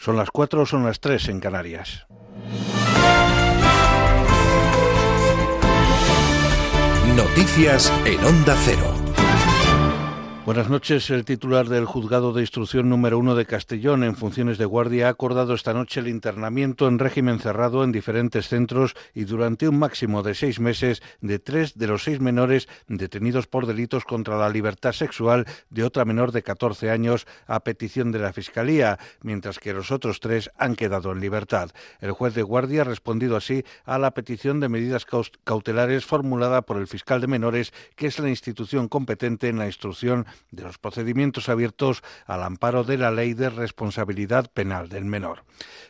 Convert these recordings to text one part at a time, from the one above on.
Son las cuatro o son las tres en Canarias. Noticias en Onda Cero. Buenas noches. El titular del Juzgado de Instrucción número uno de Castellón en funciones de guardia ha acordado esta noche el internamiento en régimen cerrado en diferentes centros y durante un máximo de seis meses de tres de los seis menores detenidos por delitos contra la libertad sexual de otra menor de 14 años a petición de la Fiscalía, mientras que los otros tres han quedado en libertad. El juez de guardia ha respondido así a la petición de medidas cautelares formulada por el fiscal de menores, que es la institución competente en la instrucción de los procedimientos abiertos al amparo de la Ley de Responsabilidad Penal del Menor.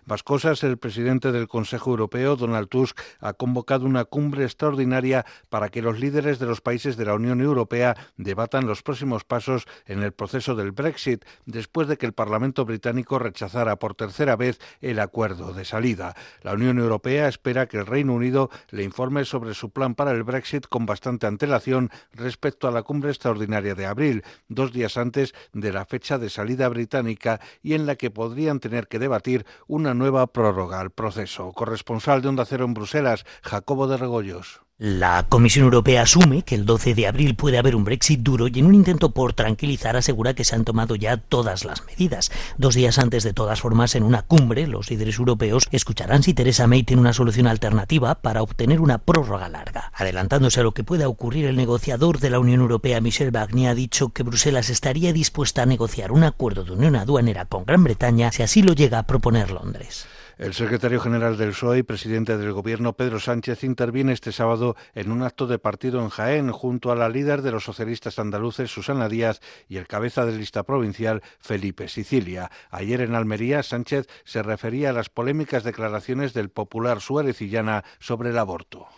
Más cosas, el presidente del Consejo Europeo, Donald Tusk, ha convocado una cumbre extraordinaria para que los líderes de los países de la Unión Europea debatan los próximos pasos en el proceso del Brexit, después de que el Parlamento británico rechazara por tercera vez el acuerdo de salida. La Unión Europea espera que el Reino Unido le informe sobre su plan para el Brexit con bastante antelación respecto a la cumbre extraordinaria de abril, dos días antes de la fecha de salida británica y en la que podrían tener que debatir una nueva prórroga al proceso. Corresponsal de Onda Cero en Bruselas, Jacobo de Regoyos. La Comisión Europea asume que el 12 de abril puede haber un Brexit duro y en un intento por tranquilizar asegura que se han tomado ya todas las medidas. Dos días antes de todas formas, en una cumbre, los líderes europeos escucharán si Teresa May tiene una solución alternativa para obtener una prórroga larga. Adelantándose a lo que pueda ocurrir, el negociador de la Unión Europea, Michel Barnier, ha dicho que Bruselas estaría dispuesta a negociar un acuerdo de unión aduanera con Gran Bretaña si así lo llega a proponer Londres. El secretario general del PSOE y presidente del Gobierno, Pedro Sánchez, interviene este sábado en un acto de partido en Jaén junto a la líder de los socialistas andaluces, Susana Díaz, y el cabeza de lista provincial, Felipe Sicilia. Ayer en Almería, Sánchez se refería a las polémicas declaraciones del popular suarecillana sobre el aborto.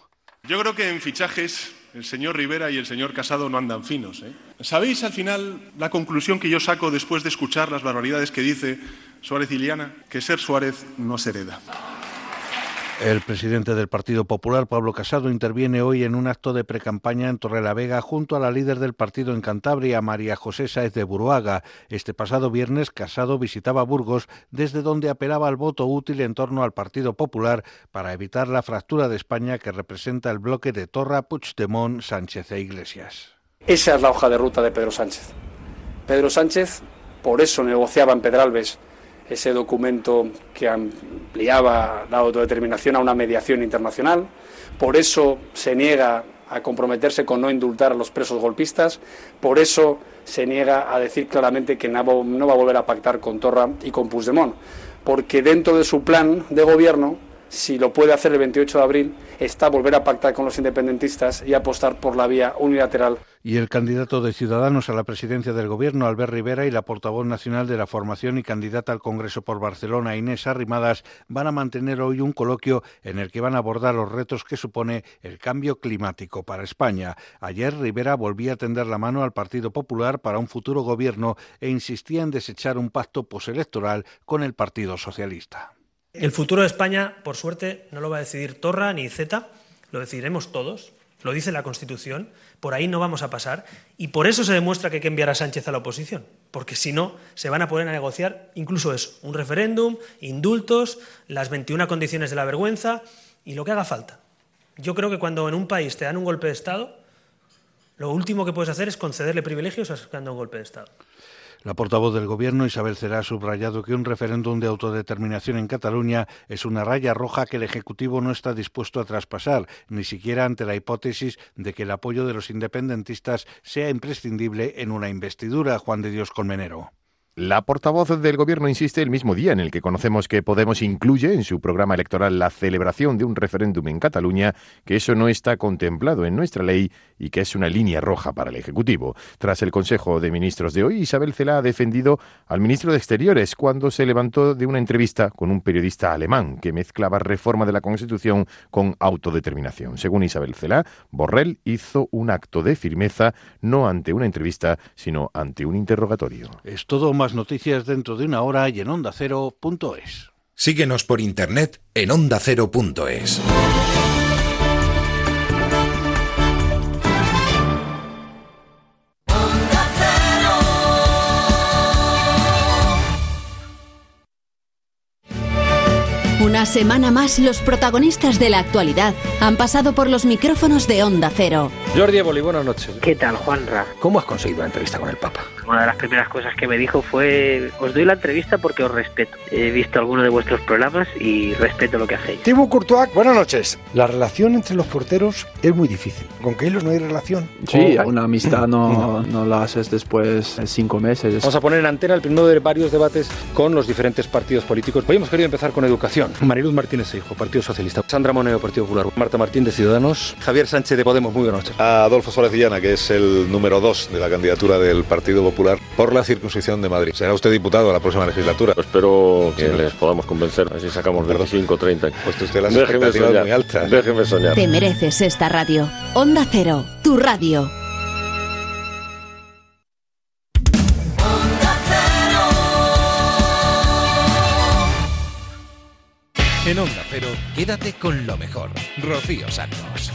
Yo creo que en fichajes el señor Rivera y el señor Casado no andan finos. ¿eh? ¿Sabéis al final la conclusión que yo saco después de escuchar las barbaridades que dice Suárez Iliana? Que ser Suárez no se hereda. El presidente del Partido Popular, Pablo Casado, interviene hoy en un acto de precampaña en Torrelavega junto a la líder del partido en Cantabria, María José Sáez de Buruaga. Este pasado viernes, Casado visitaba Burgos, desde donde apelaba al voto útil en torno al Partido Popular para evitar la fractura de España que representa el bloque de Torra, Puigdemont, Sánchez e Iglesias. Esa es la hoja de ruta de Pedro Sánchez. Pedro Sánchez, por eso negociaba en Pedralbes ese documento que ampliaba la autodeterminación a una mediación internacional. Por eso se niega a comprometerse con no indultar a los presos golpistas. Por eso se niega a decir claramente que no va a volver a pactar con Torra y con Puigdemont. Porque dentro de su plan de gobierno si lo puede hacer el 28 de abril, está volver a pactar con los independentistas y apostar por la vía unilateral. Y el candidato de Ciudadanos a la presidencia del Gobierno, Albert Rivera, y la portavoz nacional de la formación y candidata al Congreso por Barcelona, Inés Arrimadas, van a mantener hoy un coloquio en el que van a abordar los retos que supone el cambio climático para España. Ayer Rivera volvía a tender la mano al Partido Popular para un futuro gobierno e insistía en desechar un pacto postelectoral con el Partido Socialista. El futuro de España, por suerte, no lo va a decidir Torra ni Z, lo decidiremos todos, lo dice la Constitución, por ahí no vamos a pasar y por eso se demuestra que hay que enviar a Sánchez a la oposición, porque si no, se van a poner a negociar incluso eso, un referéndum, indultos, las 21 condiciones de la vergüenza y lo que haga falta. Yo creo que cuando en un país te dan un golpe de Estado, lo último que puedes hacer es concederle privilegios a un golpe de Estado. La portavoz del Gobierno, Isabel Cera, ha subrayado que un referéndum de autodeterminación en Cataluña es una raya roja que el Ejecutivo no está dispuesto a traspasar, ni siquiera ante la hipótesis de que el apoyo de los independentistas sea imprescindible en una investidura. Juan de Dios Colmenero. La portavoz del Gobierno insiste el mismo día en el que conocemos que Podemos incluye en su programa electoral la celebración de un referéndum en Cataluña, que eso no está contemplado en nuestra ley y que es una línea roja para el Ejecutivo. Tras el Consejo de Ministros de hoy, Isabel Cela ha defendido al ministro de Exteriores cuando se levantó de una entrevista con un periodista alemán que mezclaba reforma de la Constitución con autodeterminación. Según Isabel Cela, Borrell hizo un acto de firmeza no ante una entrevista, sino ante un interrogatorio. Es todo más noticias dentro de una hora y en ondacero.es. Síguenos por internet en ondacero.es. Una semana más, los protagonistas de la actualidad han pasado por los micrófonos de Onda Cero. Jordi Evoli, buenas noches. ¿Qué tal, Juanra? ¿Cómo has conseguido la entrevista con el Papa? Una de las primeras cosas que me dijo fue: Os doy la entrevista porque os respeto. He visto algunos de vuestros programas y respeto lo que hacéis. Thibaut Courtois, buenas noches. La relación entre los porteros es muy difícil. Con Keylor no hay relación. Sí, una amistad no, no la haces después de cinco meses. Vamos a poner en antena el primero de varios debates con los diferentes partidos políticos. Hoy hemos querido empezar con educación. Mariluz Martínez Hijo, Partido Socialista. Sandra Moneo, Partido Popular. Marta Martín de Ciudadanos. Javier Sánchez de Podemos, muy buenas noches. A Adolfo Suárez Villana, que es el número dos de la candidatura del Partido Popular por la circunscripción de Madrid. Será usted diputado a la próxima legislatura. Espero que les podamos convencer, así sacamos 25 30. Pues usted las expectativas muy altas. Déjeme soñar. Te mereces esta radio. Onda Cero, tu radio. En Onda Cero, quédate con lo mejor. Rocío Santos.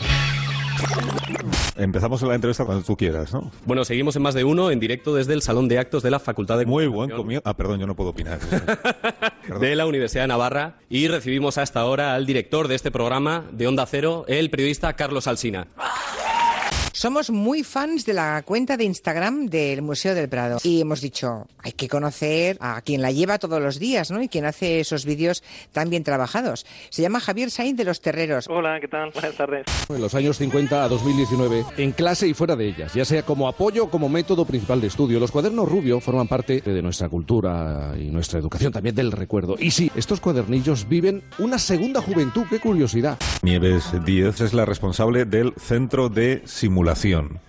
Empezamos la entrevista cuando tú quieras, ¿no? Bueno, seguimos en más de uno, en directo desde el Salón de Actos de la Facultad de Muy buen comienzo. Ah, perdón, yo no puedo opinar. de la Universidad de Navarra. Y recibimos hasta ahora al director de este programa de Onda Cero, el periodista Carlos Alsina. Somos muy fans de la cuenta de Instagram del Museo del Prado y hemos dicho, hay que conocer a quien la lleva todos los días, ¿no? Y quien hace esos vídeos tan bien trabajados. Se llama Javier Sainz de los Terreros. Hola, ¿qué tal? Buenas tardes. En los años 50 a 2019, en clase y fuera de ellas, ya sea como apoyo o como método principal de estudio, los cuadernos rubio forman parte de nuestra cultura y nuestra educación, también del recuerdo. Y sí, estos cuadernillos viven una segunda juventud, qué curiosidad. Nieves Díez es la responsable del Centro de Simulación.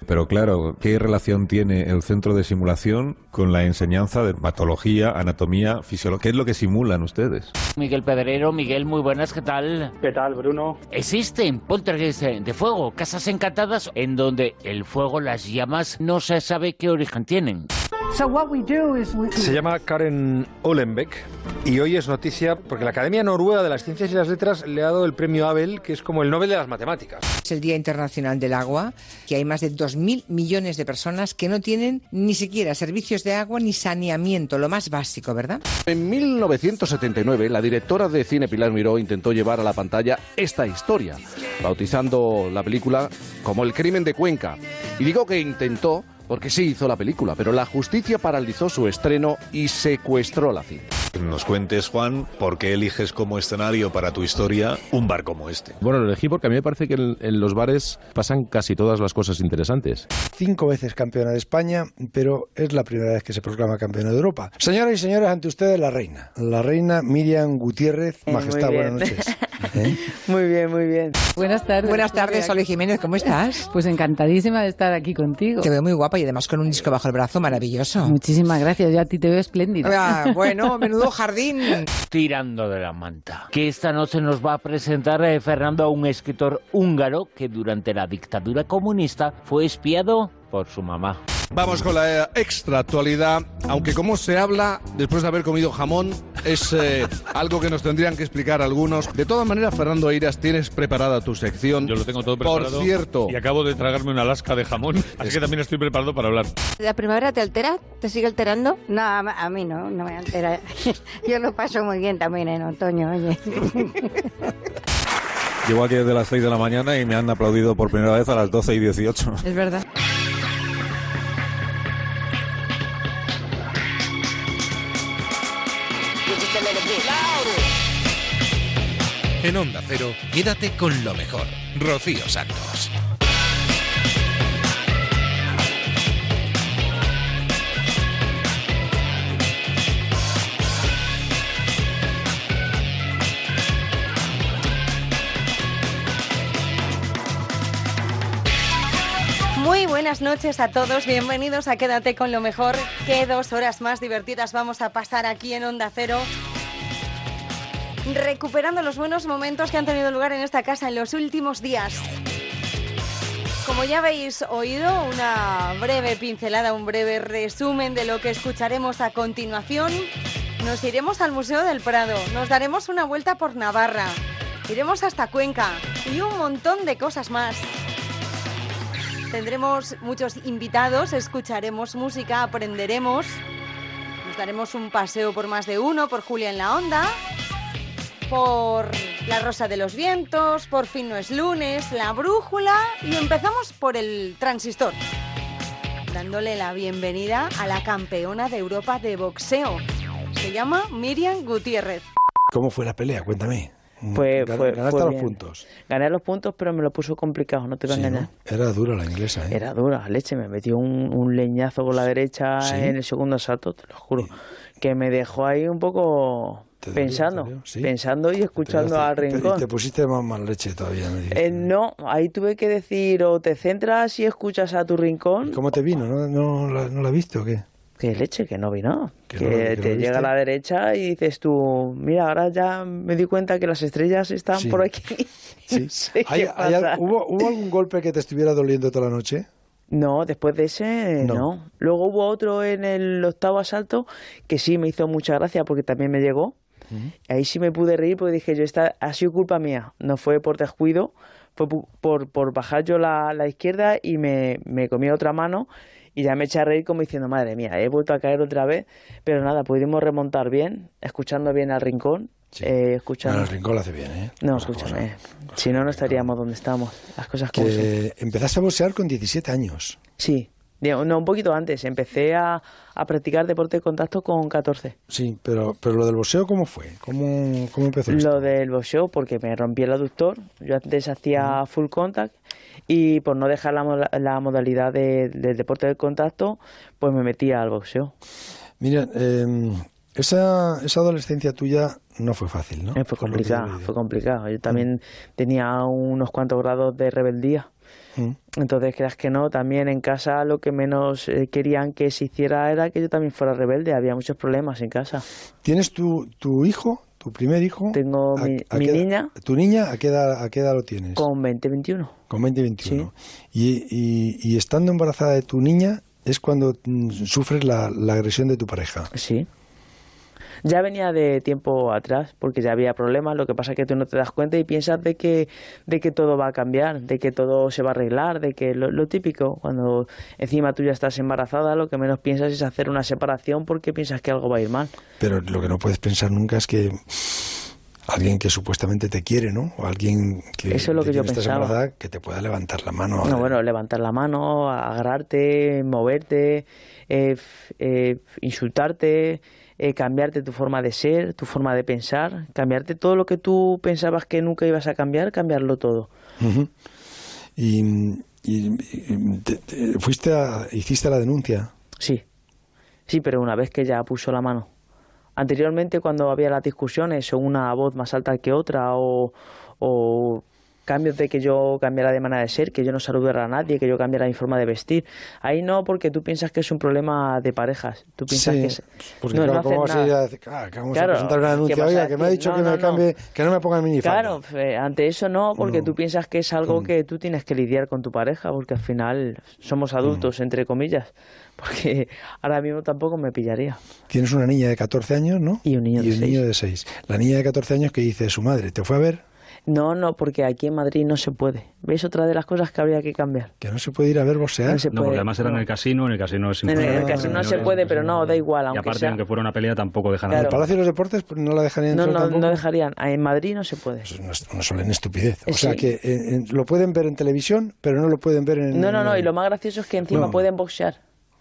Pero claro, ¿qué relación tiene el centro de simulación con la enseñanza de patología, anatomía, fisiología? ¿Qué es lo que simulan ustedes? Miguel Pedrero, Miguel, muy buenas, ¿qué tal? ¿Qué tal, Bruno? Existen poltergeists de fuego, casas encantadas en donde el fuego, las llamas, no se sabe qué origen tienen. Se llama Karen Olenbeck y hoy es noticia porque la Academia Noruega de las Ciencias y las Letras le ha dado el premio Abel, que es como el Nobel de las Matemáticas. Es el Día Internacional del Agua, que hay más de 2.000 millones de personas que no tienen ni siquiera servicios de agua ni saneamiento, lo más básico, ¿verdad? En 1979, la directora de cine Pilar Miró intentó llevar a la pantalla esta historia, bautizando la película como El crimen de Cuenca. Y digo que intentó porque sí hizo la película, pero la justicia paralizó su estreno y secuestró la cinta. Nos cuentes, Juan, por qué eliges como escenario para tu historia un bar como este. Bueno, lo elegí porque a mí me parece que en, en los bares pasan casi todas las cosas interesantes. Cinco veces campeona de España, pero es la primera vez que se proclama campeona de Europa. Señoras y señores, ante ustedes la reina. La reina Miriam Gutiérrez. Eh, Majestad, buenas noches. ¿Eh? Muy bien, muy bien. Buenas tardes. Buenas tardes, aquí. Jiménez, ¿cómo estás? Pues encantadísima de estar aquí contigo. Te veo muy guapa y además con un disco bajo el brazo maravilloso. Muchísimas gracias, yo a ti te veo espléndida. Ah, bueno, menudo jardín. Tirando de la manta. Que esta noche nos va a presentar eh, Fernando a un escritor húngaro que durante la dictadura comunista fue espiado por su mamá. Vamos con la eh, extra actualidad, aunque como se habla después de haber comido jamón, es eh, algo que nos tendrían que explicar algunos. De todas maneras, Fernando Eiras, tienes preparada tu sección. Yo lo tengo todo Por preparado. cierto. Y acabo de tragarme una lasca de jamón, así que también estoy preparado para hablar. ¿La primavera te altera? ¿Te sigue alterando? No, a a mí no, no me altera. Yo lo paso muy bien también en otoño, oye. Llevo aquí desde las 6 de la mañana y me han aplaudido por primera vez a las 12 y 18. Es verdad. En Onda Cero, quédate con lo mejor. Rocío Santos. Muy buenas noches a todos, bienvenidos a Quédate con lo mejor. Qué dos horas más divertidas vamos a pasar aquí en Onda Cero. Recuperando los buenos momentos que han tenido lugar en esta casa en los últimos días. Como ya habéis oído, una breve pincelada, un breve resumen de lo que escucharemos a continuación. Nos iremos al Museo del Prado, nos daremos una vuelta por Navarra, iremos hasta Cuenca y un montón de cosas más. Tendremos muchos invitados, escucharemos música, aprenderemos, nos daremos un paseo por más de uno, por Julia en la Onda. Por La Rosa de los Vientos, Por fin no es lunes, La Brújula y empezamos por el transistor, dándole la bienvenida a la campeona de Europa de boxeo. Se llama Miriam Gutiérrez. ¿Cómo fue la pelea? Cuéntame. Pues, Gan- fue- ganaste fue los bien. puntos. Gané los puntos, pero me lo puso complicado, no te voy a Sí, ¿no? engañar. Era dura la inglesa, ¿eh? Era dura, leche, me metió un, un leñazo con la derecha ¿Sí? en el segundo asalto, te lo juro, que me dejó ahí un poco ¿Te dolió, pensando, te pensando y escuchando Te- al te- rincón. Y te pusiste más mal leche todavía. me dijiste. Eh, no, ahí tuve que decir o te centras y escuchas a tu rincón. ¿Cómo te vino? ¿No, no, la, no la viste o qué? Que leche, que no vino. Que Que, no- que no te llega a la derecha y dices tú, mira, ahora ya me di cuenta que las estrellas están Sí. por aquí. Sí. No sé ¿Hay- qué hay al- pasa. ¿hubo, hubo algún golpe que te estuviera doliendo toda la noche? No, después de ese, No. no. Luego hubo otro en el octavo asalto que sí me hizo mucha gracia porque también me llegó. Ahí sí me pude reír porque dije yo, esta ha sido culpa mía, no fue por descuido, fue por, por bajar yo la, la izquierda y me, me comí otra mano y ya me eché a reír como diciendo, madre mía, he vuelto a caer otra vez, pero nada, pudimos remontar bien, escuchando bien al rincón, eh, escuchando... Bueno, el rincón lo hace bien, ¿eh? No, escúchame, si no, no estaríamos donde estamos, las cosas como. Que empezaste a boxear con 17 años. Sí, no, un poquito antes. Empecé a, a practicar deporte de contacto con 14. Sí, pero, pero lo del boxeo, ¿cómo fue? ¿Cómo, cómo empezó esto? Lo del boxeo, porque me rompí el aductor. Yo antes hacía full contact y por no dejar la, la modalidad de- del deporte de contacto, pues me metí al boxeo. Mira, eh, esa, esa adolescencia tuya no fue fácil, ¿no? Eh, fue complicado, fue complicado. Yo también tenía unos cuantos grados de rebeldía. Mm. Entonces, creas que no, también en casa lo que menos eh, querían que se hiciera era que yo también fuera rebelde. Había muchos problemas en casa. ¿Tienes tu, tu hijo, tu primer hijo? Tengo ¿A- mi, a mi qué edad- niña ¿Tu niña a qué edad, a qué edad lo tienes? con 20, 21. Con 20 y 21. Y, y, y estando embarazada de tu niña es cuando mm, sufres la, la agresión de tu pareja. Sí. Ya venía de tiempo atrás, porque ya había problemas, lo que pasa es que tú no te das cuenta y piensas de que, de que todo va a cambiar, de que todo se va a arreglar, de que lo, lo típico, cuando encima tú ya estás embarazada, lo que menos piensas es hacer una separación porque piensas que algo va a ir mal. Pero lo que no puedes pensar nunca es que alguien que supuestamente te quiere, ¿no? O alguien que, Eso es lo que yo pensaba. que te pueda levantar la mano. No, bueno, levantar la mano, agarrarte, moverte, eh, eh, insultarte, eh, cambiarte tu forma de ser, tu forma de pensar, cambiarte todo lo que tú pensabas que nunca ibas a cambiar, cambiarlo todo. Y, y- y te- te- fuiste a, hiciste la denuncia. Sí, sí, pero una vez que ya puso la mano. Anteriormente, cuando había las discusiones o una voz más alta que otra o, o cambios de que yo cambiara de manera de ser, que yo no saludara a nadie, que yo cambiara mi forma de vestir. Ahí no, porque tú piensas que es un problema de parejas. Tú piensas Sí, que es... Porque no, claro, no ¿cómo vas a ir nada. a decir, ah, que vamos Claro, a presentar una ¿qué denuncia? Oiga, que me ha dicho No, que no, me cambie, que no me ponga el minifalda. Claro, ante eso no, porque tú piensas que es algo que tú tienes que lidiar con tu pareja, porque al final somos adultos, entre comillas, porque ahora mismo tampoco me pillaría. Tienes una niña de 14 años, ¿no? Y un niño de un niño de 6. La niña de 14 años que dice su madre, ¿te fue a ver? No, no, porque aquí en Madrid no se puede. ¿Ves otra de las cosas que habría que cambiar? Que no se puede ir a ver boxear. No se No, porque además era en el casino, en el casino es imposible. en el casino no se puede, pero no, da igual, Y aunque aparte, sea... aunque fuera una pelea, tampoco dejan ¿En el Claro. Palacio de los Deportes no la dejarían No, entrar no, tampoco? no dejarían. En Madrid no se puede. No es una sola estupidez. O Eh, sea sí. que eh, en- lo pueden ver en televisión, pero no lo pueden ver en... No, no, no, y lo más gracioso es que encima No. pueden boxear.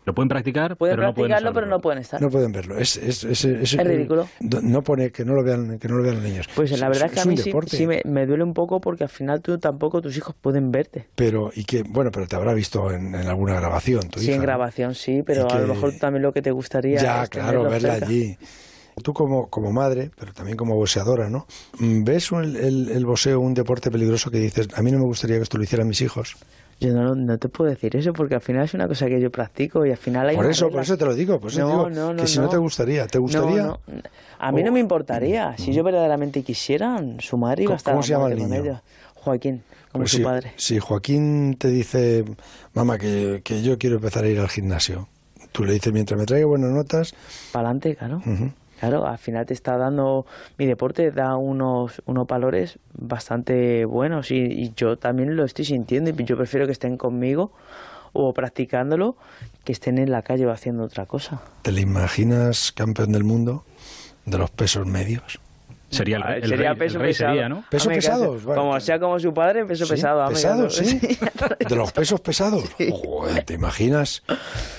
Lo pueden practicar, Pueden pero no pueden practicarlo, estar pero no pueden estar. No pueden verlo. Es, es, es, es- Es ridículo. No pone que no lo vean, que no lo vean los niños. Pues la verdad es que a mí sí, sí me, me duele un poco porque al final tú tampoco tus hijos pueden verte. Pero, y que, bueno, pero te habrá visto en, en alguna grabación, tu Sí, hija, en ¿no? grabación sí, pero a lo que- mejor también lo que te gustaría Ya, es claro, verla cerca. allí. Tú como, como madre, pero también como boxeadora, ¿no? Mm, ¿Ves el, el, el boxeo un deporte peligroso que dices, a mí no me gustaría que esto lo hicieran mis hijos? Yo no, no te puedo decir eso porque al final es una cosa que yo practico y al final hay Por eso, por eso te lo digo, por eso No, digo no, que si no, te gustaría, ¿te gustaría? A mí no me importaría. Si yo verdaderamente quisiera, su madre iba a ¿Cómo- estar cómo se llama el niño? ella. Joaquín, como Pues su si, padre. si Joaquín te dice, mamá, que, que yo quiero empezar a ir al gimnasio, tú le dices, mientras me traiga buenas notas, Para adelante, claro. ujú, Claro, al final te está dando, mi deporte da unos, unos valores bastante buenos y, y yo también lo estoy sintiendo y yo prefiero que estén conmigo o practicándolo que estén en la calle o haciendo otra cosa. ¿te le imaginas campeón del mundo de los pesos medios? Sería el, Ah, el sería rey, peso el rey pesado. sería, ¿no? Peso caso. pesados, bueno, como sea como su padre, peso Sí, pesado. pesados, sí. De los pesos pesados. Joder, ¿te imaginas?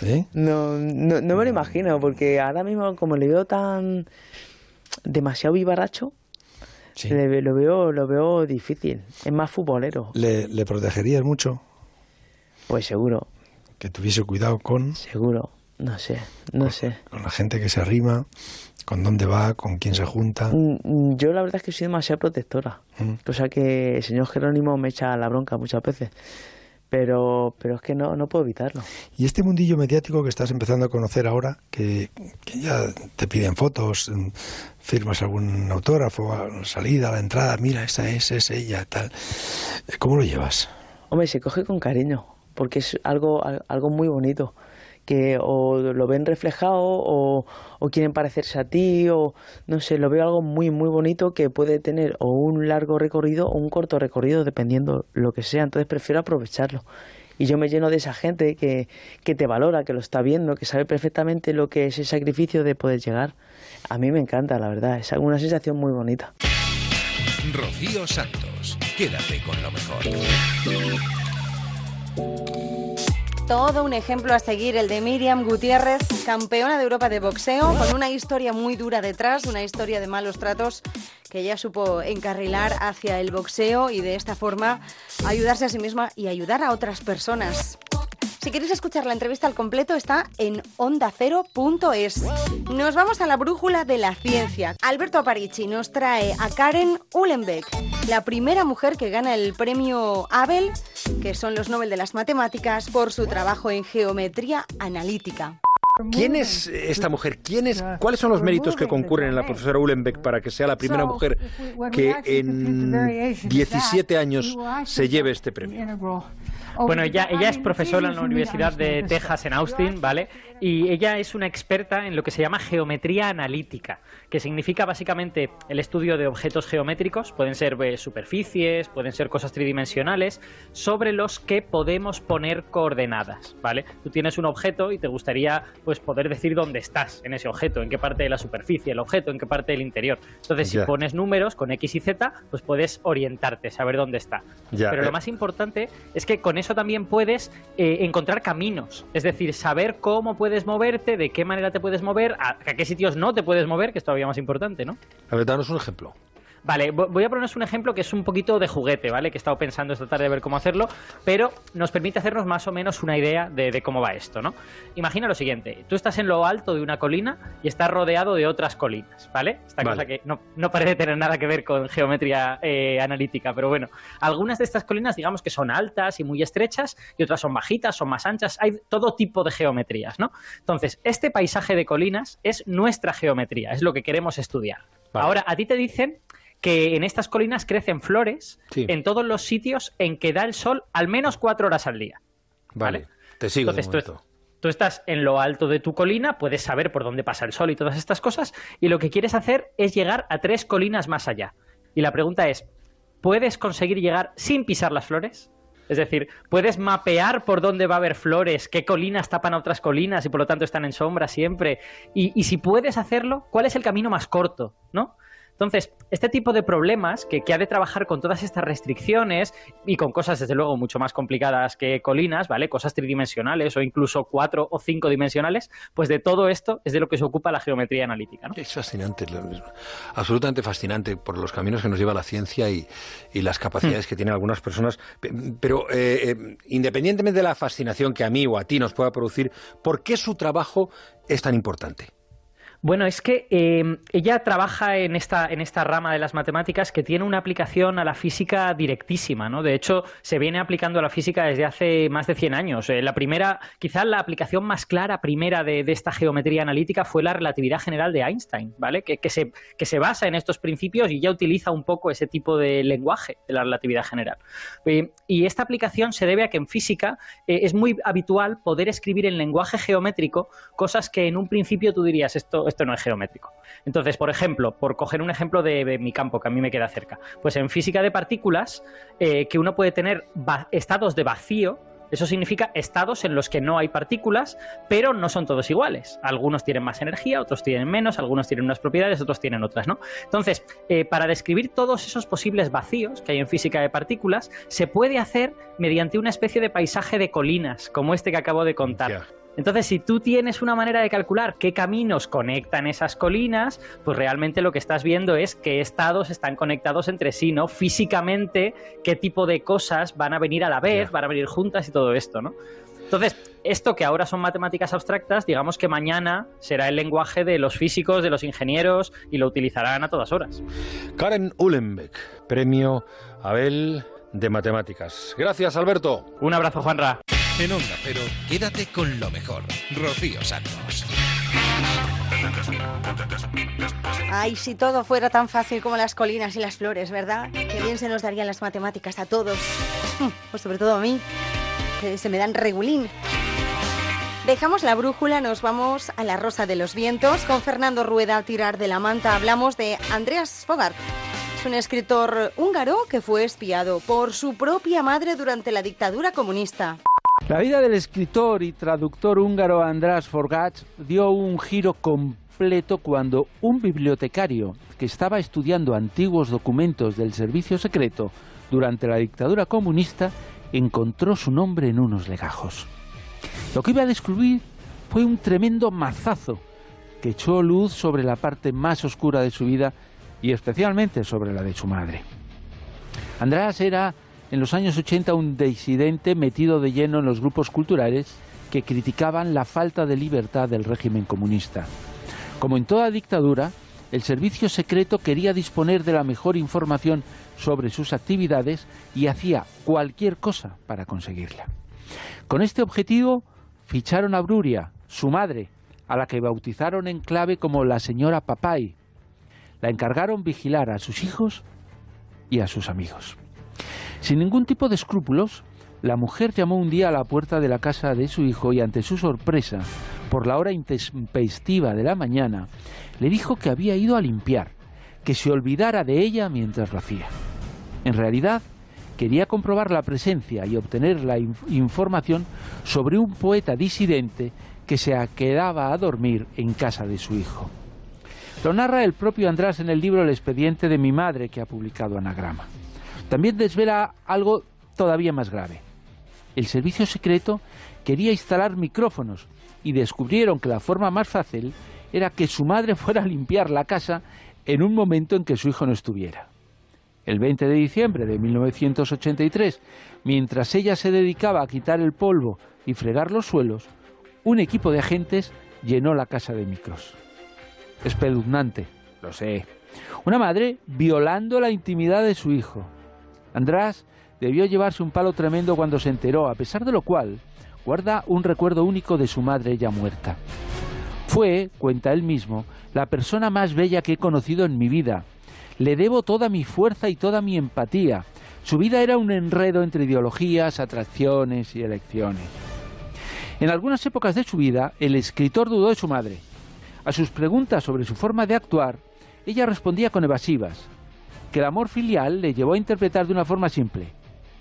¿Eh? No, no, no me lo imagino, porque ahora mismo como le veo tan demasiado vivaracho, le- lo veo lo veo difícil. Es más futbolero. ¿Le, le protegerías mucho? Pues seguro. Que tuviese cuidado con... Seguro. No sé, no sé. Con la gente que se arrima, con dónde va, con quién se junta. Mm, mm, Yo la verdad es que soy demasiado protectora. Mm. Cosa que el señor Jerónimo me echa la bronca muchas veces. Pero, pero es que no, no puedo evitarlo. Y este mundillo mediático que estás empezando a conocer ahora, que, que ya te piden fotos, mm, firmas algún autógrafo a la salida, a la entrada, mira, esa es, es ella, tal. ¿Cómo lo llevas? Hombre, se coge con cariño, porque es algo, al- algo muy bonito, que o lo ven reflejado o, o quieren parecerse a ti, o no sé, lo veo algo muy, muy bonito que puede tener o un largo recorrido o un corto recorrido, dependiendo lo que sea, entonces prefiero aprovecharlo. Y yo me lleno de esa gente que, que te valora, que lo está viendo, que sabe perfectamente lo que es el sacrificio de poder llegar. A mí me encanta, la verdad, es una sensación muy bonita. Rocío Santos. Quédate con lo mejor. Todo un ejemplo a seguir el de Miriam Gutiérrez, campeona de Europa de boxeo, con una historia muy dura detrás, una historia de malos tratos que ella supo encarrilar hacia el boxeo y de esta forma ayudarse a sí misma y ayudar a otras personas. Si queréis escuchar la entrevista al completo está en ondacero.es. Nos vamos a la brújula de la ciencia. Alberto Aparici nos trae a Karen Uhlenbeck, la primera mujer que gana el premio Abel, que son los Nobel de las Matemáticas, por su trabajo en geometría analítica. ¿Quién es esta mujer? ¿Quién es, ¿Cuáles son los méritos que concurren en la profesora Uhlenbeck para que sea la primera mujer que en 17 años se lleve este premio? Bueno, ella, ella es profesora en la Universidad de Texas en Austin, ¿vale? Y ella es una experta en lo que se llama geometría analítica, que significa básicamente el estudio de objetos geométricos, pueden ser eh, superficies, pueden ser cosas tridimensionales, sobre los que podemos poner coordenadas, ¿vale? Tú tienes un objeto y te gustaría pues poder decir dónde estás en ese objeto, en qué parte de la superficie el objeto, en qué parte del interior. Entonces, si pones números con X y Z, pues puedes orientarte, saber dónde está. Pero eh. lo más importante es que con eso también puedes eh, encontrar caminos, es decir, saber cómo puedes moverte, de qué manera te puedes mover, a, a qué sitios no te puedes mover, que es todavía más importante, ¿no? A ver, danos un ejemplo. Vale, vo- voy a poneros un ejemplo que es un poquito de juguete, ¿vale? Que he estado pensando esta tarde de ver cómo hacerlo, pero nos permite hacernos más o menos una idea de, de cómo va esto, ¿no? Imagina lo siguiente, tú estás en lo alto de una colina y estás rodeado de otras colinas, ¿vale? Esta Vale. cosa que no, no parece tener nada que ver con geometría eh, analítica, pero bueno, algunas de estas colinas digamos que son altas y muy estrechas y otras son bajitas, son más anchas, hay todo tipo de geometrías, ¿no? Entonces, este paisaje de colinas es nuestra geometría, es lo que queremos estudiar. Vale. Ahora, a ti te dicen que en estas colinas crecen flores Sí. en todos los sitios en que da el sol al menos cuatro horas al día. Vale, te sigo de Entonces, tú estás en lo alto de tu colina, puedes saber por dónde pasa el sol y todas estas cosas, y lo que quieres hacer es llegar a tres colinas más allá. Y la pregunta es, ¿puedes conseguir llegar sin pisar las flores? Es decir, puedes mapear por dónde va a haber flores, qué colinas tapan a otras colinas y por lo tanto están en sombra siempre. Y, y si puedes hacerlo, ¿cuál es el camino más corto? ¿No? Entonces, este tipo de problemas que, que ha de trabajar con todas estas restricciones y con cosas, desde luego, mucho más complicadas que colinas, ¿vale? Cosas tridimensionales o incluso cuatro o cinco dimensionales, pues de todo esto es de lo que se ocupa la geometría analítica, ¿no? Es fascinante, absolutamente fascinante por los caminos que nos lleva la ciencia y, y las capacidades que tienen algunas personas. Pe- Pero eh, eh, independientemente de la fascinación que a mí o a ti nos pueda producir, ¿por qué su trabajo es tan importante? Bueno, es que eh, ella trabaja en esta, en esta rama de las matemáticas que tiene una aplicación a la física directísima, ¿no? De hecho, se viene aplicando a la física desde hace más de 100 años. Eh, la primera, quizás la aplicación más clara primera de, de esta geometría analítica fue la relatividad general de Einstein, ¿vale? Que, que se, que se basa en estos principios y ya utiliza un poco ese tipo de lenguaje de la relatividad general. Eh, y esta aplicación se debe a que en física eh, es muy habitual poder escribir en lenguaje geométrico cosas que en un principio tú dirías esto, esto no es geométrico. Entonces, por ejemplo, por coger un ejemplo de, mi campo que a mí me queda cerca, pues en física de partículas, eh, que uno puede tener estados de vacío, Eso significa estados en los que no hay partículas, pero no son todos iguales. Algunos tienen más energía, otros tienen menos, algunos tienen unas propiedades, otros tienen otras, ¿no? Entonces, eh, para describir todos esos posibles vacíos que hay en física de partículas, se puede hacer mediante una especie de paisaje de colinas, como este que acabo de contar. Entonces, si tú tienes una manera de calcular qué caminos conectan esas colinas, pues realmente lo que estás viendo es qué estados están conectados entre sí, ¿no? Físicamente, qué tipo de cosas van a venir a la vez, van a venir juntas y todo esto, ¿no? Entonces, esto que ahora son matemáticas abstractas, digamos que mañana será el lenguaje de los físicos, de los ingenieros y lo utilizarán a todas horas. Karen Uhlenbeck, premio Abel de Matemáticas. Gracias, Alberto. Un abrazo, Juanra. En Onda Cero, quédate con lo mejor. Rocío Santos. Ay, si todo fuera tan fácil como las colinas y las flores, ¿verdad? Qué bien se nos darían las matemáticas a todos. Pues sobre todo a mí, que se me dan regulín. Dejamos la brújula, nos vamos a la Rosa de los Vientos. Con Fernando Rueda al tirar de la manta hablamos de Andreas Fogart. Es un escritor húngaro que fue espiado por su propia madre durante la dictadura comunista. La vida del escritor y traductor húngaro András Forgach dio un giro completo cuando un bibliotecario que estaba estudiando antiguos documentos del servicio secreto durante la dictadura comunista encontró su nombre en unos legajos. Lo que iba a descubrir fue un tremendo mazazo que echó luz sobre la parte más oscura de su vida y especialmente sobre la de su madre. András era en los años 80 un disidente metido de lleno en los grupos culturales que criticaban la falta de libertad del régimen comunista. Como en toda dictadura, el servicio secreto quería disponer de la mejor información sobre sus actividades y hacía cualquier cosa para conseguirla. Con este objetivo ficharon a Bruria, su madre, a la que bautizaron en clave como la señora Papay. La encargaron vigilar a sus hijos y a sus amigos. Sin ningún tipo de escrúpulos, la mujer llamó un día a la puerta de la casa de su hijo y ante su sorpresa, por la hora intempestiva de la mañana, le dijo que había ido a limpiar, que se olvidara de ella mientras lo hacía. En realidad, quería comprobar la presencia y obtener la información sobre un poeta disidente que se quedaba a dormir en casa de su hijo. Lo narra el propio András en el libro El expediente de mi madre que ha publicado Anagrama. También desvela algo todavía más grave. El servicio secreto quería instalar micrófonos y descubrieron que la forma más fácil era que su madre fuera a limpiar la casa en un momento en que su hijo no estuviera. El 20 de diciembre de 1983, mientras ella se dedicaba a quitar el polvo y fregar los suelos, un equipo de agentes llenó la casa de micros. Espeluznante, lo sé. Una madre violando la intimidad de su hijo. András debió llevarse un palo tremendo cuando se enteró, a pesar de lo cual guarda un recuerdo único de su madre ya muerta. Fue, cuenta él mismo, la persona más bella que he conocido en mi vida. Le debo toda mi fuerza y toda mi empatía. Su vida era un enredo entre ideologías, atracciones y elecciones. En algunas épocas de su vida, el escritor dudó de su madre. A sus preguntas sobre su forma de actuar, ella respondía con evasivas, que el amor filial le llevó a interpretar de una forma simple.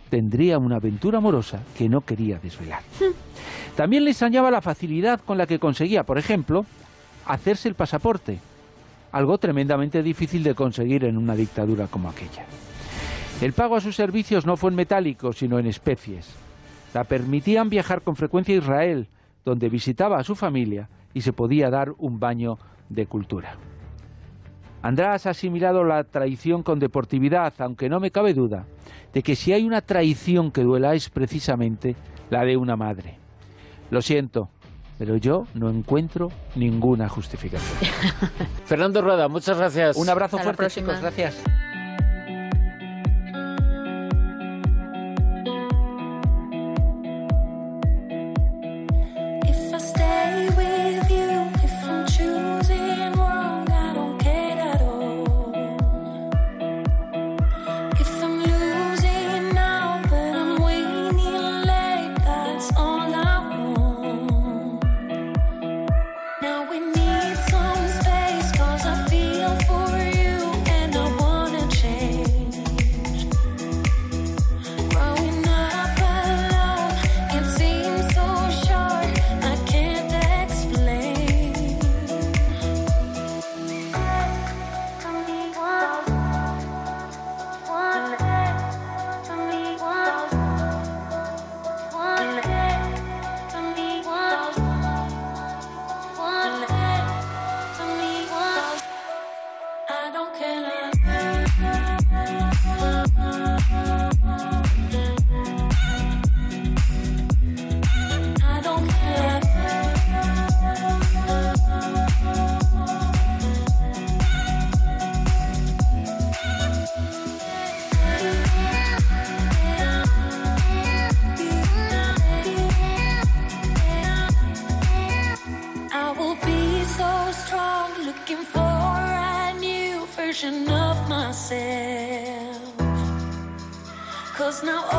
Tendría una aventura amorosa que no quería desvelar. También le extrañaba la facilidad con la que conseguía, por ejemplo, hacerse el pasaporte, algo tremendamente difícil de conseguir en una dictadura como aquella. El pago a sus servicios no fue en metálico, sino en especies. La permitían viajar con frecuencia a Israel, donde visitaba a su familia y se podía dar un baño de cultura. András ha asimilado la traición con deportividad, aunque no me cabe duda de que si hay una traición que duela es precisamente la de una madre. Lo siento, pero yo no encuentro ninguna justificación. Fernando Rueda, muchas gracias. Un abrazo fuerte, chicos. Gracias. close now.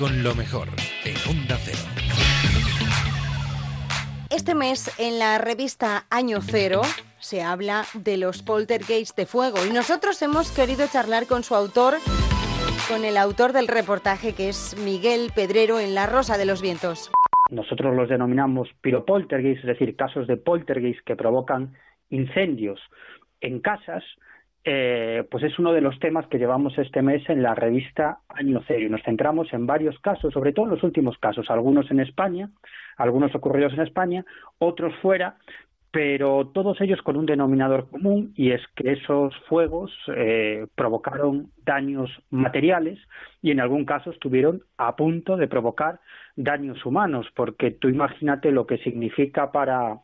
Con lo mejor en Onda Cero. Este mes en la revista Año Cero se habla de los poltergeists de fuego y nosotros hemos querido charlar con su autor, con el autor del reportaje que es Miguel Pedrero en La Rosa de los Vientos. Nosotros los denominamos piropoltergeist, es decir, casos de poltergeist que provocan incendios en casas, eh, pues es uno de los temas que llevamos este mes en la revista Año Cero. Y nos centramos en varios casos, sobre todo en los últimos casos, algunos en España, algunos ocurridos en España, otros fuera, pero todos ellos con un denominador común y es que esos fuegos eh, provocaron daños materiales y en algún caso estuvieron a punto de provocar daños humanos, porque tú imagínate lo que significa para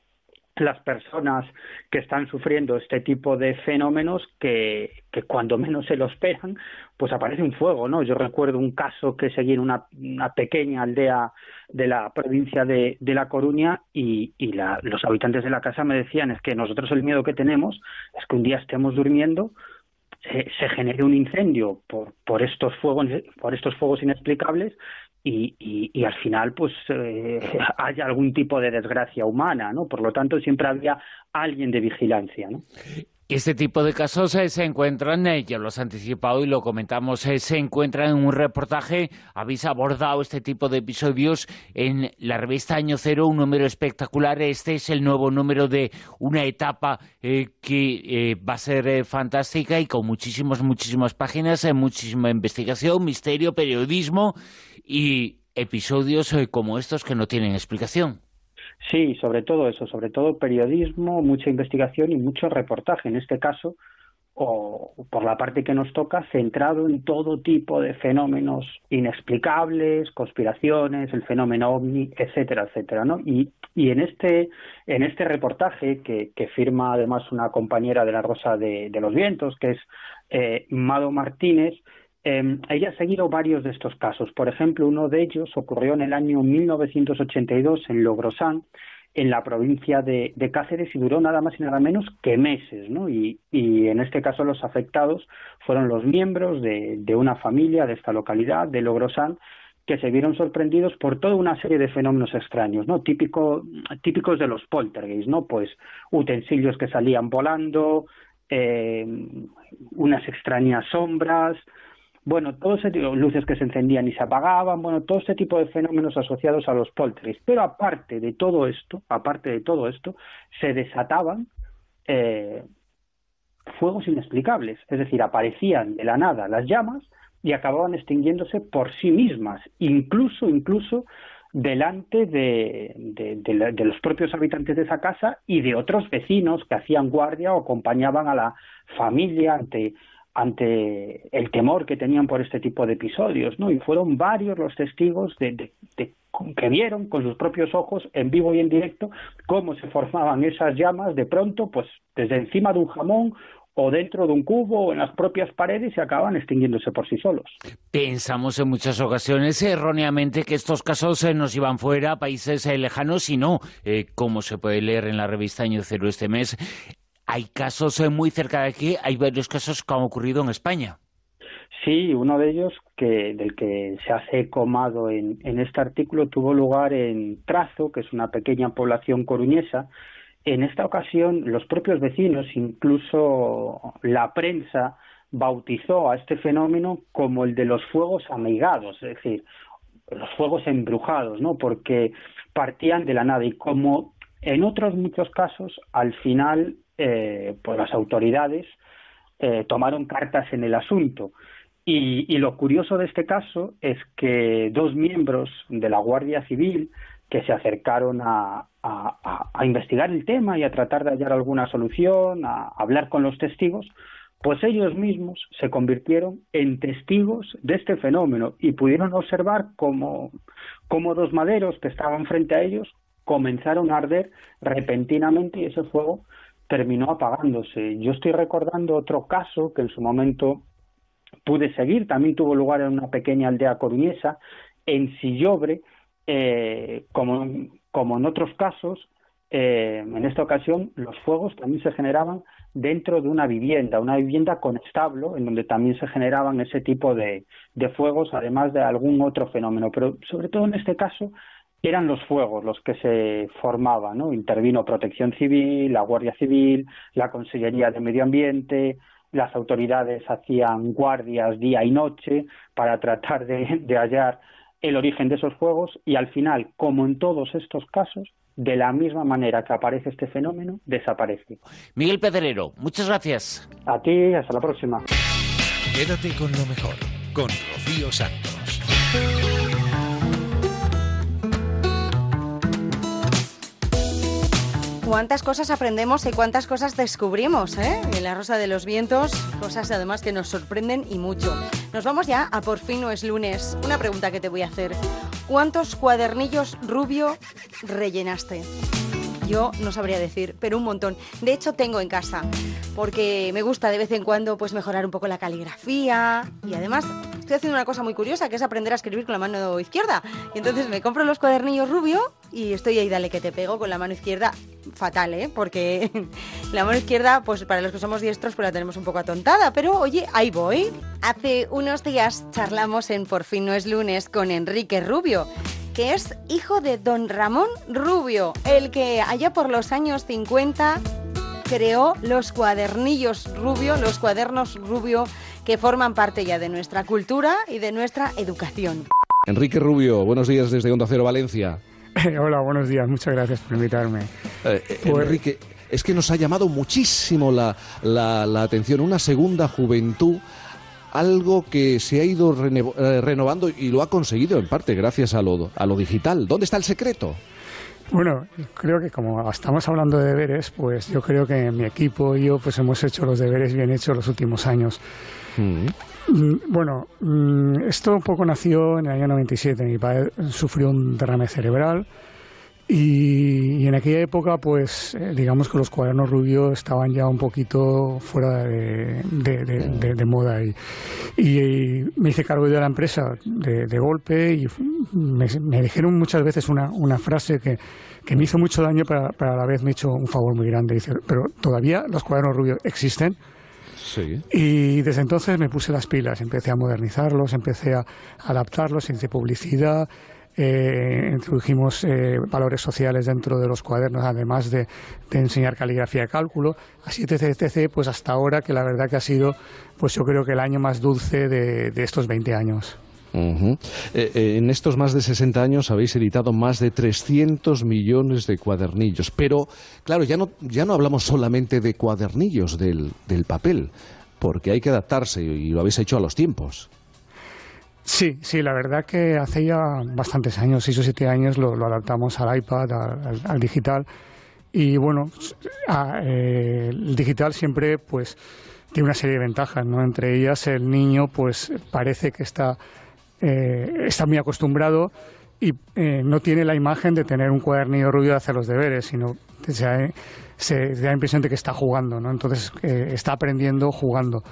las personas que están sufriendo este tipo de fenómenos que, cuando menos se lo esperan, pues aparece un fuego, ¿no? Yo recuerdo un caso que seguí en una, una pequeña aldea de la provincia de, de La Coruña y, y la, los habitantes de la casa me decían es que nosotros el miedo que tenemos es que un día estemos durmiendo se, se genere un incendio por, por estos fuegos por estos fuegos inexplicables y, y, y, al final pues eh, haya algún tipo de desgracia humana, ¿no? Por lo tanto siempre había alguien de vigilancia, ¿no? Este tipo de casos eh, se encuentran, eh, ya lo has anticipado y lo comentamos, eh, se encuentran en un reportaje. Habéis abordado este tipo de episodios en la revista Año Cero, un número espectacular. Este es el nuevo número de una etapa eh, que eh, va a ser fantástica y con muchísimas, muchísimas páginas, muchísima investigación, misterio, periodismo y episodios como estos que no tienen explicación. Sí, sobre todo eso, sobre todo periodismo, mucha investigación y mucho reportaje, en este caso, o por la parte que nos toca, centrado en todo tipo de fenómenos inexplicables, conspiraciones, el fenómeno ovni, etcétera, etcétera, ¿no? Y, y en este en este reportaje que, que firma además una compañera de la Rosa de, los Vientos, que es eh, Mado Martínez, eh, ella ha seguido varios de estos casos. Por ejemplo, uno de ellos ocurrió en el año 1982 en Logrosán, en la provincia de, Cáceres y duró nada más y nada menos que meses, ¿no? Y, en este caso los afectados fueron los miembros de, una familia de esta localidad, de Logrosán, que se vieron sorprendidos por toda una serie de fenómenos extraños, ¿no? Típico, típicos de los poltergeists, ¿no? Pues utensilios que salían volando, eh, unas extrañas sombras, bueno, todo ese tipo, luces que se encendían y se apagaban, bueno, todo este tipo de fenómenos asociados a los poltergeists. Pero aparte de todo esto, aparte de todo esto, se desataban eh, fuegos inexplicables, es decir, aparecían de la nada las llamas y acababan extinguiéndose por sí mismas, incluso, incluso delante de, de, de, de, los propios habitantes de esa casa y de otros vecinos que hacían guardia o acompañaban a la familia ante ante el temor que tenían por este tipo de episodios, ¿no? Y fueron varios los testigos de, que vieron con sus propios ojos, en vivo y en directo, cómo se formaban esas llamas de pronto, pues desde encima de un jamón o dentro de un cubo o en las propias paredes y acaban extinguiéndose por sí solos. Pensamos en muchas ocasiones erróneamente que estos casos eh, nos iban fuera a países eh, lejanos y no, eh, como se puede leer en la revista Año Cero este mes, hay casos eh, muy cerca de aquí, hay varios casos que han ocurrido en España. Sí, uno de ellos que del que se hace comado en, en este artículo tuvo lugar en Trazo, que es una pequeña población coruñesa, en esta ocasión los propios vecinos, incluso la prensa, bautizó a este fenómeno como el de los fuegos amigados, es decir, los fuegos embrujados, ¿no? Porque partían de la nada y como en otros muchos casos, al final, eh, pues las autoridades eh, tomaron cartas en el asunto. Y, lo curioso de este caso es que dos miembros de la Guardia Civil que se acercaron a, investigar el tema y a tratar de hallar alguna solución, a hablar con los testigos, pues ellos mismos se convirtieron en testigos de este fenómeno y pudieron observar cómo, dos maderos que estaban frente a ellos comenzaron a arder repentinamente y ese fuego terminó apagándose. Yo estoy recordando otro caso que en su momento pude seguir, también tuvo lugar en una pequeña aldea coruñesa, en Sillobre, eh, como, como en otros casos, eh, en esta ocasión los fuegos también se generaban dentro de una vivienda, una vivienda con establo, en donde también se generaban ese tipo de, de fuegos, además de algún otro fenómeno. Pero sobre todo en este caso eran los fuegos los que se formaban, ¿no? Intervino Protección Civil, la Guardia Civil, la Consellería de Medio Ambiente, las autoridades hacían guardias día y noche para tratar de, de hallar el origen de esos fuegos y al final, como en todos estos casos, de la misma manera que aparece este fenómeno, desaparece. Miguel Pedrero, muchas gracias. A ti, hasta la próxima. Quédate con lo mejor, con Rocío Santos. Cuántas cosas aprendemos y cuántas cosas descubrimos, ¿eh? En la Rosa de los Vientos, cosas además que nos sorprenden y mucho. Nos vamos ya a Por fin no es lunes. Una pregunta que te voy a hacer. ¿Cuántos cuadernillos rubio rellenaste? Yo no sabría decir, pero un montón. De hecho, tengo en casa, porque me gusta de vez en cuando pues mejorar un poco la caligrafía y además estoy haciendo una cosa muy curiosa, que es aprender a escribir con la mano izquierda. Y entonces me compro los cuadernillos rubio y estoy ahí, dale que te pego con la mano izquierda. Fatal, ¿eh? Porque la mano izquierda, pues para los que somos diestros, pues la tenemos un poco atontada. Pero oye, ahí voy. Hace unos días charlamos en Por fin no es lunes con Enrique Rubio que es hijo de don Ramón Rubio, el que allá por los años 50 creó los cuadernillos Rubio, los cuadernos Rubio que forman parte ya de nuestra cultura y de nuestra educación. Enrique Rubio, buenos días desde Onda Cero Valencia. Hola, buenos días, muchas gracias por invitarme. Eh, eh, pues- Enrique, es que nos ha llamado muchísimo la, la, atención una segunda juventud algo que se ha ido eh, renovando y lo ha conseguido en parte gracias a lo, a lo digital. ¿Dónde está el secreto? Bueno, creo que como estamos hablando de deberes, pues yo creo que mi equipo y yo pues hemos hecho los deberes bien hechos los últimos años. Mm. Mm, bueno, mm, esto un poco nació en el año 97. Mi padre sufrió un derrame cerebral y, en aquella época, pues eh, digamos que los cuadernos rubios estaban ya un poquito fuera de, moda. Y, y, me hice cargo de la empresa de, golpe y me, dijeron muchas veces una, una frase que, que me hizo mucho daño, pero, a la vez me hizo un favor muy grande. Dice, pero todavía los cuadernos rubios existen. Sí. Y desde entonces me puse las pilas, empecé a modernizarlos, empecé a adaptarlos, hice publicidad, eh, introdujimos eh, valores sociales dentro de los cuadernos, además de, enseñar caligrafía y cálculo, así etc, etc, pues hasta ahora que la verdad que ha sido, pues yo creo que el año más dulce de, estos 20 años. Eh, en estos más de 60 años habéis editado más de 300 millones de cuadernillos, pero claro, ya no, ya no hablamos solamente de cuadernillos del, del papel, porque hay que adaptarse y lo habéis hecho a los tiempos. Sí, sí, la verdad que hace ya bastantes años, seis o siete años, lo, adaptamos al iPad, al, digital. Y bueno, eh, el digital siempre pues tiene una serie de ventajas, ¿no? Entre ellas el niño pues parece que está, eh, está muy acostumbrado y eh, no tiene la imagen de tener un cuadernillo rubio de hacer los deberes, sino que se, da la impresión de que está jugando, ¿no? Entonces está aprendiendo jugando.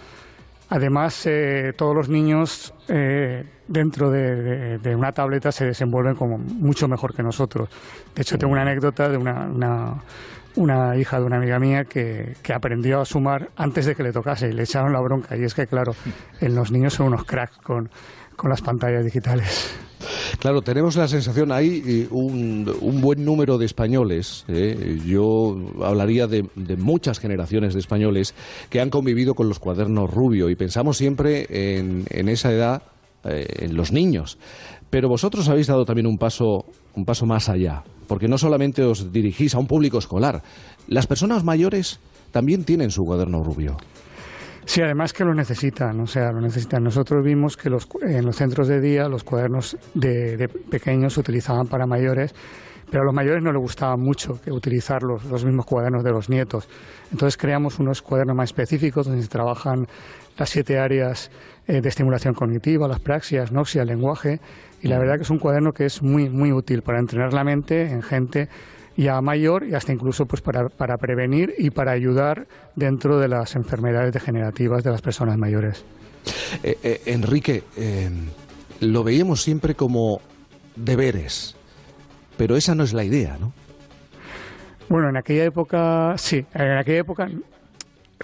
Además, eh, todos los niños eh, dentro de, una tableta se desenvuelven como mucho mejor que nosotros. De hecho, tengo una anécdota de una, hija de una amiga mía que, que, aprendió a sumar antes de que le tocase y le echaron la bronca. Y es que, claro, en los niños son unos cracks con, con las pantallas digitales. Claro, tenemos la sensación, hay un, un buen número de españoles, ¿eh? yo hablaría de, de, muchas generaciones de españoles que han convivido con los cuadernos rubio y pensamos siempre en, en esa edad, eh, en los niños. Pero vosotros habéis dado también un paso, un paso más allá, porque no solamente os dirigís a un público escolar, las personas mayores también tienen su cuaderno rubio. Sí, además que lo necesitan, o sea, lo necesitan. Nosotros vimos que los, en los centros de día los cuadernos de, de pequeños se utilizaban para mayores, pero a los mayores no les gustaba mucho que utilizar los, los, mismos cuadernos de los nietos. Entonces creamos unos cuadernos más específicos donde se trabajan las siete áreas eh, de estimulación cognitiva, las praxias, noxia, el lenguaje, y la verdad que es un cuaderno que es muy, muy útil para entrenar la mente en gente ya mayor y hasta incluso pues para, para prevenir y para ayudar dentro de las enfermedades degenerativas de las personas mayores. Eh, eh, Enrique, eh, lo veíamos siempre como deberes, pero esa no es la idea, ¿no? Bueno, en aquella época, sí, en aquella época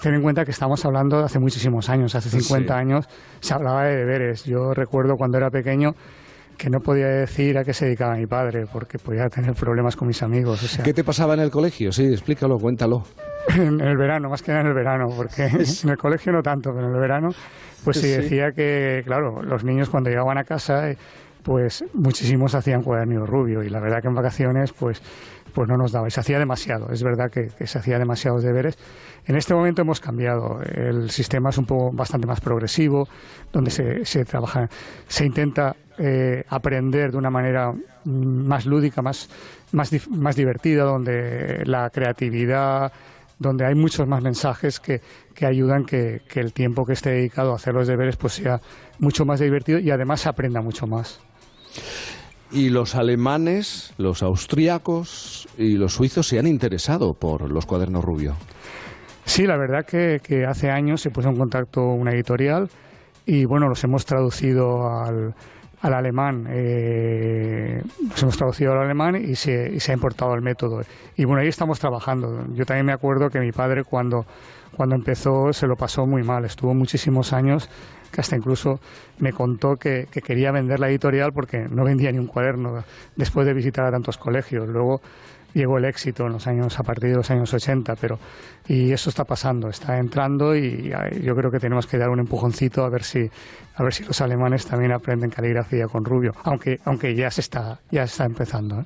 ten en cuenta que estamos hablando de hace muchísimos años, hace 50 sí. años se hablaba de deberes. Yo recuerdo cuando era pequeño que no podía decir a qué se dedicaba mi padre porque podía tener problemas con mis amigos. O sea, ¿Qué te pasaba en el colegio? Sí, explícalo, cuéntalo. En el verano, más que en el verano, porque en el colegio no tanto, pero en el verano, pues sí, sí decía que, claro, los niños cuando llegaban a casa, pues muchísimos hacían cuadernillo rubio y la verdad que en vacaciones, pues pues no nos daba y se hacía demasiado. Es verdad que, que, se hacía demasiados deberes. En este momento hemos cambiado. El sistema es un poco bastante más progresivo, donde se, se trabaja, se intenta eh, aprender de una manera más lúdica, más, más, más divertida, donde la creatividad donde hay muchos más mensajes que, que ayudan que, que, el tiempo que esté dedicado a hacer los deberes pues sea mucho más divertido y además se aprenda mucho más. Y los alemanes, los austríacos y los suizos se han interesado por los cuadernos rubio. Sí, la verdad que, que hace años se puso en contacto una editorial y bueno, los hemos traducido al, al alemán, eh, hemos traducido al alemán y se, y ha importado el método. Y bueno, ahí estamos trabajando. Yo también me acuerdo que mi padre cuando, cuando empezó se lo pasó muy mal, estuvo muchísimos años que hasta incluso me contó que, que, quería vender la editorial porque no vendía ni un cuaderno después de visitar a tantos colegios. Luego llegó el éxito en los años a partir de los años 80, pero y eso está pasando, está entrando y yo creo que tenemos que dar un empujoncito a ver si a ver si los alemanes también aprenden caligrafía con Rubio, aunque aunque ya se está ya está empezando. ¿eh?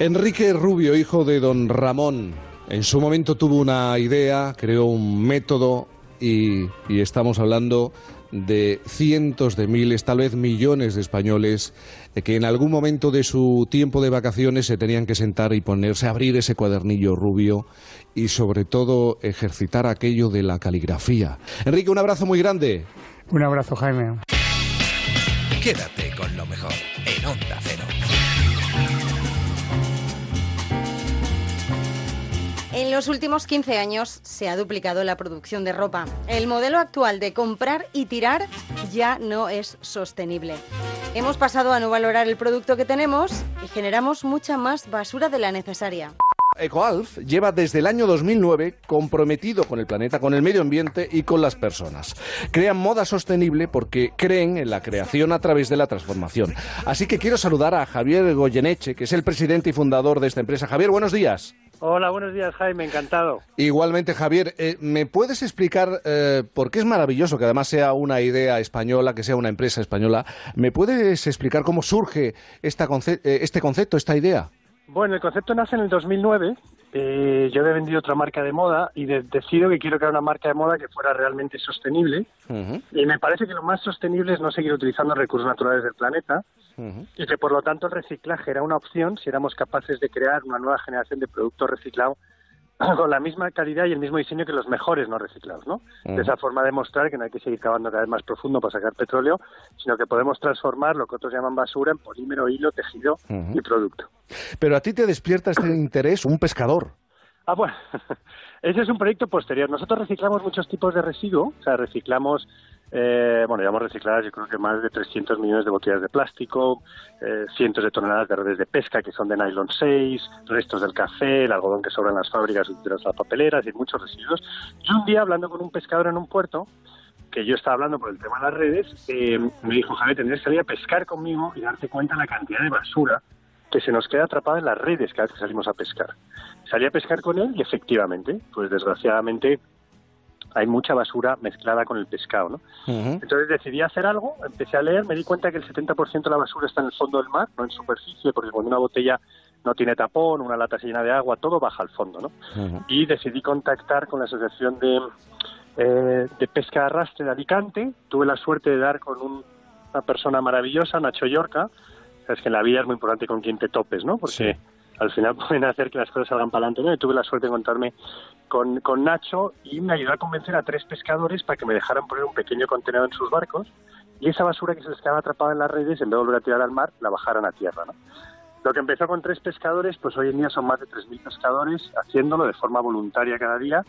Enrique Rubio, hijo de don Ramón, en su momento tuvo una idea, creó un método y, y estamos hablando de cientos de miles, tal vez millones de españoles que en algún momento de su tiempo de vacaciones se tenían que sentar y ponerse a abrir ese cuadernillo rubio y sobre todo ejercitar aquello de la caligrafía. Enrique, un abrazo muy grande. Un abrazo, Jaime. Quédate con lo mejor en Onda Cero. En los últimos 15 años se ha duplicado la producción de ropa. El modelo actual de comprar y tirar ya no es sostenible. Hemos pasado a no valorar el producto que tenemos y generamos mucha más basura de la necesaria. EcoAlf lleva desde el año 2009 comprometido con el planeta, con el medio ambiente y con las personas. Crean moda sostenible porque creen en la creación a través de la transformación. Así que quiero saludar a Javier Goyeneche, que es el presidente y fundador de esta empresa. Javier, buenos días. Hola, buenos días, Jaime, encantado. Igualmente, Javier, eh, ¿me puedes explicar eh, por qué es maravilloso que además sea una idea española, que sea una empresa española? ¿Me puedes explicar cómo surge esta conce eh, este concepto, esta idea? Bueno, el concepto nace en el 2009. Eh, yo había vendido otra marca de moda y de decido que quiero crear una marca de moda que fuera realmente sostenible. Uh -huh. Y me parece que lo más sostenible es no seguir utilizando recursos naturales del planeta uh -huh. y que por lo tanto el reciclaje era una opción si éramos capaces de crear una nueva generación de productos reciclados con la misma calidad y el mismo diseño que los mejores no reciclados, ¿no? Uh -huh. De esa forma demostrar que no hay que seguir cavando cada vez más profundo para sacar petróleo, sino que podemos transformar lo que otros llaman basura en polímero, hilo, tejido uh -huh. y producto. Pero a ti te despierta este interés un pescador. Ah, bueno, ese es un proyecto posterior. Nosotros reciclamos muchos tipos de residuo, o sea, reciclamos eh, bueno, llevamos recicladas yo creo que más de 300 millones de botellas de plástico, eh, cientos de toneladas de redes de pesca que son de nylon 6, restos del café, el algodón que sobra en las fábricas de las papeleras y muchos residuos. Y un día, hablando con un pescador en un puerto, que yo estaba hablando por el tema de las redes, eh, me dijo, Javier, tendrías que salir a pescar conmigo y darte cuenta de la cantidad de basura que se nos queda atrapada en las redes cada vez que salimos a pescar. Salí a pescar con él y efectivamente, pues desgraciadamente hay mucha basura mezclada con el pescado, ¿no? Entonces decidí hacer algo, empecé a leer, me di cuenta que el 70% de la basura está en el fondo del mar, no en superficie, porque cuando una botella no tiene tapón, una lata se llena de agua, todo baja al fondo, ¿no? Y decidí contactar con la Asociación de, eh, de Pesca Arrastre de Alicante. Tuve la suerte de dar con un- una persona maravillosa, Nacho Yorca. Es que en la vida es muy importante con quien te topes, ¿no? Porque al final pueden hacer que las cosas salgan para adelante, ¿no? Tuve la suerte de encontrarme con, con Nacho y me ayudó a convencer a tres pescadores para que me dejaran poner un pequeño contenedor en sus barcos y esa basura que se les quedaba atrapada en las redes, en vez de volver a tirar al mar, la bajaran a tierra, ¿no? Lo que empezó con tres pescadores, pues hoy en día son más de 3.000 pescadores haciéndolo de forma voluntaria cada día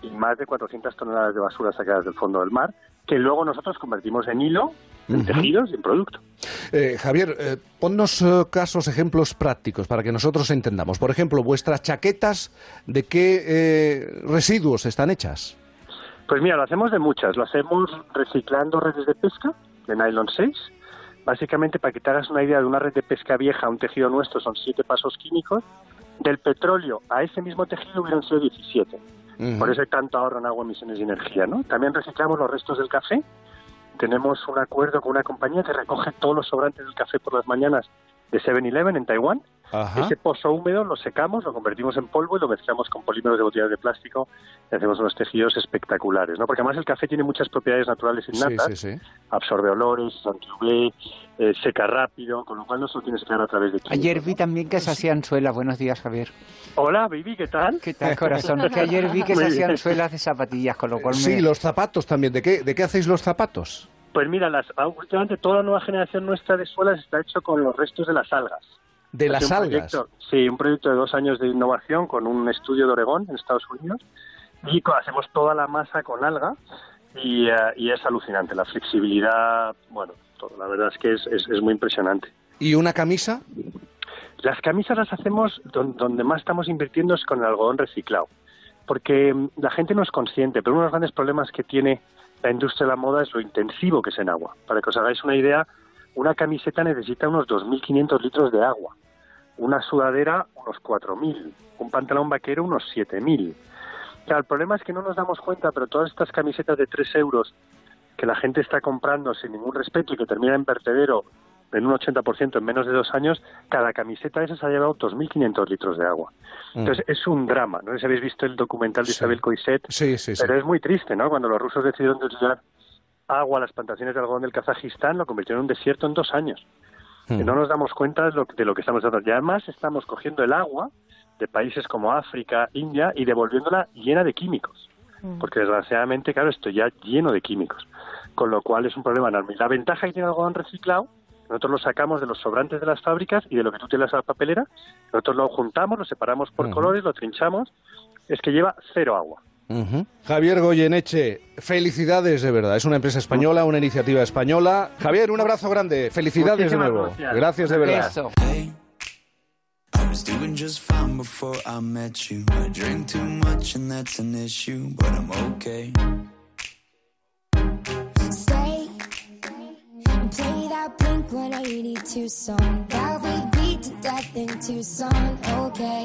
y más de 400 toneladas de basura sacadas del fondo del mar, que luego nosotros convertimos en hilo, en tejidos y en producto. Eh, Javier, eh, ponnos eh, casos, ejemplos prácticos para que nosotros entendamos. Por ejemplo, vuestras chaquetas, ¿de qué eh, residuos están hechas? Pues mira, lo hacemos de muchas. Lo hacemos reciclando redes de pesca de nylon 6. Básicamente, para que te hagas una idea de una red de pesca vieja, un tejido nuestro son siete pasos químicos. Del petróleo a ese mismo tejido hubieran sido 17. Por eso hay tanto ahorro en agua, emisiones y energía. ¿no? También reciclamos los restos del café. Tenemos un acuerdo con una compañía que recoge todos los sobrantes del café por las mañanas de 7-Eleven en Taiwán. Ajá. Ese pozo húmedo lo secamos, lo convertimos en polvo y lo mezclamos con polímeros de botellas de plástico y hacemos unos tejidos espectaculares, ¿no? Porque además el café tiene muchas propiedades naturales innatas, Sí, sí, sí. absorbe olores, es anti-UV, eh, seca rápido, con lo cual no solo tienes que dar a través de químicos. Ayer vi también que se hacían suelas. Buenos días, Javier. Hola, baby, ¿qué tal? ¿Qué tal, corazón? Que ayer vi que se hacían suelas de zapatillas, con lo cual me... Sí, los zapatos también. ¿De qué, ¿De qué hacéis los zapatos? Pues mira, las, ah, últimamente toda la nueva generación nuestra de suelas está hecho con los restos de las algas. ¿De Hace las algas? proyecto- sí, un proyecto de dos años de innovación con un estudio de Oregón, en Estados Unidos, y hacemos toda la masa con alga y, eh, y es alucinante. La flexibilidad, bueno, todo, la verdad es que es, es, es muy impresionante. ¿Y una camisa? Las camisas las hacemos don- donde más estamos invirtiendo es con el algodón reciclado, porque mm, la gente no es consciente, pero uno de los grandes problemas que tiene la industria de la moda es lo intensivo que es en agua. Para que os hagáis una idea, una camiseta necesita unos 2.500 litros de agua, una sudadera unos 4.000, un pantalón vaquero unos 7.000. Claro, el problema es que no nos damos cuenta, pero todas estas camisetas de 3 euros que la gente está comprando sin ningún respeto y que termina en vertedero en un 80% en menos de dos años, cada camiseta de esas ha llevado 2.500 litros de agua. Mm. Entonces es un drama. No sé si habéis visto el documental de Isabel Coixet, Sí, sí, sí. pero es muy triste, ¿no? Cuando los rusos decidieron desviar agua a las plantaciones de algodón del Kazajistán, lo convirtieron en un desierto en dos años. Mm. No nos damos cuenta de lo, de lo que estamos dando. Y además estamos cogiendo el agua de países como África, India, y devolviéndola llena de químicos. Porque desgraciadamente, claro, esto ya lleno de químicos. Con lo cual es un problema enorme. Y La ventaja que tiene el algodón reciclado, nosotros lo sacamos de los sobrantes de las fábricas y de lo que tú tienes a la papelera, nosotros lo juntamos, lo separamos por colores, lo trinchamos, es que lleva cero agua. Ujú. Javier Goyeneche, felicidades de verdad. Es una empresa española, una iniciativa española. Javier, un abrazo grande. Felicidades Muchísimas de nuevo. gracias. Gracias de verdad. Eso. Was doing just fine before I met you. I drink too much and that's an issue, but I'm okay. Blink 182 song that we beat to death in Tucson. Okay.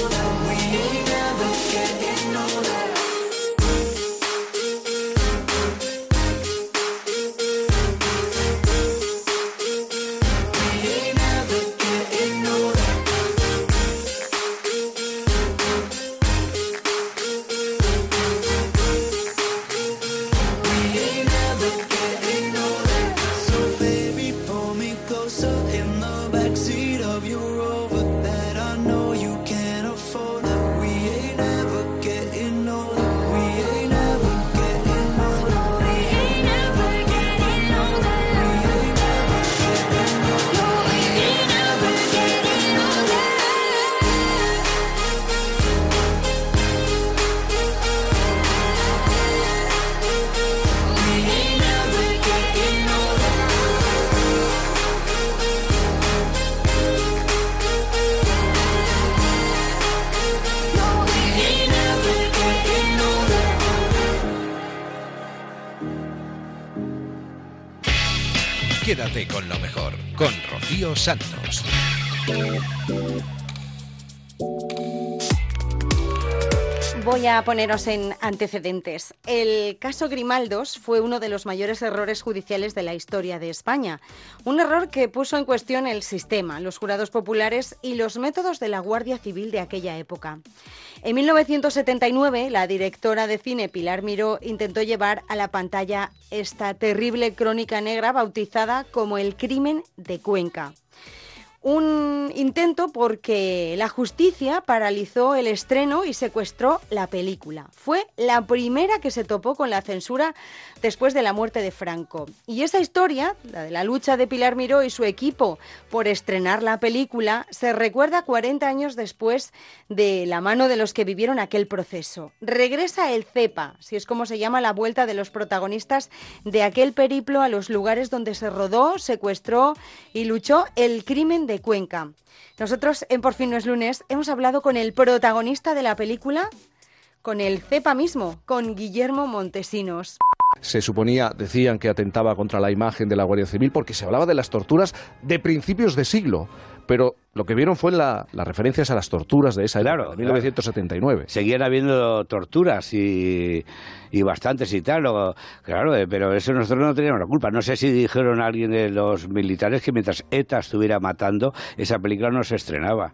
Voy a poneros en antecedentes. El caso Grimaldos fue uno de los mayores errores judiciales de la historia de España. Un error que puso en cuestión el sistema, los jurados populares y los métodos de la Guardia Civil de aquella época. En 1979, la directora de cine Pilar Miró intentó llevar a la pantalla esta terrible crónica negra bautizada como el crimen de Cuenca. Un intento porque la justicia paralizó el estreno y secuestró la película. Fue la primera que se topó con la censura después de la muerte de Franco. Y esa historia, la de la lucha de Pilar Miró y su equipo por estrenar la película, se recuerda 40 años después de la mano de los que vivieron aquel proceso. Regresa el CEPA, si es como se llama la vuelta de los protagonistas de aquel periplo a los lugares donde se rodó, secuestró y luchó el crimen de Cuenca. Nosotros en Por fin no es lunes hemos hablado con el protagonista de la película, con el CEPA mismo, con Guillermo Montesinos. Se suponía, decían que atentaba contra la imagen de la Guardia Civil porque se hablaba de las torturas de principios de siglo. Pero lo que vieron fue la- las referencias a las torturas de esa época, de 1979. Seguían habiendo torturas y, y bastantes y tal, o- claro, eh, pero eso nosotros no teníamos la culpa. No sé si dijeron a alguien de los militares que mientras ETA estuviera matando, esa película no se estrenaba.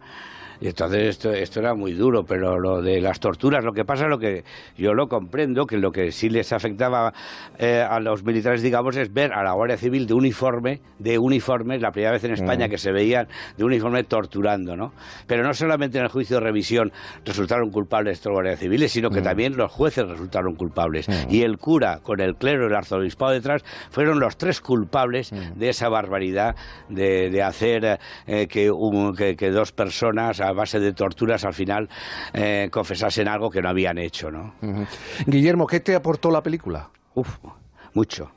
Y entonces esto, esto era muy duro, pero lo de las torturas, lo que pasa, lo que yo lo comprendo, que lo que sí les afectaba eh, a los militares, digamos, es ver a la Guardia Civil de uniforme, de uniforme, la primera vez en España Mm. que se veían de uniforme torturando, ¿no? Pero no solamente en el juicio de revisión resultaron culpables estos guardias civiles, sino que también los jueces resultaron culpables. Y el cura, con el clero y el arzobispado detrás, fueron los tres culpables de esa barbaridad de, de hacer eh, que, un- que- que dos personas a base de torturas al final eh, confesasen algo que no habían hecho, ¿no? Guillermo, ¿qué te aportó la película? Uf, mucho.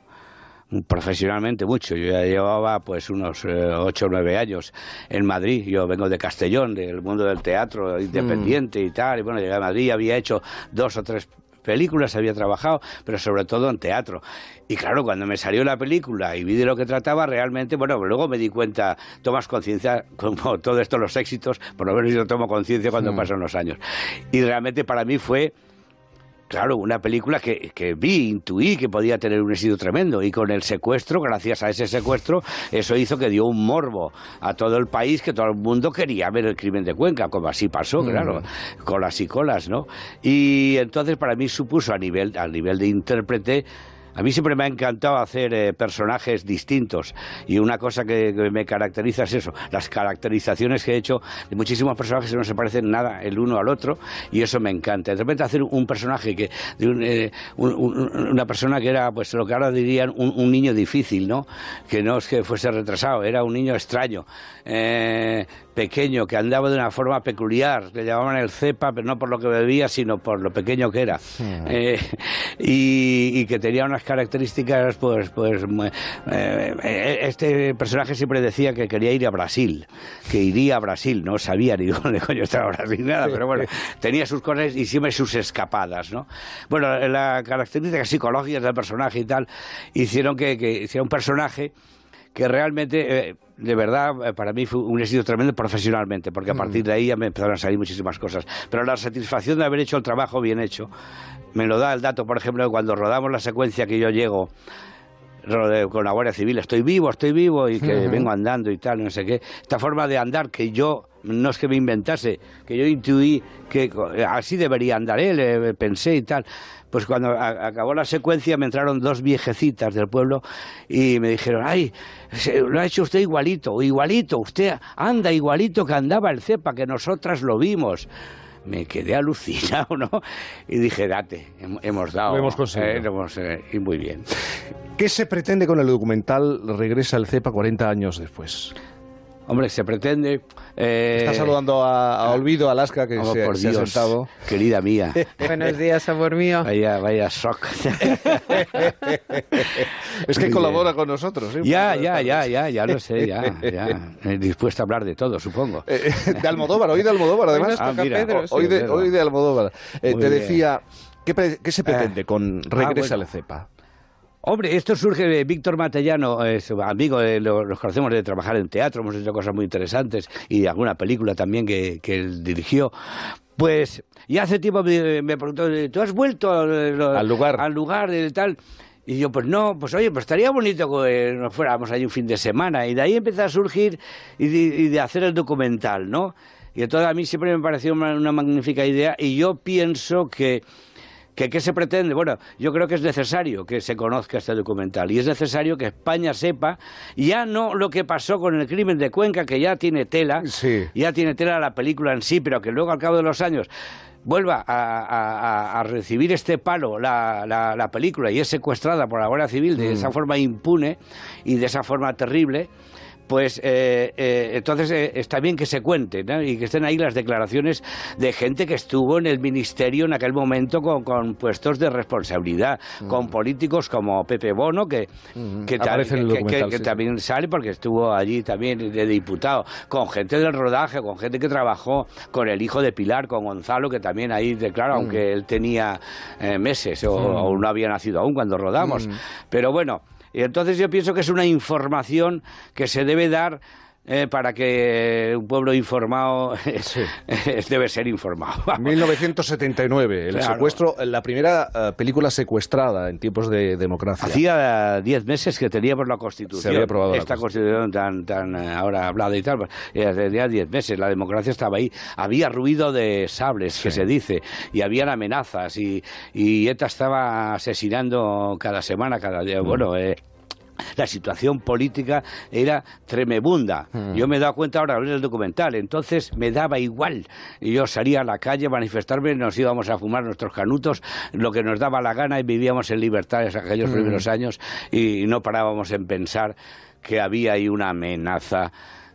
Profesionalmente mucho. Yo ya llevaba pues unos eh, ocho o nueve años en Madrid. Yo vengo de Castellón, del mundo del teatro independiente y tal. Y bueno, llegué a Madrid, había hecho dos o tres películas, había trabajado, pero sobre todo en teatro. Y claro, cuando me salió la película y vi de lo que trataba, realmente, bueno, luego me di cuenta, tomas conciencia, como todo esto, los éxitos, por lo menos yo tomo conciencia cuando pasan los años. Y realmente para mí fue Claro, una película que, que vi, intuí que podía tener un éxito tremendo y con el secuestro, gracias a ese secuestro, eso hizo que dio un morbo a todo el país, que todo el mundo quería ver el crimen de Cuenca, como así pasó, Mm. claro, colas y colas, ¿no? Y entonces para mí supuso a nivel, a nivel de intérprete a mí siempre me ha encantado hacer eh, personajes distintos y una cosa que, me caracteriza es eso, las caracterizaciones que he hecho de muchísimos personajes que no se parecen nada el uno al otro y eso me encanta. De repente hacer un personaje que eh, un- un- una persona que era pues lo que ahora dirían un, un niño difícil, ¿no? Que no es que fuese retrasado, era un niño extraño, eh, pequeño, que andaba de una forma peculiar, le llamaban el cepa, pero no por lo que bebía, sino por lo pequeño que era. Eh, y, y que tenía unas características, pues, pues eh, este personaje siempre decía que quería ir a Brasil, que iría a Brasil, no sabía ni dónde coño estaba Brasil, nada, pero bueno, tenía sus cosas y siempre sus escapadas, ¿no? Bueno, las características psicológicas del personaje y tal hicieron que, que hiciera un personaje que realmente, eh, de verdad, eh, para mí fue un éxito tremendo profesionalmente, porque a partir de ahí ya me empezaron a salir muchísimas cosas. Pero la satisfacción de haber hecho el trabajo bien hecho, me lo da el dato, por ejemplo, de cuando rodamos la secuencia que yo llego con la Guardia Civil, estoy vivo, estoy vivo y que vengo andando y tal, no sé qué. Esta forma de andar que yo, no es que me inventase, que yo intuí que así debería andar él, eh, pensé y tal. Pues cuando a- acabó la secuencia me entraron dos viejecitas del pueblo y me dijeron, ay, se- lo ha hecho usted igualito, igualito, usted anda igualito que andaba el cepa, que nosotras lo vimos. Me quedé alucinado, ¿no? Y dije, date, hem- hemos dado. Lo hemos conseguido. eh, lo hemos, eh, y muy bien. ¿Qué se pretende con el documental Regresa el CEPA 40 años después? Hombre, se pretende... eh, Está saludando a, a Olvido, Alaska, que Oh, se, por se ha sentado. querida mía. Buenos días, amor mío. Vaya, vaya shock. Es que Muy colabora bien. con nosotros. ¿eh? Ya, ya, ya, ya, ya lo sé, ya, ya. Eh, Dispuesto a hablar de todo, supongo. Eh, de Almodóvar, hoy de Almodóvar, además. toca, Pedro, sí, hoy, de, hoy de Almodóvar. Eh, te bien. decía, ¿qué, se pretende con Ah, Regresa bueno. al CEPA? Hombre, esto surge de Víctor Matellano, es amigo, eh, lo- nos conocemos de trabajar en teatro, hemos hecho cosas muy interesantes y alguna película también que, que él dirigió. Pues, y hace tiempo me, me preguntó, ¿tú has vuelto al, al lugar? Al lugar y tal. Y yo, pues no, pues oye, pues estaría bonito que nos fuéramos allí un fin de semana. Y de ahí empezó a surgir y de, y de hacer el documental, ¿no? Y entonces a mí siempre me pareció una, una magnífica idea y yo pienso que, que ¿qué se pretende? Bueno, yo creo que es necesario que se conozca este documental y es necesario que España sepa ya no lo que pasó con el crimen de Cuenca, que ya tiene tela, ya tiene tela la película en sí, pero que luego al cabo de los años vuelva a, a- a- a recibir este palo la, la- la película y es secuestrada por la Guardia Civil de Mm. esa forma impune y de esa forma terrible, pues eh, eh, entonces eh, está bien que se cuente ¿no? y que estén ahí las declaraciones de gente que estuvo en el ministerio en aquel momento con, con puestos de responsabilidad, con políticos como Pepe Bono, que, sí, también sale porque estuvo allí también de diputado, con gente del rodaje, con gente que trabajó con el hijo de Pilar, con Gonzalo, que también ahí declara, Mm. aunque él tenía eh, meses o, Mm. o no había nacido aún cuando rodamos. Mm. Pero bueno, y entonces yo pienso que es una información que se debe dar eh, para que un pueblo informado debe ser informado. 1979, el Claro. secuestro, la primera eh, película secuestrada en tiempos de democracia. Hacía 10 meses que teníamos la Constitución. Se había aprobado la Esta Constitución tan, tan eh, ahora hablada y tal. pues, Tenía 10 meses, la democracia estaba ahí. Había ruido de sables, que se dice, y habían amenazas, y, y ETA estaba asesinando cada semana, cada Mm. día. Bueno, eh, la situación política era tremebunda. Mm. Yo me he dado cuenta ahora al ver el documental, entonces me daba igual. Y yo salía a la calle a manifestarme, nos íbamos a fumar nuestros canutos, lo que nos daba la gana y vivíamos en libertad en aquellos Mm. primeros años y no parábamos en pensar que había ahí una amenaza.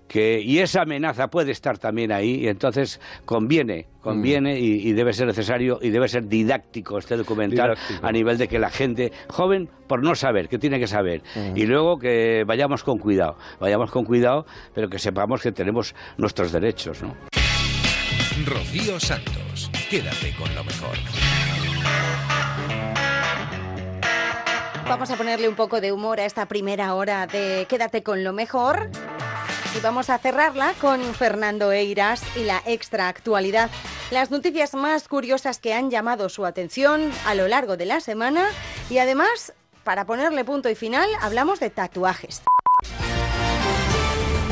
Que, y esa amenaza puede estar también ahí, y entonces conviene, conviene y, y debe ser necesario y debe ser didáctico este documental Didáctico. a nivel de que la gente joven, por no saber, que tiene que saber, Mm. y luego que vayamos con cuidado, vayamos con cuidado, pero que sepamos que tenemos nuestros derechos, ¿no? Rocío Santos, quédate con lo mejor. Vamos a ponerle un poco de humor a esta primera hora de Quédate con lo mejor. Y vamos a cerrarla con Fernando Eiras y la extra actualidad. Las noticias más curiosas que han llamado su atención a lo largo de la semana. Y además, para ponerle punto y final, hablamos de tatuajes.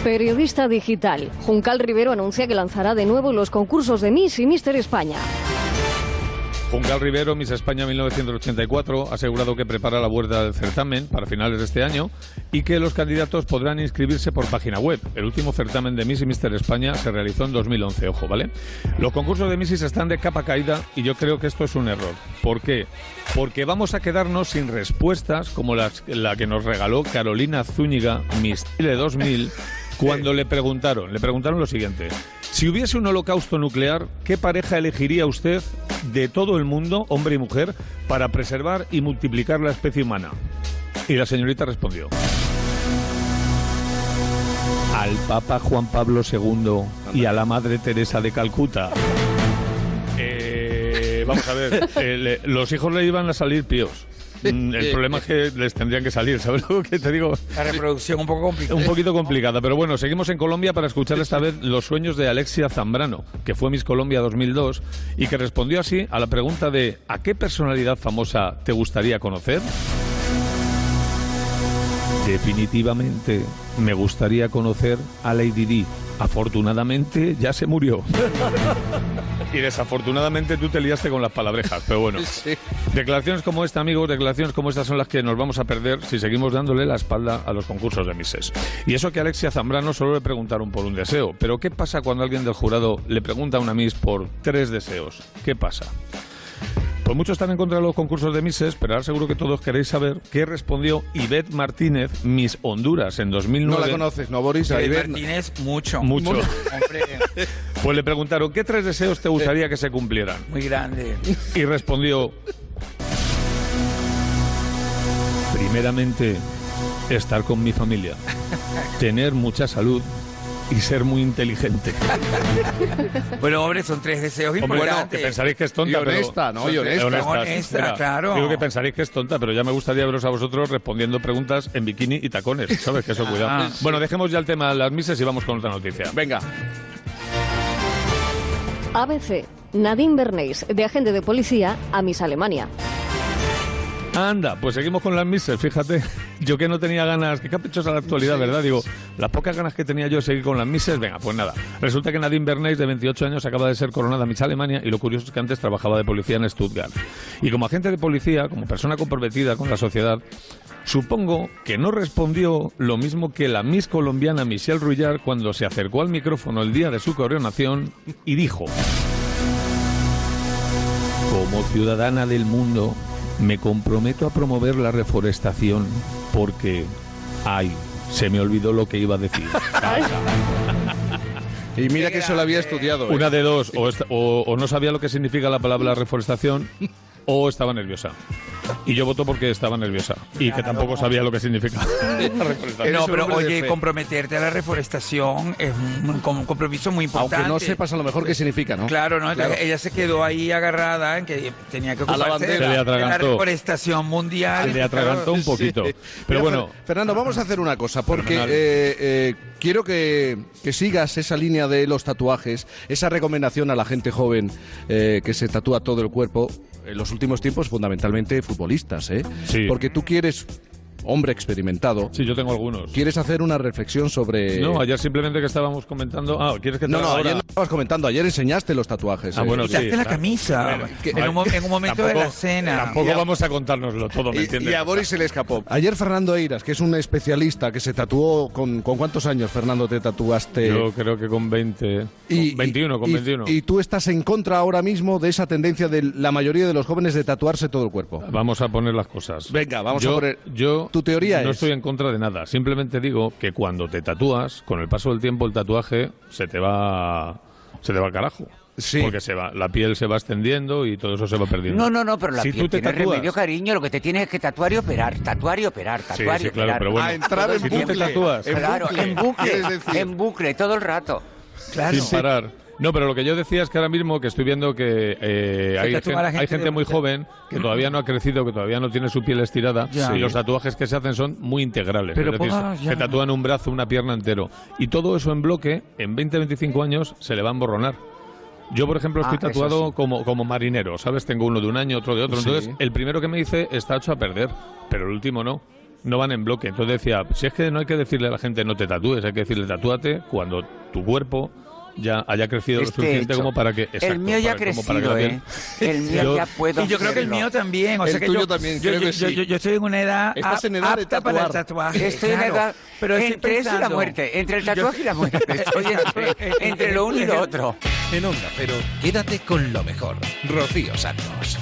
Periodista digital. Juncal Rivero anuncia que lanzará de nuevo los concursos de Miss y Mister España. Juncal Rivero, Miss España 1984, ha asegurado que prepara la vuelta del certamen para finales de este año y que los candidatos podrán inscribirse por página web. El último certamen de Miss y Mister España se realizó en 2011, ojo, ¿vale? Los concursos de Missis están de capa caída y yo creo que esto es un error. ¿Por qué? Porque vamos a quedarnos sin respuestas como las, la que nos regaló Carolina Zúñiga, Miss Chile 2000, cuando le preguntaron, le preguntaron lo siguiente. Si hubiese un holocausto nuclear, ¿qué pareja elegiría usted de todo el mundo, hombre y mujer, para preservar y multiplicar la especie humana? Y la señorita respondió. Al Papa Juan Pablo II y a la Madre Teresa de Calcuta. Eh, vamos a ver, eh, le- los hijos le iban a salir píos. Mm, El problema es que les tendrían que salir, ¿sabes lo que te digo? La reproducción un poco complicada. Un poquito complicada, pero bueno, seguimos en Colombia para escuchar esta vez los sueños de Alexia Zambrano, que fue Miss Colombia 2002 y que respondió así a la pregunta de ¿a qué personalidad famosa te gustaría conocer? Definitivamente me gustaría conocer a Lady Di. Afortunadamente ya se murió. y desafortunadamente tú te liaste con las palabrejas, pero bueno. Declaraciones como esta, amigos, declaraciones como estas son las que nos vamos a perder si seguimos dándole la espalda a los concursos de Misses. Y eso que a Alexia Zambrano solo le preguntaron por un deseo. Pero ¿qué pasa cuando alguien del jurado le pregunta a una Miss por tres deseos? ¿Qué pasa? Pues muchos están en contra de los concursos de Misses, pero ahora seguro que todos queréis saber qué respondió Ivette Martínez, Miss Honduras, en 2009. No la conoces, ¿no, Boris? A Ivette Ivette- Martínez, mucho. Mucho. Pues le preguntaron, ¿qué tres deseos te gustaría que se cumplieran? muy grande. Y respondió, primeramente, estar con mi familia, tener mucha salud y ser muy inteligente. Bueno, hombre, son tres deseos Hombre, bueno, importantes. que pensaréis que es tonta, Y honesta, pero... ¿no? Y honesta. Honestas. Honesta, Mira, claro. Digo que pensaréis que es tonta, pero ya me gustaría veros a vosotros respondiendo preguntas en bikini y tacones, ¿sabes? Que eso, cuidado. Ah. Bueno, dejemos ya el tema de las mises y vamos con otra noticia. Venga. ABC. Nadine Bernays, de agente de policía a Miss Alemania. Anda, pues seguimos con las mises, fíjate. Yo que no tenía ganas, qué caprichosa la actualidad, ¿verdad? Digo, las pocas ganas que tenía yo de seguir con las mises, venga, pues nada. Resulta que Nadine Bernays, de 28 años, acaba de ser coronada Miss Alemania y lo curioso es que antes trabajaba de policía en Stuttgart. Y como agente de policía, como persona comprometida con la sociedad, supongo que no respondió lo mismo que la Miss colombiana Michelle Ruyard cuando se acercó al micrófono el día de su coronación y dijo... Como ciudadana del mundo, me comprometo a promover la reforestación porque, ay, se me olvidó lo que iba a decir. Y mira que eso lo había estudiado. ¿eh? Una de dos, o, esta- o- o no sabía lo que significa la palabra reforestación o estaba nerviosa. Y yo voto porque estaba nerviosa y que tampoco sabía lo que significaba la reforestación. No, pero oye, comprometerte a la reforestación es un, com- un compromiso muy importante. Aunque no sepas a lo mejor qué significa, ¿no? Claro, ¿no? Claro. ella se quedó ahí agarrada en que tenía que ocuparse de bandera. la, Se le de la atragantó. reforestación mundial. Se le atragantó un poquito. Pero Mira, bueno, Fer- Fernando, vamos a hacer una cosa, porque Fenomenal. eh, eh, quiero que, que sigas esa línea de los tatuajes, esa recomendación a la gente joven eh, que se tatúa todo el cuerpo, en los últimos tiempos fundamentalmente futbolistas, ¿eh? Sí. Porque tú quieres, hombre experimentado, sí, yo tengo algunos. quieres hacer una reflexión sobre... No, ayer simplemente que estábamos comentando... Ah, ¿quieres que te No, no, ahora? ayer no estabas comentando, ayer enseñaste los tatuajes. Ah, ¿eh? bueno, Quitaste sí, la claro. camisa Bueno, que que- en, un, mo- en un momento de la cena. Tampoco a- vamos a contárnoslo todo, ¿me Y, entiendes? y a Boris se le escapó. Ayer Fernando Eiras, que es un especialista que se tatuó con, ¿con cuántos años, Fernando, te tatuaste? Yo creo que con 20... Y- con 21, con y- 21. Y tú estás en contra ahora mismo de esa tendencia de la mayoría de los jóvenes de tatuarse todo el cuerpo. Vamos a poner las cosas. Venga, vamos Yo- a poner. Yo Tu teoría no es- estoy en contra de nada. Simplemente digo que cuando te tatúas, con el paso del tiempo el tatuaje se te va se te va al carajo. Sí. Porque se va, la piel se va extendiendo y todo eso se va perdiendo. No, no, no, pero la si piel tú te tiene tatúas, remedio, cariño. Lo que te tienes es que tatuar y operar, tatuar y operar, Sí, tatuar sí, y claro, operar. pero bueno, A entrar en si tú te bucle. tatúas En claro, bucle, en bucle, bucle, todo el rato. Claro. sin parar. No, pero lo que yo decía es que ahora mismo que estoy viendo que eh, hay, gente muy joven que todavía no ha crecido, que todavía no tiene su piel estirada Ya. y los tatuajes que se hacen son muy integrales. Pero es decir, se- tatúan un brazo, una pierna entero. Y todo eso en bloque, en 20-25 años, se le va a emborronar. Yo, por ejemplo, estoy Ah, tatuado sí. como, como marinero, ¿sabes? Tengo uno de un año, otro de otro. Sí. Entonces, el primero que me hice está hecho a perder, pero el último no. No van en bloque. Entonces decía, si es que no hay que decirle a la gente no te tatúes, hay que decirle tatúate cuando tu cuerpo ya haya crecido lo Esté suficiente hecho. como para que... el exacto, mío ya ha crecido, ¿eh? El mío Yo- ya puedo Y yo creo que el mío también. O El sea que tuyo yo, también, yo, creo yo, que yo- sí. yo- yo estoy en una edad, Estás en edad de para el tatuaje. Estoy en edad pero entre eso y la muerte, entre el Yo- tatuaje y la muerte. Estoy entre, entre lo uno y lo otro. En Onda Cero, quédate con lo mejor. Rocío Santos.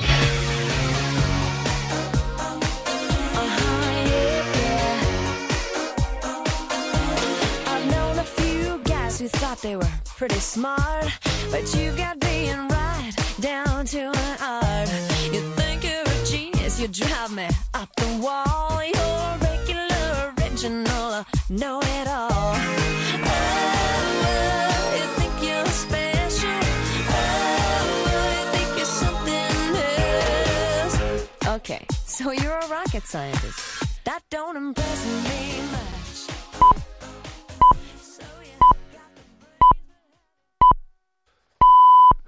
Guys who thought they were pretty smart, but you got being right down to an art. You think you're a genius, you drive me up the wall. You're regular, original, know it all. Oh, you think you're special. Oh, you think you're something else. Okay, so you're a rocket scientist. That don't impress me much.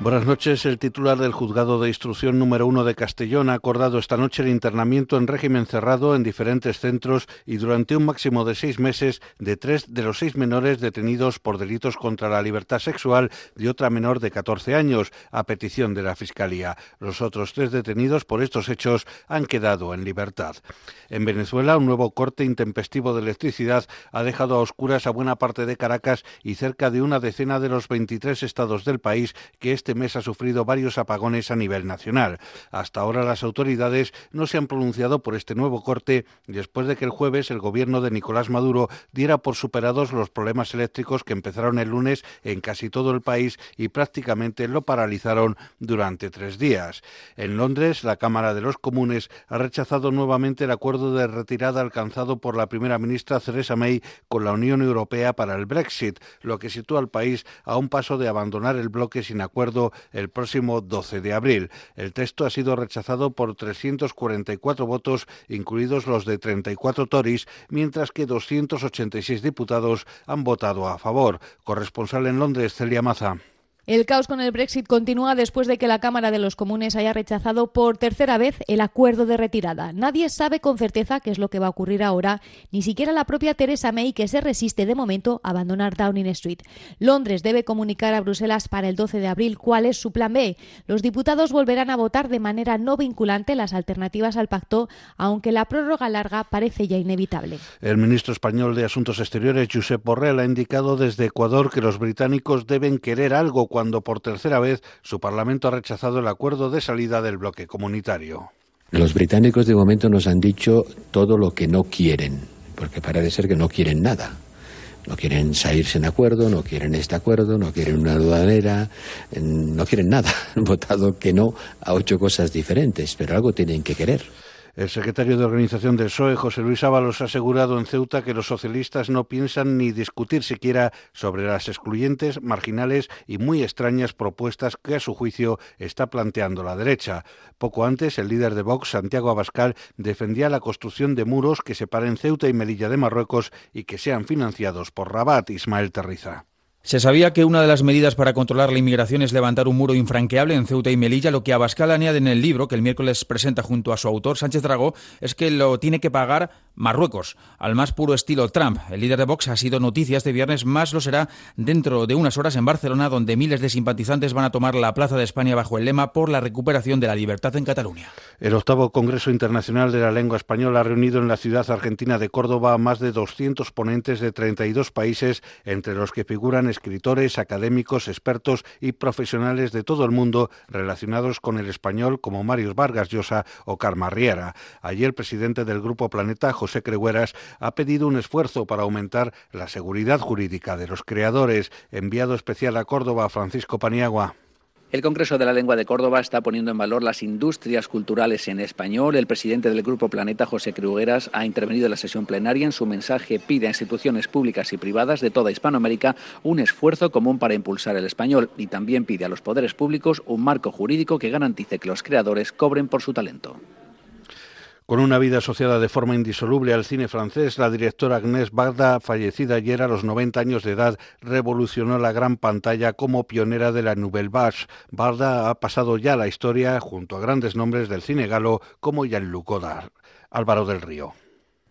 Buenas noches. El titular del juzgado de instrucción número uno de Castellón ha acordado esta noche el internamiento en régimen cerrado en diferentes centros y durante un máximo de seis meses de tres de los seis menores detenidos por delitos contra la libertad sexual de otra menor de 14 años, a petición de la Fiscalía. Los otros tres detenidos por estos hechos han quedado en libertad. En Venezuela, un nuevo corte intempestivo de electricidad ha dejado a oscuras a buena parte de Caracas y cerca de una decena de los 23 estados del país que este este mes ha sufrido varios apagones a nivel nacional. Hasta ahora las autoridades no se han pronunciado por este nuevo corte después de que el jueves el gobierno de Nicolás Maduro diera por superados los problemas eléctricos que empezaron el lunes en casi todo el país y prácticamente lo paralizaron durante tres días. En Londres, la Cámara de los Comunes ha rechazado nuevamente el acuerdo de retirada alcanzado por la primera ministra Theresa May con la Unión Europea para el Brexit, lo que sitúa al país a un paso de abandonar el bloque sin acuerdo el próximo 12 de abril. El texto ha sido rechazado por 344 votos, incluidos los de 34 Tories, mientras que 286 diputados han votado a favor. Corresponsal en Londres, Celia Maza. El caos con el Brexit continúa después de que la Cámara de los Comunes haya rechazado por tercera vez el acuerdo de retirada. Nadie sabe con certeza qué es lo que va a ocurrir ahora, ni siquiera la propia Theresa May, que se resiste de momento a abandonar Downing Street. Londres debe comunicar a Bruselas para el 12 de abril cuál es su plan B. Los diputados volverán a votar de manera no vinculante las alternativas al pacto, aunque la prórroga larga parece ya inevitable. El ministro español de Asuntos Exteriores, Josep Borrell, ha indicado desde Ecuador que los británicos deben querer algo cuando por tercera vez su Parlamento ha rechazado el acuerdo de salida del bloque comunitario. Los británicos de momento nos han dicho todo lo que no quieren, porque parece ser que no quieren nada. No quieren salirse en acuerdo, no quieren este acuerdo, no quieren una aduanera, no quieren nada. Han votado que no a ocho cosas diferentes, pero algo tienen que querer. El secretario de organización del PSOE, José Luis Ábalos, ha asegurado en Ceuta que los socialistas no piensan ni discutir siquiera sobre las excluyentes, marginales y muy extrañas propuestas que, a su juicio, está planteando la derecha. Poco antes, el líder de Vox, Santiago Abascal, defendía la construcción de muros que separen Ceuta y Melilla de Marruecos y que sean financiados por Rabat, Ismael Terriza. Se sabía que una de las medidas para controlar la inmigración es levantar un muro infranqueable en Ceuta y Melilla. Lo que Abascal añade en el libro, que el miércoles presenta junto a su autor, Sánchez Dragó, es que lo tiene que pagar Marruecos, al más puro estilo Trump. El líder de Vox ha sido noticia este viernes, más lo será dentro de unas horas en Barcelona, donde miles de simpatizantes van a tomar la Plaza de España bajo el lema por la recuperación de la libertad en Cataluña. El octavo Congreso Internacional de la Lengua Española ha reunido en la ciudad argentina de Córdoba a más de 200 ponentes de 32 países, entre los que figuran escritores, académicos, expertos y profesionales de todo el mundo relacionados con el español, como Marius Vargas Llosa o Carma Riera. El presidente del Grupo Planeta, José Crehueras, ha pedido un esfuerzo para aumentar la seguridad jurídica de los creadores. Enviado especial a Córdoba, Francisco Paniagua. El Congreso de la Lengua de Córdoba está poniendo en valor las industrias culturales en español. El presidente del Grupo Planeta, José Crugueras, ha intervenido en la sesión plenaria. En su mensaje pide a instituciones públicas y privadas de toda Hispanoamérica un esfuerzo común para impulsar el español y también pide a los poderes públicos un marco jurídico que garantice que los creadores cobren por su talento. Con una vida asociada de forma indisoluble al cine francés, la directora Agnès Barda, fallecida ayer a los 90 años de edad, revolucionó la gran pantalla como pionera de la Nouvelle Vague. Barda ha pasado ya la historia junto a grandes nombres del cine galo como Jean-Luc Godard. Álvaro del Río.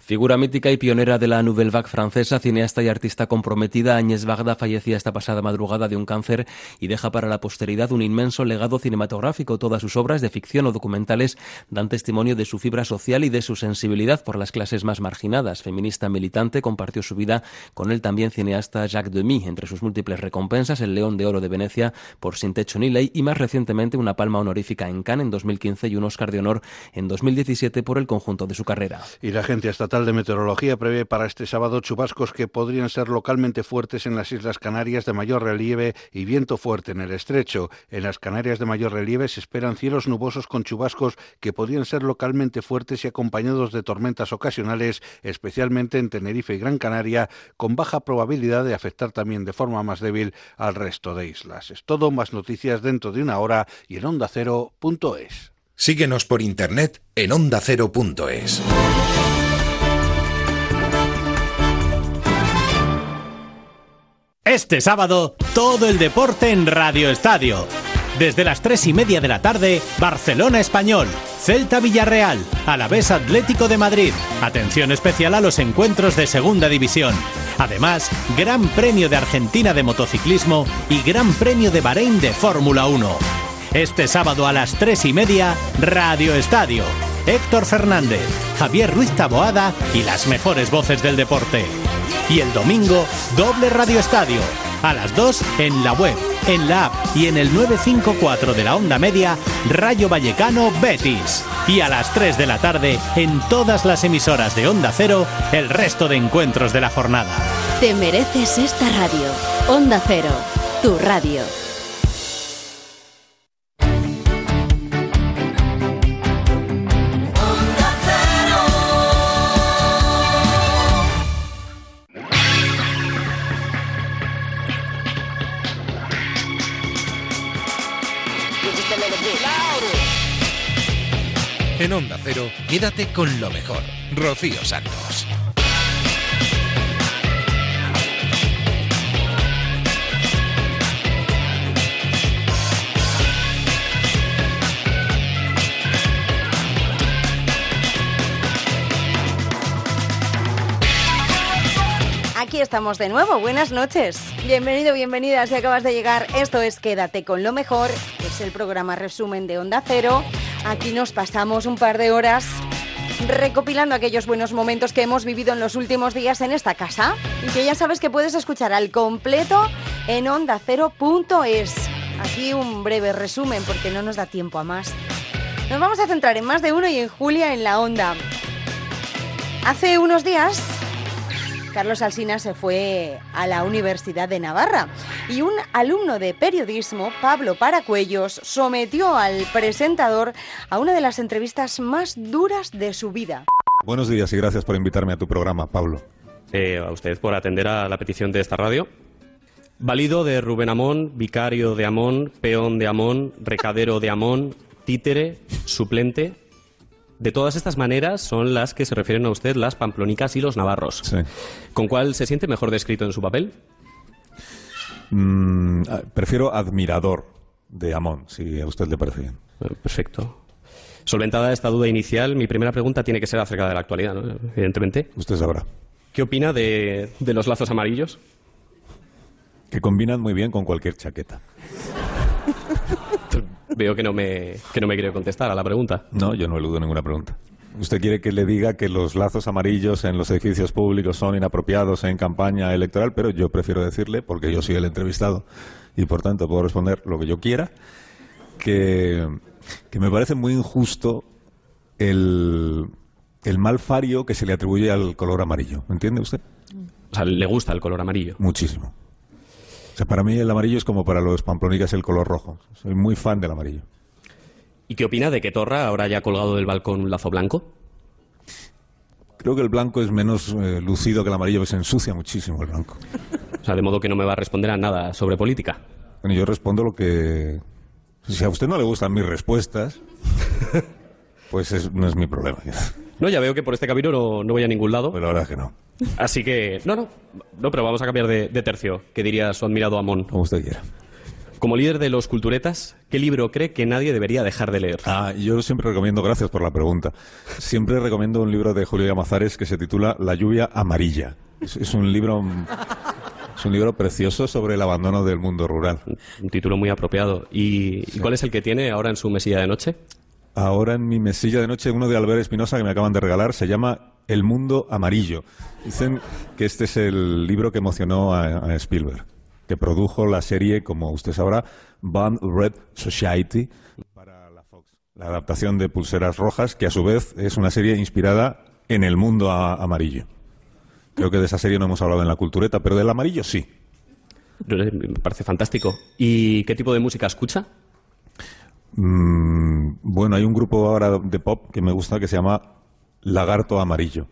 Figura mítica y pionera de la Nouvelle Vague francesa, cineasta y artista comprometida, Agnès Varda fallecía esta pasada madrugada de un cáncer y deja para la posteridad un inmenso legado cinematográfico. Todas sus obras de ficción o documentales dan testimonio de su fibra social y de su sensibilidad por las clases más marginadas. Feminista militante, compartió su vida con el también cineasta Jacques Demy. Entre sus múltiples recompensas, el León de Oro de Venecia por Sin Techo ni Ley y más recientemente una palma honorífica en Cannes en 2015 y un Oscar de Honor en 2017 por el conjunto de su carrera. Y la Agencia De Meteorología prevé para este sábado chubascos que podrían ser localmente fuertes en las Islas Canarias de mayor relieve y viento fuerte en el estrecho. En las Canarias de mayor relieve se esperan cielos nubosos con chubascos que podrían ser localmente fuertes y acompañados de tormentas ocasionales, especialmente en Tenerife y Gran Canaria, con baja probabilidad de afectar también de forma más débil al resto de islas. Es todo, más noticias dentro de una hora y en ondacero.es. Síguenos por internet en ondacero.es. Este sábado, todo el deporte en Radio Estadio. Desde las tres y media de la tarde, Barcelona Español, Celta Villarreal, Alavés Atlético de Madrid. Atención especial a los encuentros de Segunda División. Además, Gran Premio de Argentina de Motociclismo y Gran Premio de Bahrein de Fórmula 1. Este sábado a las tres y media, Radio Estadio. Héctor Fernández, Javier Ruiz Taboada y las mejores voces del deporte. Y el domingo, doble Radio Estadio. A las 2 en la web, en la app y en el 954 de la onda media, Rayo Vallecano Betis. Y a las 3 de la tarde, en todas las emisoras de Onda Cero, el resto de encuentros de la jornada. Te mereces esta radio. Onda Cero, tu radio. En Onda Cero, quédate con lo mejor. Rocío Santos. Aquí estamos de nuevo, buenas noches. Bienvenido, bienvenida si acabas de llegar. Esto es Quédate con lo mejor, es el programa resumen de Onda Cero. Aquí nos pasamos un par de horas recopilando aquellos buenos momentos que hemos vivido en los últimos días en esta casa y que ya sabes que puedes escuchar al completo en ondacero.es. Aquí un breve resumen porque no nos da tiempo a más. Nos vamos a centrar en más de uno y en Julia en la onda. Hace unos días Carlos Alsina se fue a la Universidad de Navarra y un alumno de periodismo, Pablo Paracuellos, sometió al presentador a una de las entrevistas más duras de su vida. Buenos días y gracias por invitarme a tu programa, Pablo. Eh, a usted por atender a la petición de esta radio. Válido de Rubén Amón, vicario de Amón, peón de Amón, recadero de Amón, títere, suplente. De todas estas maneras son las que se refieren a usted las pamplonicas y los navarros. Sí. ¿Con cuál se siente mejor descrito en su papel? Mm, ah, prefiero admirador de Amón, si a usted le parece bien. Perfecto. Solventada esta duda inicial, mi primera pregunta tiene que ser acerca de la actualidad, ¿no? evidentemente. Usted sabrá. ¿Qué opina de, de los lazos amarillos? Que combinan muy bien con cualquier chaqueta. Veo que no me, que no me quiere contestar a la pregunta. No, yo no eludo ninguna pregunta. ¿Usted quiere que le diga que los lazos amarillos en los edificios públicos son inapropiados en campaña electoral? Pero yo prefiero decirle, porque yo soy el entrevistado y por tanto puedo responder lo que yo quiera, que, que me parece muy injusto el, el mal fario que se le atribuye al color amarillo. ¿Entiende usted? O sea, ¿le gusta el color amarillo? Muchísimo. O sea, para mí el amarillo es como para los pamplonicas el color rojo. Soy muy fan del amarillo. ¿Y qué opina de que Torra ahora haya colgado del balcón un lazo blanco? Creo que el blanco es menos eh, lucido que el amarillo, que se ensucia muchísimo el blanco. O sea, de modo que no me va a responder a nada sobre política. Bueno, yo respondo lo que... Si a usted no le gustan mis respuestas, pues es- no es mi problema. No, ya veo que por este camino no, no voy a ningún lado. Pero la verdad es que no. Así que, no, no, no, pero vamos a cambiar de, de tercio, que diría su admirado Amón. Como usted quiera. Como líder de los culturetas, ¿qué libro cree que nadie debería dejar de leer? Ah, yo siempre recomiendo, gracias por la pregunta, siempre recomiendo un libro de Julio Llamazares que se titula La lluvia amarilla. Es, es un libro... Es un libro precioso sobre el abandono del mundo rural. Un título muy apropiado. ¿Y, ¿y cuál es el que tiene ahora en su mesilla de noche? Ahora en mi mesilla de noche, uno de Albert Espinosa que me acaban de regalar, se llama El mundo amarillo. Dicen que este es el libro que emocionó a, a Spielberg, que produjo la serie, como usted sabrá, Band Red Society, para la Fox. La adaptación de Pulseras Rojas, que a su vez es una serie inspirada en el mundo a- amarillo. Creo que de esa serie no hemos hablado en la cultureta, pero del amarillo sí. Me parece fantástico. ¿Y qué tipo de música escucha? Mm, bueno, hay un grupo ahora de pop que me gusta que se llama Lagarto Amarillo.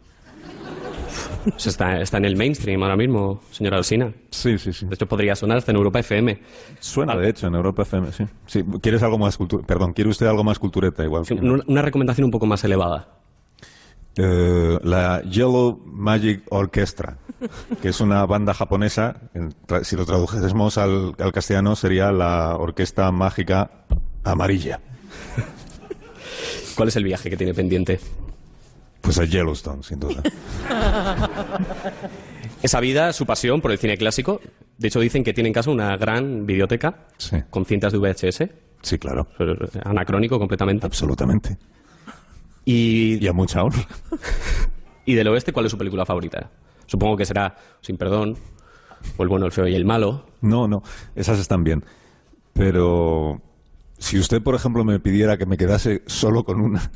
O sea, está, está en el mainstream ahora mismo, señora Alsina. Sí, sí, sí. De hecho, podría sonar hasta en Europa FM. Suena, de hecho, en Europa FM, sí. sí. ¿Quieres algo más cultu- Perdón, ¿quiere usted algo más cultureta igual? Una, una recomendación un poco más elevada. Eh, la Yellow Magic Orchestra, que es una banda japonesa, si lo tradujésemos al, al castellano sería la Orquesta Mágica Amarilla. ¿Cuál es el viaje que tiene pendiente? Pues a Yellowstone, sin duda. Esa vida, su pasión por el cine clásico. De hecho, dicen que tiene en casa una gran biblioteca Sí. con cintas de VHS. Sí, claro. Anacrónico completamente. Absolutamente. Y, y a mucha honra. ¿Y del oeste cuál es su película favorita? Supongo que será Sin Perdón. o El bueno, el feo y el malo. No, no, esas están bien. Pero si usted, por ejemplo, me pidiera que me quedase solo con una,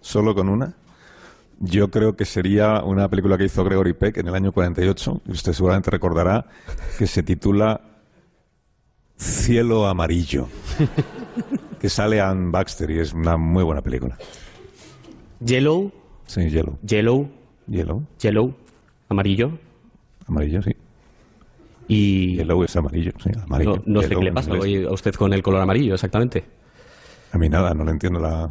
solo con una, yo creo que sería una película que hizo Gregory Peck en el año 48, y usted seguramente recordará, que se titula Cielo Amarillo, que sale Ann Baxter y es una muy buena película. Yellow. Sí, Yellow. Yellow. Yellow. Yellow. Amarillo. Amarillo, sí. Y... Yellow es amarillo, sí, amarillo. No, no sé qué le pasa hoy a usted con el color amarillo, exactamente. A mí nada, no le entiendo la...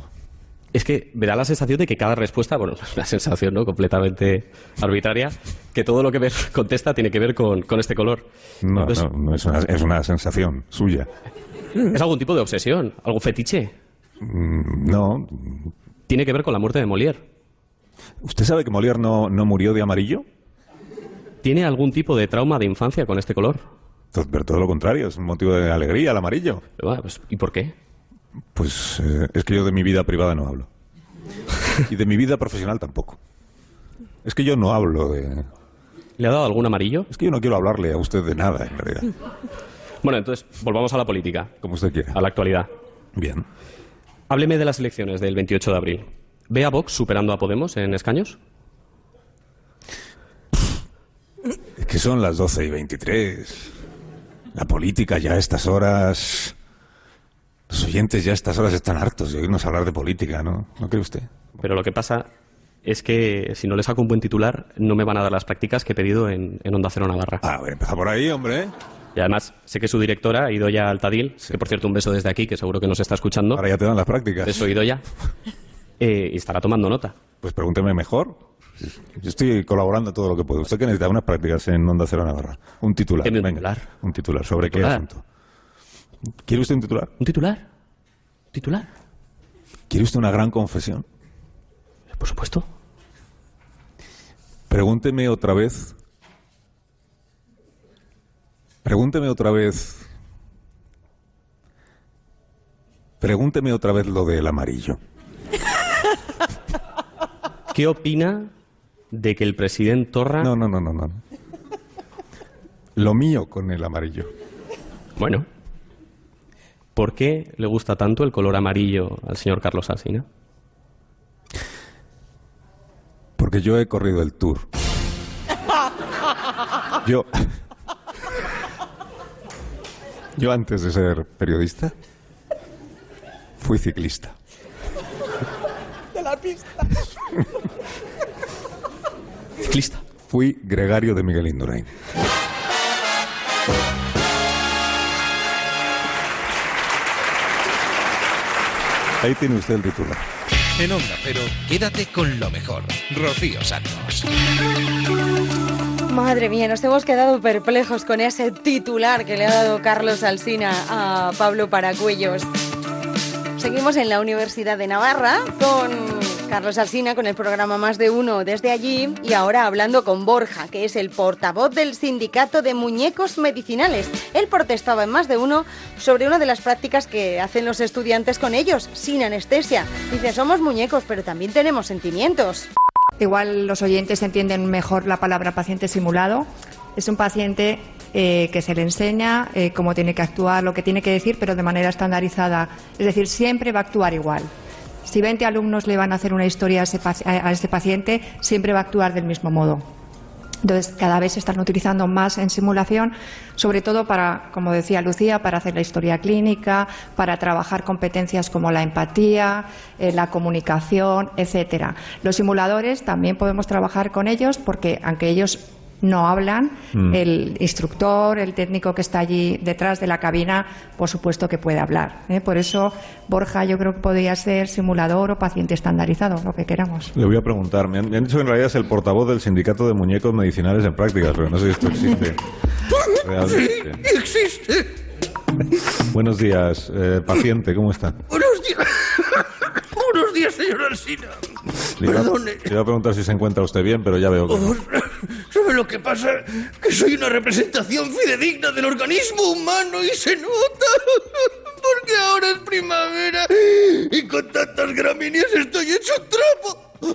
Es que me da la sensación de que cada respuesta, bueno, es una sensación ¿no? completamente arbitraria, que todo lo que me contesta tiene que ver con, con este color. No, Entonces, no, no es, una, es una sensación suya. ¿Es algún tipo de obsesión? ¿Algún fetiche? Mm, No. Tiene que ver con la muerte de Molière. ¿Usted sabe que Molière no, no murió de amarillo? ¿Tiene algún tipo de trauma de infancia con este color? Entonces, Pero todo lo contrario, es un motivo de alegría el amarillo. Pues, ¿Y por qué? Pues eh, es que yo de mi vida privada no hablo. Y de mi vida profesional tampoco. Es que yo no hablo de... ¿Le ha dado algún amarillo? Es que yo no quiero hablarle a usted de nada, en realidad. Bueno, entonces, volvamos a la política. Como usted quiera. A la actualidad. Bien. Hábleme de las elecciones del 28 de abril. ¿Ve a Vox superando a Podemos en escaños? Es que son las 12 y 23. La política ya a estas horas... Los oyentes ya a estas horas están hartos de oírnos hablar de política, ¿no? ¿No cree usted? Pero lo que pasa es que si no le saco un buen titular, no me van a dar las prácticas que he pedido en, en Onda Cero Navarra. Ah, a empezar por ahí, hombre. Y además, sé que su directora, Idoya Altadil, que por cierto un beso desde aquí, que seguro que nos está escuchando. Ahora ya te dan las prácticas. Beso, Idoya. Eh, y estará tomando nota. Pues pregúnteme mejor. Yo estoy colaborando todo lo que puedo. Usted que necesita unas prácticas en Onda Cero Navarra. Un titular. Un venga. Un titular. ¿Sobre qué asunto? ¿Quiere usted un titular? ¿Un titular? ¿Titular? ¿Quiere usted una gran confesión? Por supuesto. Pregúnteme otra vez. Pregúnteme otra vez. Pregúnteme otra vez lo del amarillo. ¿Qué opina de que el presidente Torra... No, no, no, no, no. Lo mío con el amarillo. Bueno. ¿Por qué le gusta tanto el color amarillo al señor Carlos Alsina? Porque yo he corrido el tour. Yo. Yo antes de ser periodista, fui ciclista. De la pista. Ciclista. Fui gregario de Miguel Indurain. Ahí tiene usted el titular. En Onda Cero, quédate con lo mejor. Rocío Santos. Madre mía, nos hemos quedado perplejos con ese titular que le ha dado Carlos Alsina a Pablo Paracuellos. Seguimos en la Universidad de Navarra con Carlos Alsina con el programa Más de Uno desde allí y ahora hablando con Borja, que es el portavoz del sindicato de muñecos medicinales. Él protestaba en Más de Uno sobre una de las prácticas que hacen los estudiantes con ellos, sin anestesia. Dice, somos muñecos, pero también tenemos sentimientos. Igual los oyentes entienden mejor la palabra paciente simulado. Es un paciente eh, que se le enseña eh, cómo tiene que actuar, lo que tiene que decir, pero de manera estandarizada. Es decir, siempre va a actuar igual. Si 20 alumnos le van a hacer una historia a ese, ese paciente, siempre va a actuar del mismo modo. Entonces, cada vez se están utilizando más en simulación, sobre todo para, como decía Lucía, para hacer la historia clínica, para trabajar competencias como la empatía, eh, la comunicación, etcétera. Los simuladores también podemos trabajar con ellos porque, aunque ellos no hablan, Mm. el instructor, el técnico que está allí detrás de la cabina, por supuesto que puede hablar. ¿eh? Por eso, Borja, yo creo que podría ser simulador o paciente estandarizado, lo que queramos. Le voy a preguntar. Me han, me han dicho que en realidad es el portavoz del sindicato de muñecos medicinales en prácticas, pero no sé si esto existe. Realmente. existe. Buenos días, eh, paciente, ¿cómo está? Buenos días. Buenos días, señor Alsina. Le iba, Perdone. le iba a preguntar si se encuentra usted bien, pero ya veo que no. ¿Sabe lo que pasa? Que soy una representación fidedigna del organismo humano y se nota. Porque ahora es primavera y con tantas gramíneas estoy hecho trapo.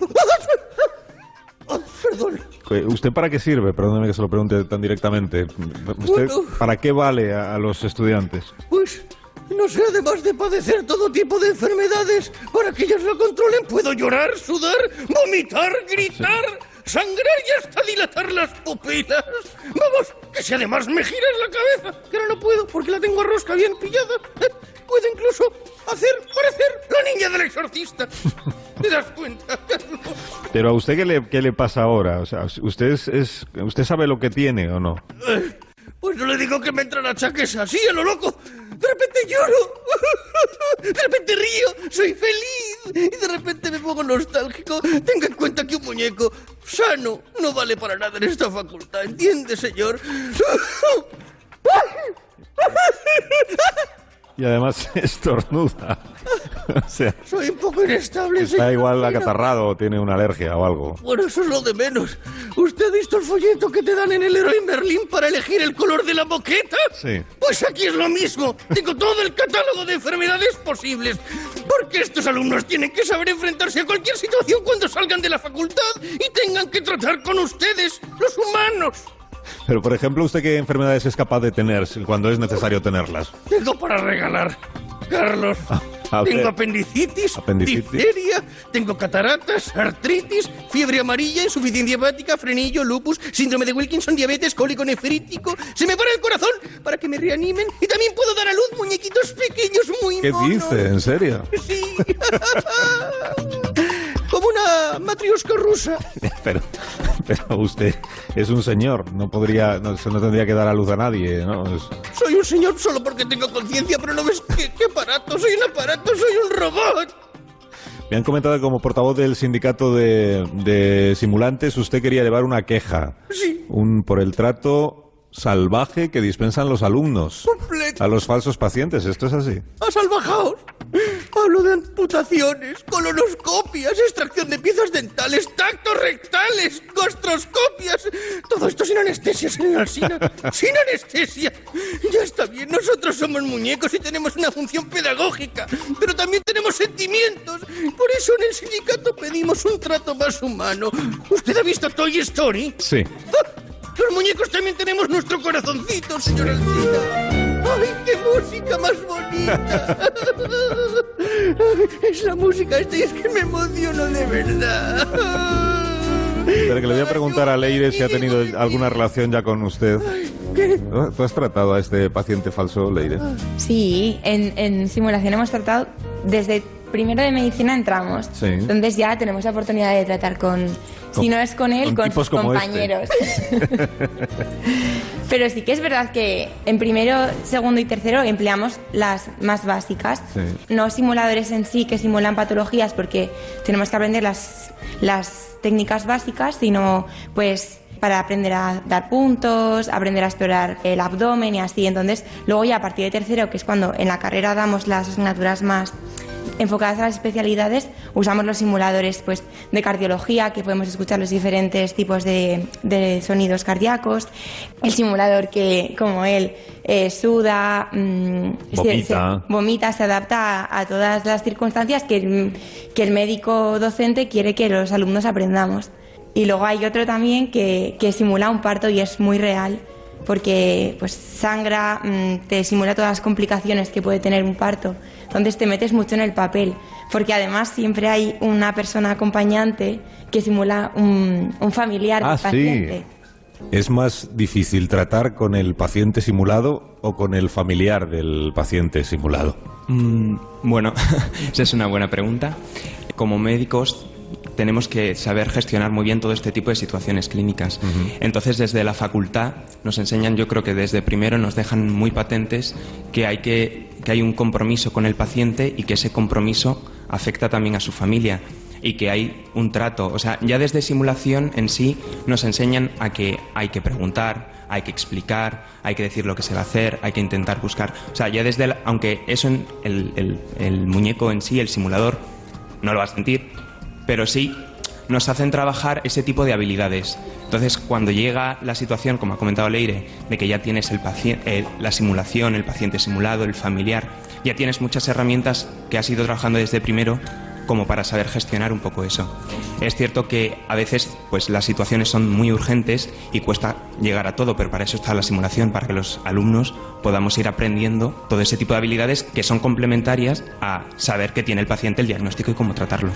Oh, perdón. ¿Usted para qué sirve? Perdóneme que se lo pregunte tan directamente. ¿Usted Bueno. para qué vale a, a los estudiantes? Pues, no sé, además de padecer todo tipo de enfermedades, para que ellos lo controlen, puedo llorar, sudar, vomitar, gritar, sangrar y hasta dilatar las pupilas. Vamos, que si además me giras la cabeza, que ahora no puedo porque la tengo a rosca bien pillada, eh, puedo incluso hacer parecer la niña del exorcista. ¿Te das cuenta, Carlos? Pero a usted qué le, qué le pasa ahora? O sea, usted es, es- usted sabe lo que tiene o no? Pues no le digo que me entra la chaquesa, así a lo loco. De repente lloro, de repente río, soy feliz y de repente me pongo nostálgico. Tenga en cuenta que un muñeco sano no vale para nada en esta facultad, ¿entiende, señor? Y además estornuda. o sea, Soy un poco inestable, está señor. igual acatarrado o tiene una alergia o algo. Bueno, eso es lo de menos. ¿Usted ha visto el folleto que te dan en el Héroe Berlín para elegir el color de la moqueta? Sí. Pues aquí es lo mismo. Tengo todo el catálogo de enfermedades posibles. Porque estos alumnos tienen que saber enfrentarse a cualquier situación cuando salgan de la facultad y tengan que tratar con ustedes, los humanos. Pero, por ejemplo, ¿usted qué enfermedades es capaz de tener cuando es necesario tenerlas? Tengo para regalar. Carlos, a ver. tengo apendicitis, Apendicitis. difteria, tengo cataratas, artritis, fiebre amarilla, insuficiencia hepática, frenillo, lupus, síndrome de Wilkinson, diabetes, cólico nefrítico. Se me para el corazón para que me reanimen y también puedo dar a luz muñequitos pequeños muy ¿Qué monos. dice? ¿En serio? Sí. Una matriosca rusa. Pero, pero usted es un señor, no podría, no, no tendría que dar a luz a nadie, ¿no? Es- Soy un señor solo porque tengo conciencia, pero no ves qué, qué aparato. Soy un aparato, soy un robot. Me han comentado que como portavoz del sindicato de, de simulantes, usted quería llevar una queja. Sí. Un, por el trato salvaje que dispensan los alumnos Completo. a los falsos pacientes. ¿Esto es así? ¡A salvajaos! Hablo de amputaciones, colonoscopias, extracción de piezas dentales, tactos rectales, gastroscopias. Todo esto sin anestesia, señor Alsina. Sin anestesia. Ya está bien, nosotros somos muñecos y tenemos una función pedagógica, pero también tenemos sentimientos. Por eso en el sindicato pedimos un trato más humano. ¿Usted ha visto Toy Story? Sí. Los muñecos también tenemos nuestro corazoncito, señor Alcina. ¡Ay, qué música más bonita! Es la música esta y es que me emociono de verdad. Pero que le voy a preguntar a Leire si ha tenido alguna relación ya con usted. ¿Qué? ¿Tú has tratado a este paciente falso, Leire? Sí, en, en simulación hemos tratado desde primero de medicina entramos. Sí. Entonces ya tenemos la oportunidad de tratar con, si no es con él, con sus este. compañeros. Pero sí que es verdad que en primero, segundo y tercero empleamos las más básicas. No simuladores en sí que simulan patologías porque tenemos que aprender las, las técnicas básicas, sino pues para aprender a dar puntos, aprender a explorar el abdomen y así. Entonces, luego ya a partir de tercero, que es cuando en la carrera damos las asignaturas más enfocadas a las especialidades, usamos los simuladores pues, de cardiología, que podemos escuchar los diferentes tipos de, de sonidos cardíacos, el simulador que, como él, eh, suda, mm, se- Vomita. se- vomita, se adapta a, a todas las circunstancias que el, que el médico docente quiere que los alumnos aprendamos. Y luego hay otro también que, que simula un parto y es muy real, porque pues sangra, mm, te simula todas las complicaciones que puede tener un parto. Entonces te metes mucho en el papel, porque además siempre hay una persona acompañante que simula un, un familiar Ah, del sí. paciente. ¿Es más difícil tratar con el paciente simulado o con el familiar del paciente simulado? Mm, bueno, esa es una buena pregunta. Como médicos tenemos que saber gestionar muy bien todo este tipo de situaciones clínicas. Entonces, desde la facultad nos enseñan, yo creo que desde primero nos dejan muy patentes que hay que, que hay un compromiso con el paciente y que ese compromiso afecta también a su familia y que hay un trato. O sea, ya desde simulación en sí nos enseñan a que hay que preguntar, hay que explicar, hay que decir lo que se va a hacer, hay que intentar buscar. O sea, ya desde, el- aunque eso en el, el- el muñeco en sí, el simulador, no lo va a sentir, pero sí nos hacen trabajar ese tipo de habilidades. Entonces, cuando llega la situación, como ha comentado Leire, de que ya tienes el la simulación, el paciente simulado, el familiar, ya tienes muchas herramientas que has ido trabajando desde primero como para saber gestionar un poco eso. Es cierto que a veces pues las situaciones son muy urgentes y cuesta llegar a todo, pero para eso está la simulación, para que los alumnos podamos ir aprendiendo todo ese tipo de habilidades que son complementarias a saber que tiene el paciente el diagnóstico y cómo tratarlo.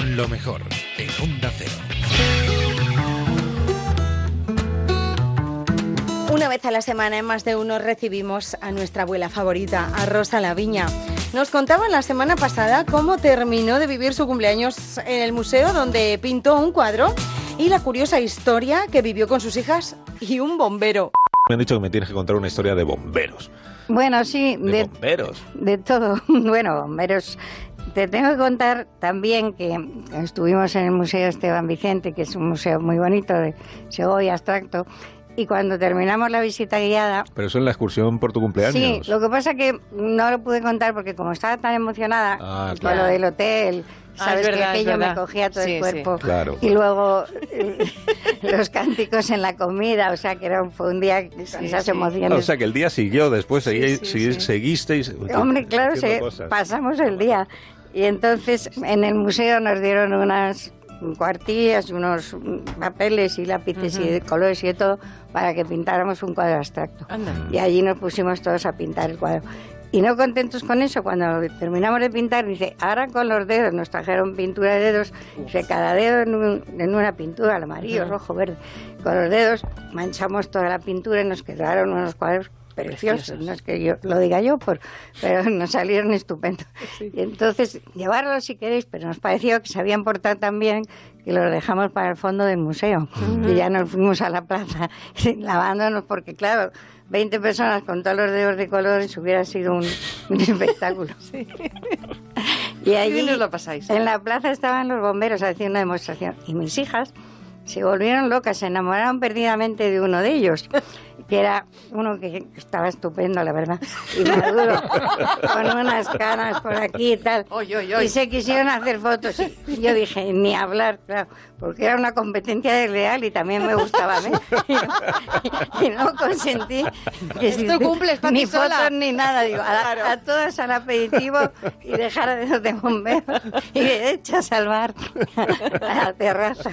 Con lo mejor en Onda Cero. Una vez a la semana en más de uno recibimos a nuestra abuela favorita, a Rosa Laviña. Nos contaba la semana pasada cómo terminó de vivir su cumpleaños en el museo donde pintó un cuadro y la curiosa historia que vivió con sus hijas y un bombero. Me han dicho que me tienes que contar una historia de bomberos. Bueno, sí, De, de, bomberos. de todo. Bueno, bomberos. Te tengo que contar también que estuvimos en el Museo Esteban Vicente, que es un museo muy bonito de Segovia abstracto, y cuando terminamos la visita guiada, Pero eso en la excursión por tu cumpleaños. Sí, lo que pasa que no lo pude contar porque como estaba tan emocionada Ah, con claro. lo del hotel, Ah, sabes es verdad, que aquello me cogía todo Sí, el sí. cuerpo. Claro. Y luego los cánticos en la comida, o sea que era un, fue un día con esas emociones. O sea que el día siguió, después sí, sí, sí. seguisteis. Hombre, claro, se- pasamos el día. Y entonces en el museo nos dieron unas cuartillas, unos papeles y lápices y de colores y de todo para que pintáramos un cuadro abstracto. Y allí nos pusimos todos a pintar el cuadro. Y no contentos con eso, cuando terminamos de pintar, dice, ahora con los dedos, nos trajeron pintura de dedos, dice, cada dedo en, un- en una pintura, amarillo, Ujú. rojo, verde. Con los dedos manchamos toda la pintura y nos quedaron unos cuadros preciosos. No es que yo lo diga yo, por, pero nos salieron estupendos. Y entonces, llevarlos si queréis, pero nos pareció que se habían portado tan bien que los dejamos para el fondo del museo. Y ya nos fuimos a la plaza lavándonos, porque claro, 20 personas con todos los dedos de colores hubiera sido un, un espectáculo. Y allí bien os lo pasáis. en la plaza estaban los bomberos haciendo una demostración. Y mis hijas se volvieron locas, se enamoraron perdidamente de uno de ellos, que era uno que estaba estupendo, la verdad, y maduro, con unas canas por aquí y tal. Y se quisieron hacer fotos. Y yo dije, ni hablar, claro, porque era una competencia desleal y también me gustaba a mí. Y, no consentí que Es si- tu cumple, es pa' ni ti sola. fotos ni nada. Digo, a, la- a todas al aperitivo y dejar de los de bomberos y hechas al bar, a la terraza.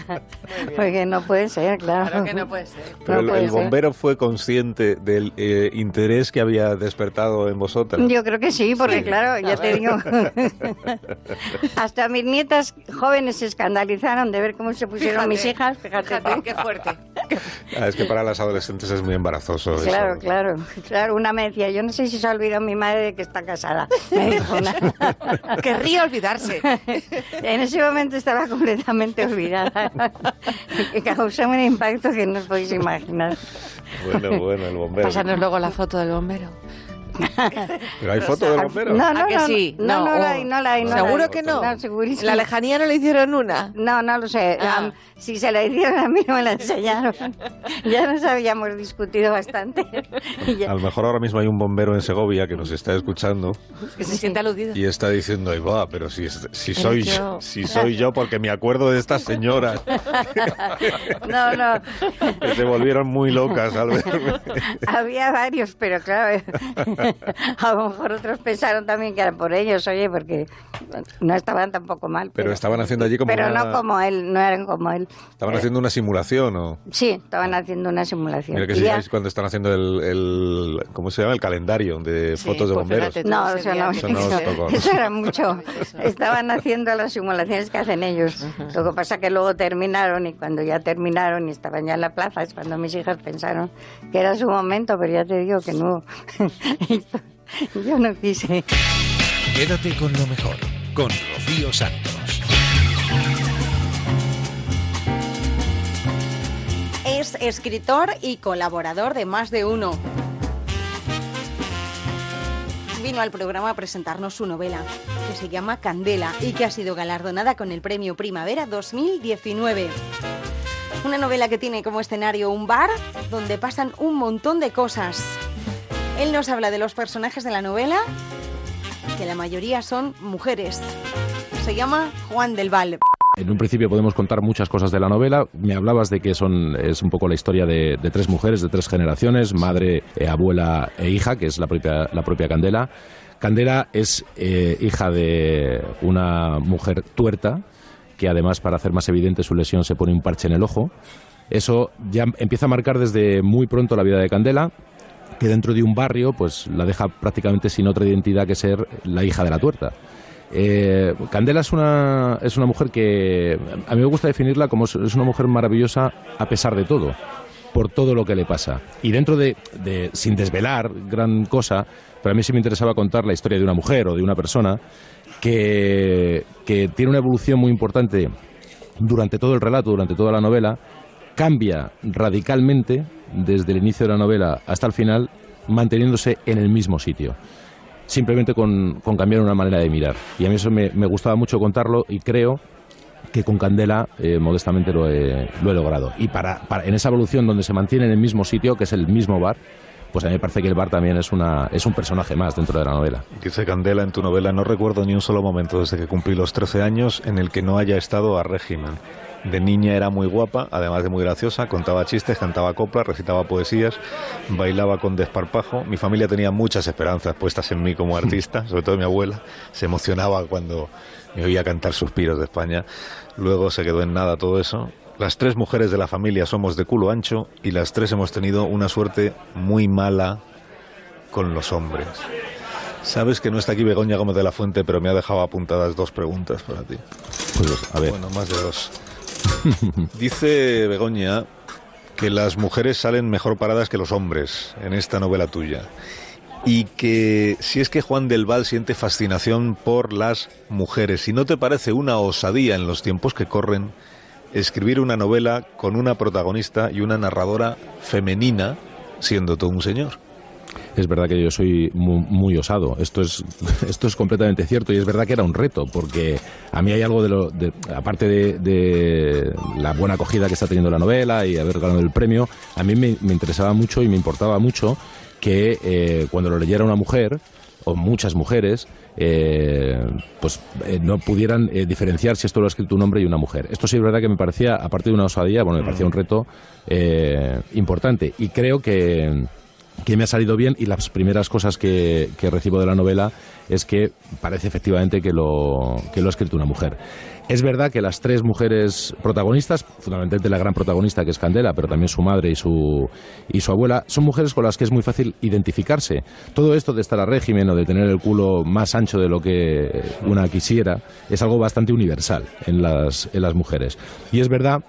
Porque no puede ser, claro. Claro que no puede ser. Pero No el, puede el ser. bombero fue consciente del eh, interés que había despertado en vosotras. Yo creo que sí, porque Sí. claro, ya te digo, hasta mis nietas jóvenes se escandalizaron de ver cómo se pusieron Fíjate, mis hijas, fíjate, tú. qué fuerte. Ah, es que para las adolescentes es muy embarazoso. eso. Claro, claro, claro. Una me decía, yo no sé si se ha olvidado mi madre de que está casada. Me dijo una. Querría olvidarse. En ese momento estaba completamente olvidada. Que causó un impacto que no os podéis imaginar. Bueno, bueno, el bombero. Pásanos luego la foto del bombero. Pero hay foto del bombero. No, no, ¿A que sí? no, no, No, la hay, no la hay. no la ¿Seguro hay. que no? segurísimo. ¿En la lejanía no le hicieron una? No, no lo sé. Ah. Si se la hicieron a mí, no me la enseñaron. ya nos habíamos discutido bastante. Y ya- A lo mejor ahora mismo hay un bombero en Segovia que nos está escuchando Que se siente aludido. y está diciendo, ay va, pero si, es- si soy yo- yo, si soy yo, porque me acuerdo de estas señoras no, no. que se volvieron muy locas al verme. Había varios, pero claro, a lo mejor otros pensaron también que eran por ellos, oye, porque no estaban tampoco mal. Pero estaban haciendo allí como Pero una- no como él, no eran como él. Estaban haciendo una simulación, ¿o? Sí, estaban haciendo una simulación. Mira que si ya- cuando están haciendo el, el- ¿cómo se llama? El calendario de fotos de pues bomberos. fíjate tú No, eso no. Eso no os tocó. Eso era mucho. Estaban haciendo las simulaciones que hacen ellos. Lo que pasa que luego terminaron y cuando ya terminaron y estaban ya en la plaza es cuando mis hijas pensaron que era su momento, pero ya te digo que no. Yo no quise. Quédate con lo mejor, con Rocío Santos. Es escritor y colaborador de Más de Uno. Vino al programa a presentarnos su novela, que se llama Candela y que ha sido galardonada con el Premio Primavera 2019. Una novela que tiene como escenario un bar donde pasan un montón de cosas. Él nos habla de los personajes de la novela, que la mayoría son mujeres. Se llama Juan del Val. En un principio podemos contar muchas cosas de la novela. Me hablabas de que son es un poco la historia de, tres mujeres, de tres generaciones, madre, eh, abuela e hija, que es la propia, la propia Candela. Candela es eh, hija de una mujer tuerta, que además para hacer más evidente su lesión se pone un parche en el ojo. Eso ya empieza a marcar desde muy pronto la vida de Candela, que dentro de un barrio pues la deja prácticamente sin otra identidad que ser la hija de la tuerta. Eh, Candela es una, es una mujer que a mí me gusta definirla como es una mujer maravillosa a pesar de todo, por todo lo que le pasa. Y dentro de, de- sin desvelar gran cosa, pero a mí sí me interesaba contar la historia de una mujer o de una persona que, que tiene una evolución muy importante durante todo el relato, durante toda la novela, cambia radicalmente desde el inicio de la novela hasta el final, manteniéndose en el mismo sitio simplemente con, con cambiar una manera de mirar. Y a mí eso me, me gustaba mucho contarlo y creo que con Candela eh, modestamente lo he, lo he logrado. Y para, para- en esa evolución donde se mantiene en el mismo sitio, que es el mismo bar, pues a mí me parece que el bar también es, una, es un personaje más dentro de la novela. Dice Candela en tu novela, no recuerdo ni un solo momento desde que cumplí los 13 años en el que no haya estado a régimen. De niña era muy guapa, además de muy graciosa, contaba chistes, cantaba coplas, recitaba poesías, bailaba con desparpajo. Mi familia tenía muchas esperanzas puestas en mí como artista, sobre todo mi abuela. Se emocionaba cuando me oía cantar suspiros de España. Luego se quedó en nada todo eso. Las tres mujeres de la familia somos de culo ancho y las tres hemos tenido una suerte muy mala con los hombres. Sabes que no está aquí Begoña Gómez de la Fuente, pero me ha dejado apuntadas dos preguntas para ti. Pues a ver. Bueno, más de dos. Dice Begoña que las mujeres salen mejor paradas que los hombres en esta novela tuya. Y que si es que Juan del Val siente fascinación por las mujeres, y no te parece una osadía en los tiempos que corren escribir una novela con una protagonista y una narradora femenina, siendo tú un señor. Es verdad que yo soy muy, muy osado. Esto es, esto es completamente cierto y es verdad que era un reto porque a mí hay algo de lo, aparte de, de la buena acogida que está teniendo la novela y haber ganado el premio, a mí me, interesaba mucho y me importaba mucho que eh, cuando lo leyera una mujer o muchas mujeres, eh, pues eh, no pudieran eh, diferenciar si esto lo ha escrito un hombre y una mujer. Esto sí es verdad que me parecía, aparte de una osadía, bueno, me parecía un reto importante y creo que que me ha salido bien y las primeras cosas que, que recibo de la novela es que parece efectivamente que lo, que lo ha escrito una mujer. Es verdad que las tres mujeres protagonistas, fundamentalmente la gran protagonista que es Candela, pero también su madre y su, y su abuela, son mujeres con las que es muy fácil identificarse. Todo esto de estar a régimen o de tener el culo más ancho de lo que una quisiera es algo bastante universal en las, en las mujeres. Y es verdad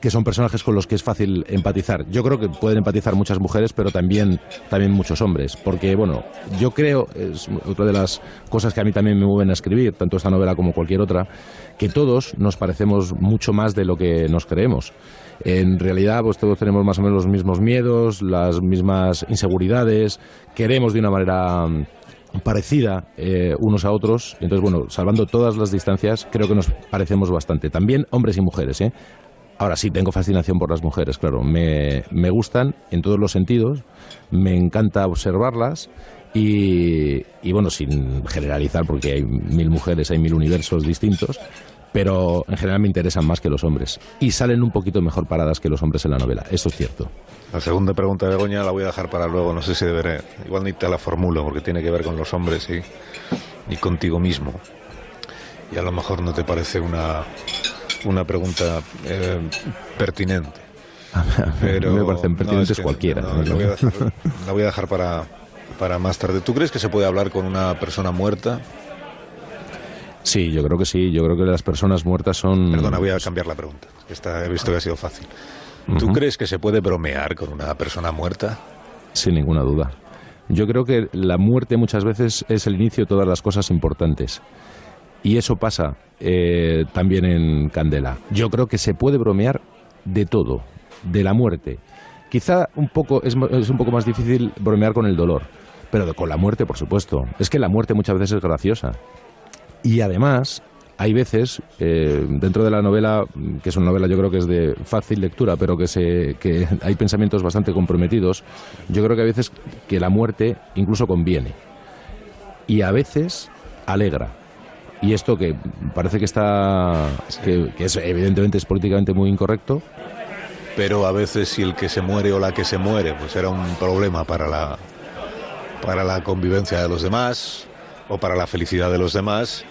que son personajes con los que es fácil empatizar. Yo creo que pueden empatizar muchas mujeres, pero también, también muchos hombres. Porque, bueno, yo creo, es otra de las cosas que a mí también me mueven a escribir, tanto esta novela como cualquier otra, que todos nos parecemos mucho más de lo que nos creemos. En realidad, pues todos tenemos más o menos los mismos miedos, las mismas inseguridades, queremos de una manera mm, parecida eh, unos a otros. Entonces, bueno, salvando todas las distancias, creo que nos parecemos bastante. También hombres y mujeres, ¿eh? Ahora sí, tengo fascinación por las mujeres, claro. Me, me gustan en todos los sentidos, me encanta observarlas y, y, bueno, sin generalizar, porque hay mil mujeres, hay mil universos distintos, pero en general me interesan más que los hombres. Y salen un poquito mejor paradas que los hombres en la novela, eso es cierto. La segunda pregunta de Begoña la voy a dejar para luego, no sé si deberé. Igual ni te la formulo porque tiene que ver con los hombres y, y contigo mismo. Y a lo mejor no te parece una, una pregunta eh, pertinente. Pero me parecen no, pertinentes es que cualquiera. no, la, voy a dejar, la voy a dejar para, para más tarde. ¿Tú crees que se puede hablar con una persona muerta? Sí, yo creo que sí. Yo creo que las personas muertas son... Perdona, voy a cambiar la pregunta. Esta he visto que ha sido fácil. ¿Tú crees que se puede bromear con una persona muerta? Sin ninguna duda. Yo creo que la muerte muchas veces es el inicio de todas las cosas importantes. Y eso pasa eh, también en Candela. Yo creo que se puede bromear de todo, de la muerte. Quizá un poco es, es un poco más difícil bromear con el dolor, pero con la muerte, por supuesto. Es que la muerte muchas veces es graciosa. Y además, hay veces, eh, dentro de la novela, que es una novela yo creo que es de fácil lectura, pero que, se, que hay pensamientos bastante comprometidos, yo creo que hay veces que la muerte incluso conviene. Y a veces alegra. Y esto que parece que está, que, que es, evidentemente es políticamente muy incorrecto, Pero a veces si el que se muere o la que se muere, pues era un problema para la, para la convivencia de los demás o para la felicidad de los demás,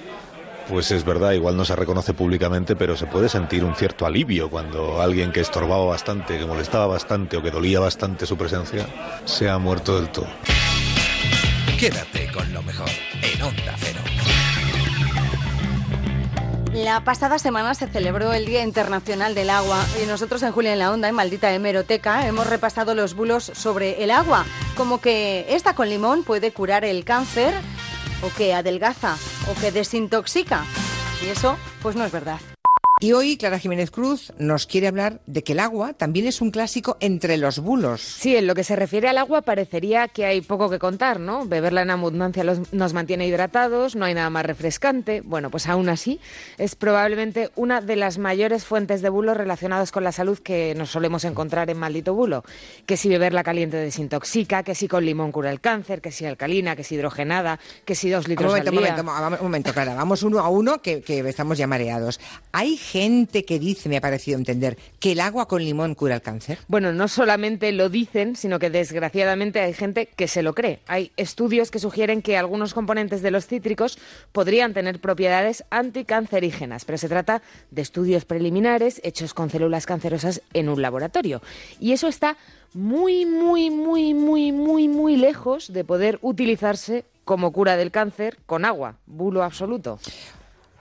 pues es verdad, igual no se reconoce públicamente, pero se puede sentir un cierto alivio cuando alguien que estorbaba bastante, que molestaba bastante o que dolía bastante su presencia, se ha muerto del todo. Quédate con lo mejor en Onda Cero. La pasada semana se celebró el Día Internacional del Agua y nosotros en Julia en la Onda, en Maldita Hemeroteca, hemos repasado los bulos sobre el agua, como que esta con limón puede curar el cáncer, o que adelgaza, o que desintoxica. Y eso, pues no es verdad. Y hoy Clara Jiménez Cruz nos quiere hablar de que el agua también es un clásico entre los bulos. Sí, en lo que se refiere al agua parecería que hay poco que contar, ¿no? Beberla en abundancia los- nos mantiene hidratados, no hay nada más refrescante. Bueno, pues aún así es probablemente una de las mayores fuentes de bulos relacionados con la salud que nos solemos encontrar en Maldito Bulo. Que si beberla caliente desintoxica, que si con limón cura el cáncer, que si alcalina, que si hidrogenada, que si dos Un litros momento, al un día. momento, un momento, un momento, Clara. Vamos uno a uno que, que estamos ya mareados. Hay gente que dice, me ha parecido entender, que el agua con limón cura el cáncer. Bueno, no solamente lo dicen, sino que desgraciadamente hay gente que se lo cree. Hay estudios que sugieren que algunos componentes de los cítricos podrían tener propiedades anticancerígenas, pero se trata de estudios preliminares hechos con células cancerosas en un laboratorio. Y eso está muy, muy, muy, muy, muy, muy lejos de poder utilizarse como cura del cáncer con agua, bulo absoluto.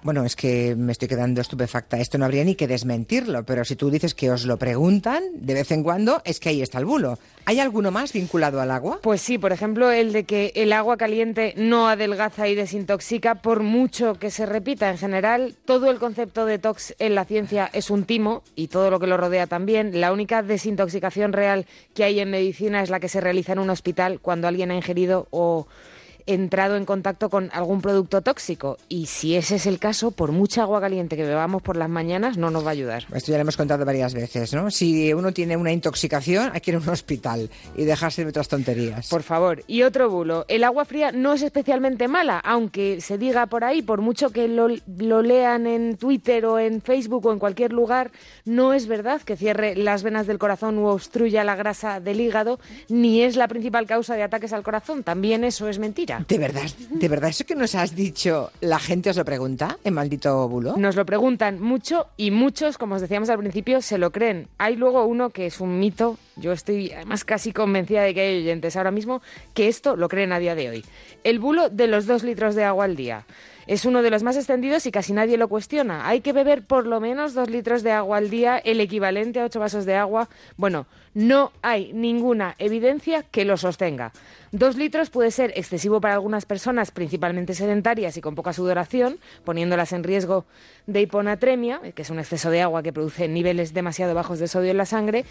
Bueno, es que me estoy quedando estupefacta. Esto no habría ni que desmentirlo, pero si tú dices que os lo preguntan de vez en cuando, es que ahí está el bulo. ¿Hay alguno más vinculado al agua? Pues sí, por ejemplo, el de que el agua caliente no adelgaza y desintoxica, por mucho que se repita. En general, todo el concepto de tox en la ciencia es un timo y todo lo que lo rodea también. La única desintoxicación real que hay en medicina es la que se realiza en un hospital cuando alguien ha ingerido o entrado en contacto con algún producto tóxico. Y si ese es el caso, por mucha agua caliente que bebamos por las mañanas, no nos va a ayudar. Esto ya lo hemos contado varias veces, ¿no? Si uno tiene una intoxicación, hay que ir a un hospital y dejarse de otras tonterías. Por favor. Y otro bulo. El agua fría no es especialmente mala, aunque se diga por ahí, por mucho que lo, lo lean en Twitter o en Facebook o en cualquier lugar, no es verdad que cierre las venas del corazón o obstruya la grasa del hígado, ni es la principal causa de ataques al corazón. También eso es mentira. ¿De verdad? ¿De verdad eso que nos has dicho, la gente os lo pregunta en maldito bulo? Nos lo preguntan mucho y muchos, como os decíamos al principio, se lo creen. Hay luego uno que es un mito, yo estoy además casi convencida de que hay oyentes ahora mismo que esto lo creen a día de hoy. El bulo de los dos litros de agua al día. Es uno de los más extendidos y casi nadie lo cuestiona. Hay que beber por lo menos dos litros de agua al día, el equivalente a ocho vasos de agua. Bueno, no hay ninguna evidencia que lo sostenga. Dos litros puede ser excesivo para algunas personas, principalmente sedentarias y con poca sudoración, poniéndolas en riesgo de hiponatremia, que es un exceso de agua que produce niveles demasiado bajos de sodio en la sangre,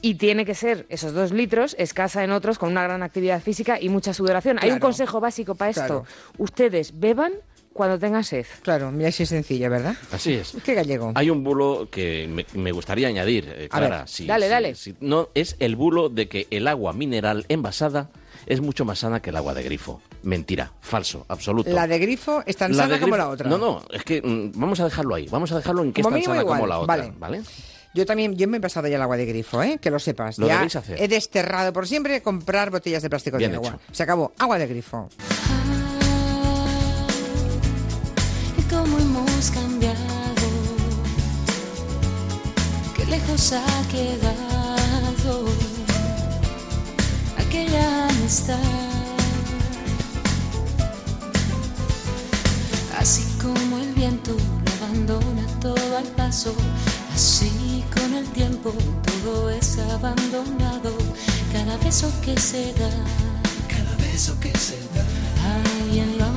y tiene que ser esos dos litros escasa en otros con una gran actividad física y mucha sudoración. Hay un consejo básico para esto. Claro. Ustedes beban cuando tengan sed. Claro, mira si es sencillo, ¿verdad? Así es. Qué gallego. Hay un bulo que me, me gustaría añadir, eh, A Clara. ver, si- dale, si- dale. si no, es el bulo de que el agua mineral envasada es mucho más sana que el agua de grifo. Mentira, falso, absoluto. La de grifo es tan La sana como la otra. No, no, es que mm, vamos a dejarlo ahí. Vamos a dejarlo en que Como es tan sana igual, como la otra. vale. ¿vale? Yo también, yo me he pasado ya el agua de grifo, ¿eh? Que lo sepas. Lo ya debéis hacer. he desterrado por siempre comprar botellas de plástico Bien de agua. hecho. Se acabó. Agua de grifo. Lejos ha quedado aquella amistad. Así como el viento lo abandona todo al paso, así con el tiempo todo es abandonado. Cada beso que se da, cada beso que se da, alguien lo abandonará.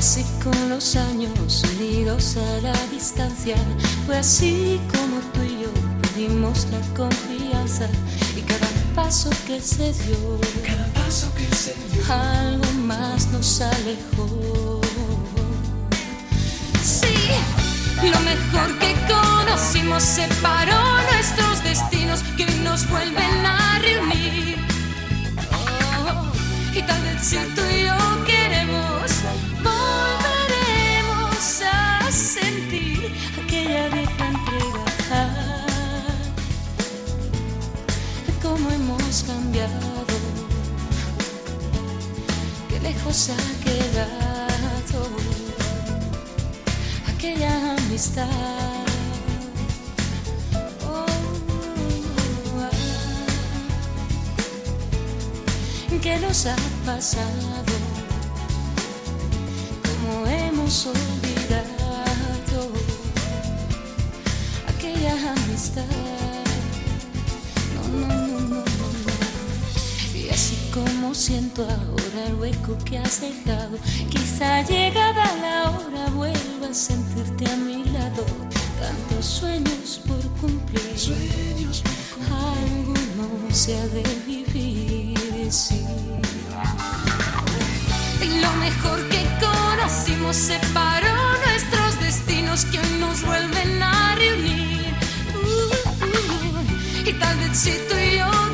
Así con los años unidos a la distancia, fue así como tú y yo perdimos la confianza. Y cada paso que se dio, cada paso que se dio, algo más nos alejó. Sí, lo mejor que conocimos separó nuestros destinos que nos vuelven a reunir. Oh, y tal vez si tú y yo queremos, qué lejos ha quedado aquella amistad. Oh. ¿Qué nos ha pasado? hemos olvidado aquella amistad. No, no, no, no, así como siento ahora el hueco que has dejado, quizá llegada la hora vuelva a sentirte a mi lado. Tantos sueños por cumplir, sueños alguno se ha de vivir, sí. Y lo mejor que conocimos separó nuestros destinos que hoy nos vuelven a reunir. Uh, uh. Y tal vez si tú y yo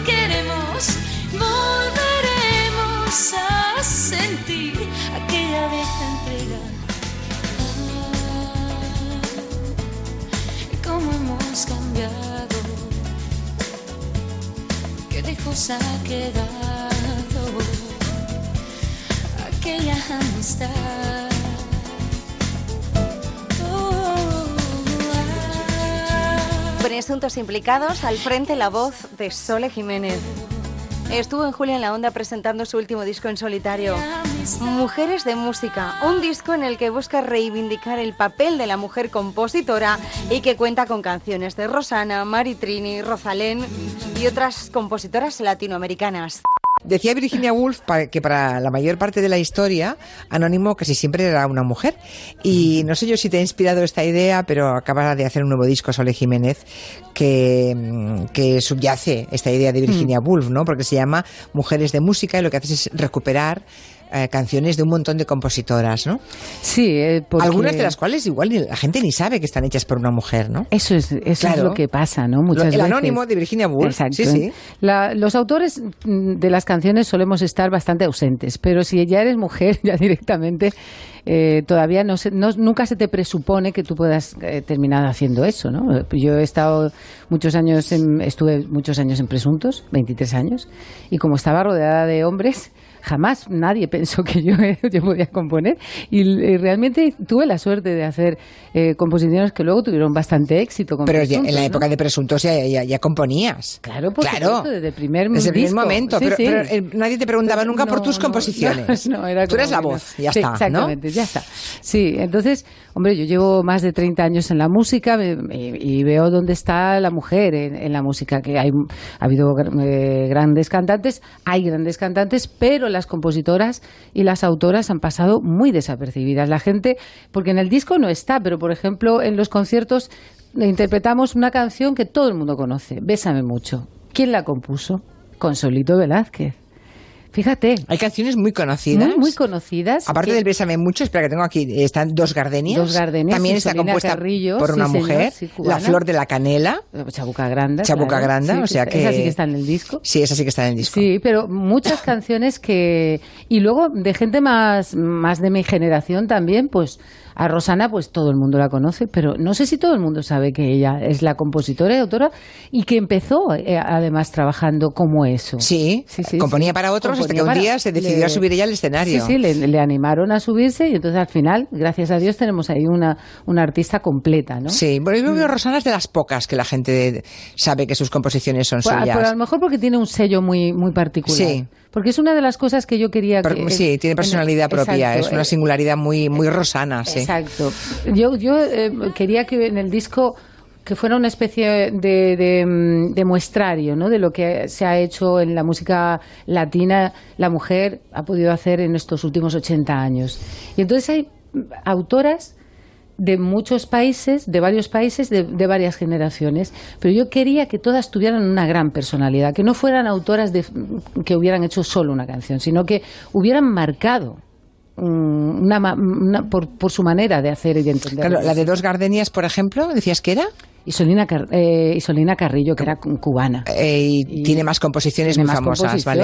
lejos ha quedado aquella amistad. Presuntos implicados, al frente la voz de Sole Jiménez. Estuvo en julio en la onda presentando su último disco en solitario, Mujeres de Música, un disco en el que busca reivindicar el papel de la mujer compositora y que cuenta con canciones de Rosana, Maritrini, Rosalén y otras compositoras latinoamericanas. Decía Virginia Woolf que para la mayor parte de la historia, Anónimo casi siempre era una mujer. Y no sé yo si te ha inspirado esta idea, pero acaba de hacer un nuevo disco, Sole Jiménez, que, mm, que subyace esta idea de Virginia Woolf, ¿no? Porque se llama Mujeres de Música y lo que hace es recuperar eh, canciones de un montón de compositoras, ¿no? Sí, eh, porque- Algunas de las cuales igual ni- la gente ni sabe que están hechas por una mujer, ¿no? Eso es, eso es lo que pasa, ¿no? Muchas el veces. anónimo de Virginia Woolf. Exacto. Sí, sí. La- los autores mm, de las canciones solemos estar bastante ausentes, pero si ya eres mujer, ya directamente, eh, todavía no, se- no- nunca se te presupone que tú puedas eh, terminar haciendo eso, ¿no? Yo he estado muchos años, en- estuve muchos años en Presuntos, 23 años, y como estaba rodeada de hombres, jamás nadie pensó que yo, yo podía componer y, y realmente tuve la suerte de hacer eh, composiciones que luego tuvieron bastante éxito. Con Pero ya en la ¿no? época de Presuntos ya, ya, ya componías. Claro, por claro. supuesto, desde el primer Desde el primer momento. Sí, pero sí. pero, eh, nadie te preguntaba nunca por tus no, composiciones. Era Tú eres la voz, ya sí, está. Exactamente, ya está. Sí, entonces, hombre, yo llevo más de 30 años en la música me- me- y veo dónde está la mujer en, en la música, que hay, ha habido eh, grandes cantantes, hay grandes cantantes, pero las compositoras y las autoras han pasado muy desapercibidas. La gente, porque en el disco no está, pero por ejemplo en los conciertos interpretamos una canción que todo el mundo conoce, Bésame mucho. ¿Quién la compuso? Consolito Velázquez. Fíjate. Hay canciones muy conocidas. Muy, muy conocidas. Aparte que- del Bésame mucho, espera que tengo aquí, están Dos Gardenias. Dos Gardenias, También está compuesta Carrillo, por sí, una señor, mujer. sí, la. Flor de la Canela. Chabuca Granda. Chabuca claro. Granda, Sí, o sea que... Esa sí que está en el disco. Sí, esa sí que está en el disco. Sí, pero muchas canciones que... Y luego de gente más, más de mi generación también, pues a Rosana pues todo el mundo la conoce, pero no sé si todo el mundo sabe que ella es la compositora y autora y que empezó eh, además trabajando como eso. Sí, componía para otros hasta que un día se decidió a subir ella al escenario. Sí, sí, le, le animaron a subirse y entonces al final, gracias a Dios, tenemos ahí una, una artista completa, ¿no? Sí, bueno, yo Mm. creo que Rosana es de las pocas que la gente sabe que sus composiciones son Pues, suyas. pero a lo mejor porque tiene un sello muy, muy particular. Sí. Porque es una de las cosas que yo quería Pero, que... sí, tiene en- personalidad propia, Exacto, es una eh, singularidad muy, muy rosana, sí. Exacto. Yo, yo eh, quería que en el disco que fuera una especie de, de, mm, de muestrario ¿no? de lo que se ha hecho en la música latina, la mujer ha podido hacer en estos últimos 80 años. Y entonces hay autoras de muchos países, de varios países, de, de varias generaciones, pero yo quería que todas tuvieran una gran personalidad, que no fueran autoras de, que hubieran hecho solo una canción, sino que hubieran marcado una, una- por, por su manera de hacer y de entender. Claro, la de Dos Gardenias, por ejemplo, ¿decías que era? Isolina, Car- eh, Isolina Carrillo, que era cu- cubana. Eh, y, tiene más composiciones tiene muy más famosas, ¿vale?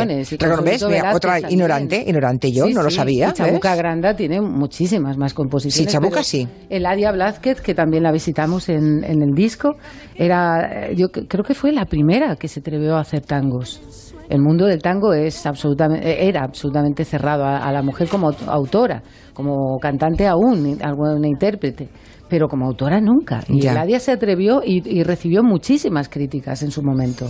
otra también. ignorante, ignorante yo, Sí, no lo sabía. y Chabuca. Granda tiene muchísimas más composiciones. Sí, Chabuca sí. Eladia Blázquez, que también la visitamos en, en el disco, era, eh, yo creo que fue la primera que se atrevió a hacer tangos. El mundo del tango es absolutamente, era absolutamente cerrado a, a la mujer como aut- autora, como cantante aún, alguna intérprete, pero como autora nunca. Y Ya. Eladia se atrevió y, y recibió muchísimas críticas en su momento.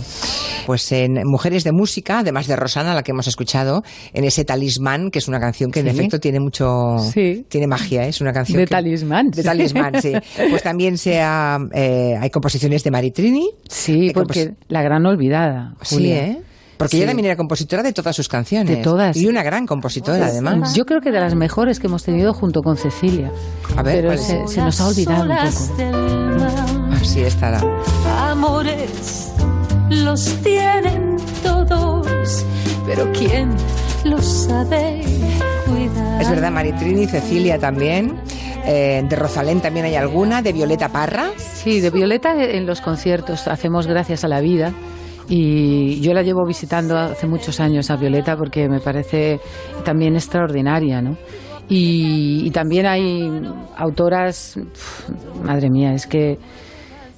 pues en Mujeres de Música, además de Rosana, la que hemos escuchado, en ese Talismán, que es una canción que en Sí. efecto tiene mucho, Sí. tiene magia, ¿eh? es una canción De que- talismán. de talismán, sí. Pues también sea, eh, hay composiciones de Maritrini. Sí, porque la gran olvidada. Sí. ¿eh? Porque Sí. ella también era compositora de todas sus canciones. De todas. Y una gran compositora, además. Yo creo que de las mejores que hemos tenido junto con Cecilia. A ver, Pero se, se nos ha olvidado un poco. Así estará. Amores los tienen todos, pero ¿quién los sabe cuidar? Es verdad, Maritrini, Cecilia también. Eh, de Rosalén también hay alguna. De Violeta Parra. Sí, de Violeta en los conciertos hacemos Gracias a la Vida. Y yo la llevo visitando hace muchos años a Violeta porque me parece también extraordinaria, ¿no? Y, y también hay autoras, madre mía, es que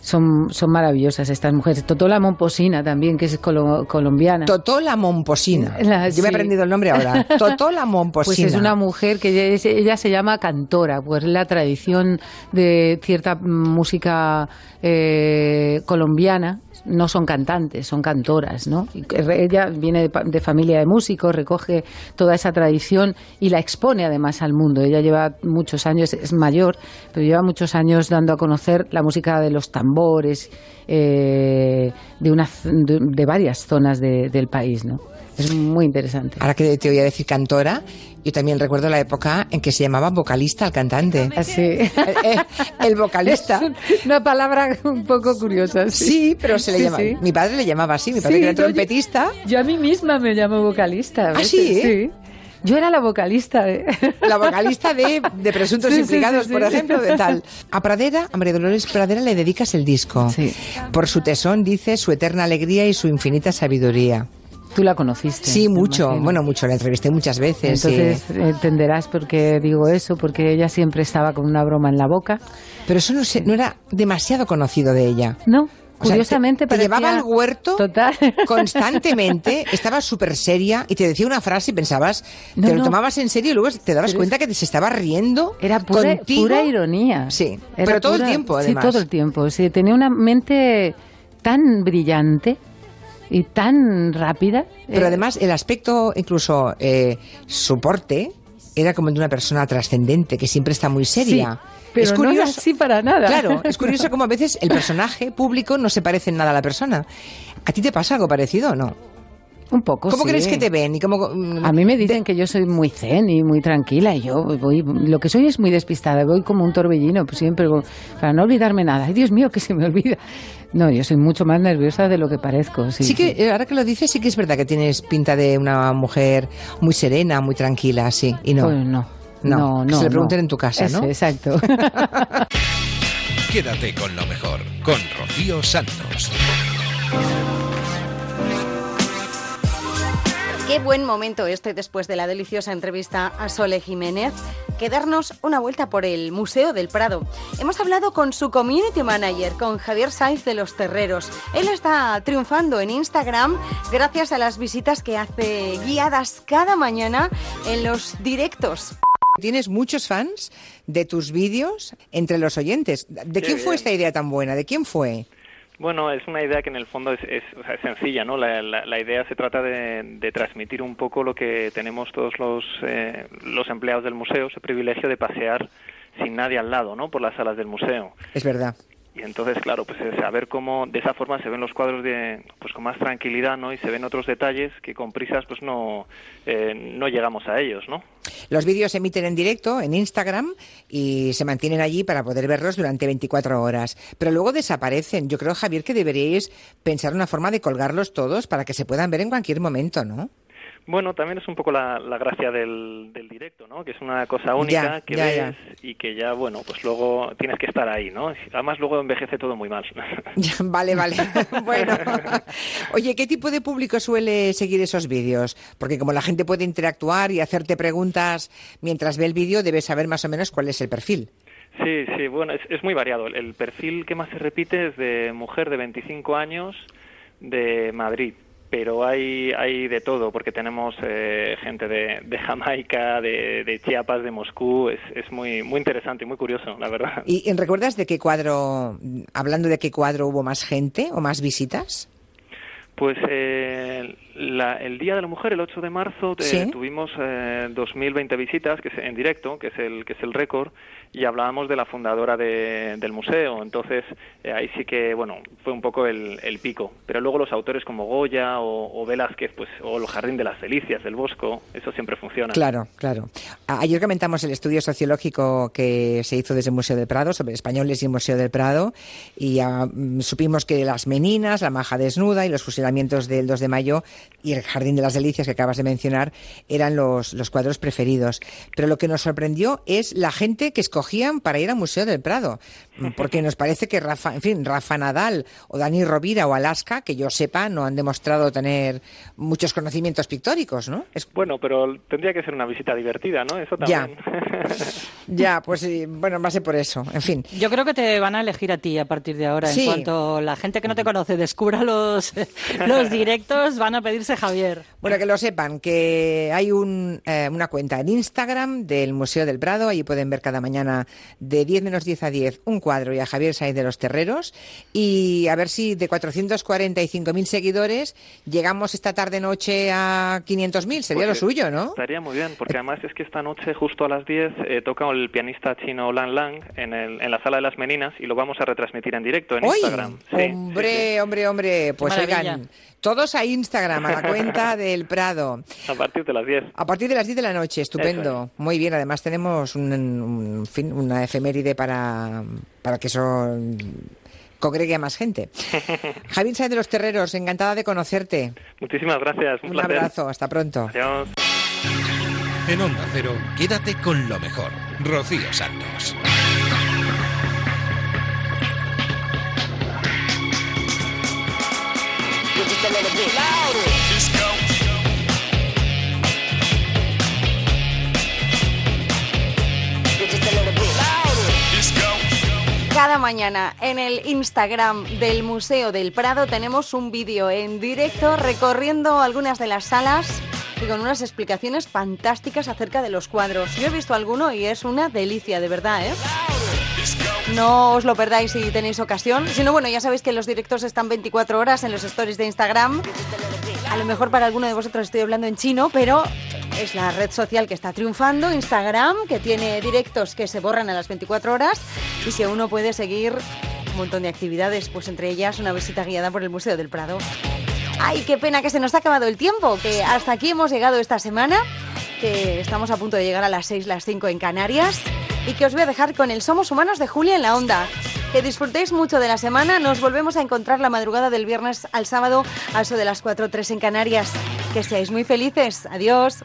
son, son maravillosas estas mujeres. Totola Momposina también, que es colo- colombiana. Totola Momposina. La- Yo me he aprendido el nombre ahora. Totola Momposina. Pues es una mujer que ella, es- ella se llama cantora, pues la tradición de cierta música eh, colombiana. No son cantantes, son cantoras, ¿no? Ella viene de, de familia de músicos, recoge toda esa tradición y la expone además al mundo. Ella lleva muchos años, es mayor, pero lleva muchos años dando a conocer la música de los tambores eh, de, una, de, de varias zonas de- del país, ¿no? Es muy interesante. Ahora que te voy a decir cantora, yo también recuerdo la época en que se llamaba vocalista al cantante. Así. El, el vocalista. Una palabra un poco curiosa. Sí, Sí, pero se le Sí, llama. sí. Mi padre le llamaba así, mi padre era yo- trompetista. Yo a mí misma me llamo vocalista. ¿Ah, sí? Sí. Yo era la vocalista de... La vocalista de, de Presuntos Sí, Implicados, sí, por ejemplo, de tal. A Pradera, a María Dolores Pradera le dedicas el disco. Por su tesón, dice, su eterna alegría y su infinita sabiduría. Tú la conociste. Sí, mucho. imagino. Bueno, mucho. La entrevisté muchas veces. sí. Entonces entenderás por qué digo eso, porque ella siempre estaba con una broma en la boca. Pero eso no, se- no era demasiado conocido de ella. No, O sea, curiosamente te, te parecía- llevaba al huerto Total. constantemente, estaba súper seria y te decía una frase y pensabas, No, te lo no. tomabas en serio y luego te dabas Pero cuenta que se estaba riendo Era pura, contigo. pura ironía. Sí, Era pero todo el pura- tiempo, además. Sí, todo el tiempo. Sí, tenía una mente tan brillante y tan rápida. Pero Eh, además el aspecto, incluso eh, su porte, era como de una persona trascendente, que siempre está muy seria. Sí, pero no era así para nada. Claro, es curioso como a veces el personaje público no se parece en nada a la persona. ¿A ti te pasa algo parecido o no? Un poco, ¿Cómo sí. crees que te ven? ¿Y cómo, mm, A mí me dicen que yo soy muy zen y muy tranquila y yo voy, lo que soy es muy despistada, voy como un torbellino, pues siempre voy- para no olvidarme nada. Ay, Dios mío, que se me olvida. No, yo soy mucho más nerviosa de lo que parezco. Sí, Sí, que, eh, ahora que lo dices, sí que es verdad que tienes pinta de una mujer muy serena, muy tranquila, sí. Y no. Pues no. No, No, que no, se le pregunten no. en tu casa, Eso, ¿no? exacto. Quédate con lo mejor, con Rocío Santos. Qué buen momento este después de la deliciosa entrevista a Sole Jiménez, que darnos una vuelta por el Museo del Prado. Hemos hablado con su community manager, con Javier Saiz de los Terreros. Él está triunfando en Instagram gracias a las visitas que hace guiadas cada mañana en los directos. Tienes muchos fans de tus vídeos entre los oyentes. ¿De Qué quién fue bien. esta idea tan buena? ¿De quién fue? Bueno, es una idea que en el fondo es, es, sencilla, ¿no? La idea se trata de, de transmitir un poco lo que tenemos todos los, eh, los empleados del museo, ese privilegio de pasear sin nadie al lado, ¿no? Por las salas del museo. Es verdad. Y entonces, claro, pues es saber cómo de esa forma se ven los cuadros de, pues con más tranquilidad, ¿no? Y se ven otros detalles que con prisas, pues no, eh, no llegamos a ellos, ¿no? Los vídeos se emiten en directo en Instagram y se mantienen allí para poder verlos durante 24 horas. Pero luego desaparecen. Yo creo, Javier, que deberíais pensar una forma de colgarlos todos para que se puedan ver en cualquier momento, ¿no? Bueno, también es un poco la, la gracia del, del directo, ¿no? Que es una cosa única Ya, que ya, ves ya. y que ya, bueno, pues luego tienes que estar ahí, ¿no? Además luego envejece todo muy mal. Vale, vale. bueno. Oye, ¿qué tipo de público suele seguir esos vídeos? Porque como la gente puede interactuar y hacerte preguntas mientras ve el vídeo, debes saber más o menos cuál es el perfil. Sí, sí, bueno, es, es muy variado. El, el perfil que más se repite es de mujer de 25 años de Madrid, pero hay, hay de todo, porque tenemos eh, gente de, de Jamaica, de, de Chiapas, de Moscú. Es, es muy, muy interesante y muy curioso, la verdad. ¿Y recuerdas de qué cuadro, hablando de qué cuadro hubo más gente o más visitas? Pues eh, la- el Día de la Mujer, el 8 de marzo, eh, Sí. tuvimos eh, 2020 visitas que es en directo, que es el que es el récord, y hablábamos de la fundadora de- del museo. Entonces, eh, ahí sí que, bueno, fue un poco el, pico. Pero luego los autores como Goya o, Velázquez, pues, o el Jardín de las Delicias del Bosco, eso siempre funciona. Claro, claro. Ayer comentamos el estudio sociológico que se hizo desde el Museo del Prado sobre españoles y el Museo del Prado y mm, supimos que las meninas, la maja desnuda y los fusilamientos del 2 de mayo y el Jardín de las Delicias que acabas de mencionar eran los, los cuadros preferidos. Pero lo que nos sorprendió es la gente que escogían para ir al Museo del Prado. Mm, Porque nos parece que Rafa, en fin, Rafa Nadal o Dani Rovira o Alaska, que yo sepa, no han demostrado tener muchos conocimientos pictóricos, ¿no? Es Bueno, pero tendría que ser una visita divertida, ¿no? Eso Ya. también. Ya, pues sí, bueno, ser por eso. En fin. Yo creo que te van a elegir a ti a partir de ahora. Sí. En cuanto la gente que no te conoce descubra los, los directos, van a pedirse Javier. Bueno, que lo sepan, que hay un, eh, una cuenta en Instagram del Museo del Prado, ahí pueden ver cada mañana de 10 menos 10 a 10 un cuadro y a Javier Saiz de los Terreros y a ver si de 445.000 seguidores llegamos esta tarde-noche a 500.000, sería Pues, lo suyo, ¿no? Estaría muy bien, porque además es que esta noche, justo a las 10, eh, toca el pianista chino Lang Lang en, el- en la Sala de las Meninas y lo vamos a retransmitir en directo en. Instagram. Sí, hombre, hombre, hombre, pues maravilla. oigan, todos a Instagram, a la cuenta del Prado. A partir de las 10. A partir de las 10 de la noche, estupendo. Muy bien, además tenemos un, un fin, una efeméride para, para que eso congregue a más gente. Javier Sáenz de los Terreros, encantada de conocerte. Muchísimas gracias. Un, Un placer. abrazo, hasta pronto. Adiós. En Onda Cero, quédate con lo mejor. Rocío Santos. Cada mañana en el Instagram del Museo del Prado tenemos un vídeo en directo recorriendo algunas de las salas y con unas explicaciones fantásticas acerca de los cuadros. Yo he visto alguno y es una delicia, de verdad, ¿eh? No os lo perdáis si tenéis ocasión. Si no, bueno, ya sabéis que los directos están 24 horas en los stories de Instagram. A lo mejor para alguno de vosotros estoy hablando en chino, pero es la red social que está triunfando, Instagram, que tiene directos que se borran a las 24 horas y que uno puede seguir un montón de actividades, pues entre ellas una visita guiada por el Museo del Prado. Ay, qué pena que se nos ha acabado el tiempo, que hasta aquí hemos llegado esta semana, estamos a punto de llegar a las 6, las 5 en Canarias y que os voy a dejar con el Somos Humanos de Julia en la Onda. Que disfrutéis mucho de la semana, nos volvemos a encontrar la madrugada del viernes al sábado a eso de las 4 3 en Canarias. Que seáis muy felices. Adiós.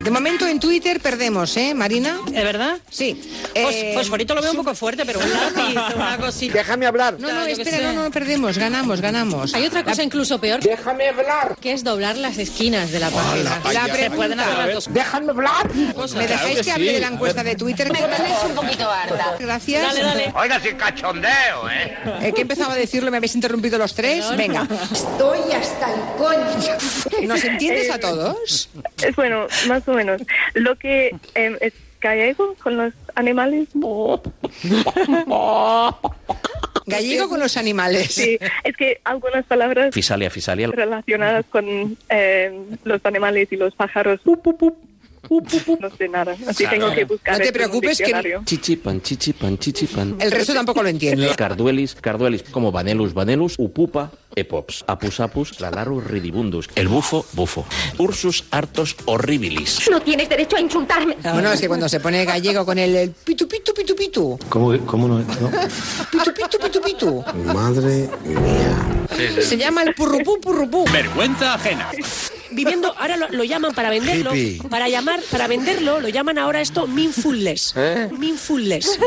De momento en Twitter perdemos, ¿eh, Marina? ¿De verdad? Sí. Eh, fosforito lo veo un poco fuerte, pero un lápiz, una cosita. Déjame hablar. No, no, qué espera, no, no, perdemos, ganamos, ganamos. Hay otra cosa incluso peor. Déjame hablar. Que es doblar las esquinas de la página. La Se pueden hacer las dos Déjame hablar. ¿Me dejáis que, hable de la encuesta de Twitter? Me tenéis un poquito harta. Gracias. Dale, dale. Oiga, sin cachondeo, ¿eh? Eh, que empezaba a decirlo, me habéis interrumpido los tres. Venga. Estoy hasta el coño. ¿Nos entiendes a todos? Es bueno, más o menos. Lo que em, es gallego con los animales. Gallego con los animales. Sí, es que algunas palabras Fisalia, fisalia. relacionadas con em, los animales y los pájaros. No sé nada, así tengo que buscar. No te preocupes que-. Chichipan, chichipan, chichipan. El resto tampoco lo entiendo. Carduelis, carduelis, como Vanellus, Vanellus, Upupa, Epops, Apus, Apus, Lalarus, Ridibundus, el bufo, bufo, Ursus, Artos, Horribilis. No tienes derecho a insultarme. Bueno, es que cuando se pone gallego con el, el pitu, pitu, pitu, pitu. ¿Cómo, cómo no? no? Pitu, pitu, pitu, pitu. Madre mía. Se llama el purrupú, purrupú. Vergüenza ajena. Viviendo, ahora lo, lo llaman para venderlo, Hippie. para llamar, para venderlo, lo llaman ahora esto mindfulness. ¿Eh? Mindfulness.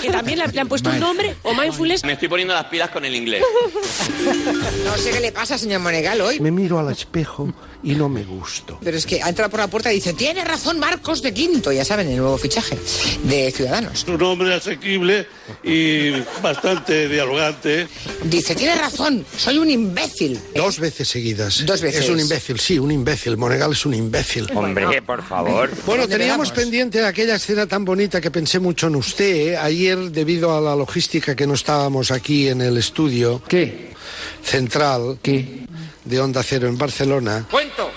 Que también le, le han puesto un nombre, o mindfulness. Me estoy poniendo las pilas con el inglés. No sé qué le pasa, señor Monegal, hoy. Me miro al espejo y no me gusto. Pero es que ha entrado por la puerta y dice, tiene razón Marcos de Quinto, ya saben, el nuevo fichaje de Ciudadanos. Un hombre asequible y bastante dialogante. Dice, tiene razón, soy un imbécil imbécil. Dos veces seguidas. Dos veces. Es un imbécil, sí, un imbécil. Monegal es un imbécil. Hombre, por favor. Bueno, ¿Dónde teníamos pendiente aquella escena tan bonita que pensé mucho en usted. ¿eh? Ayer, debido a la logística que no estábamos aquí en el estudio. ¿Qué? Central. ¿Qué? De Onda Cero en Barcelona. Cuento,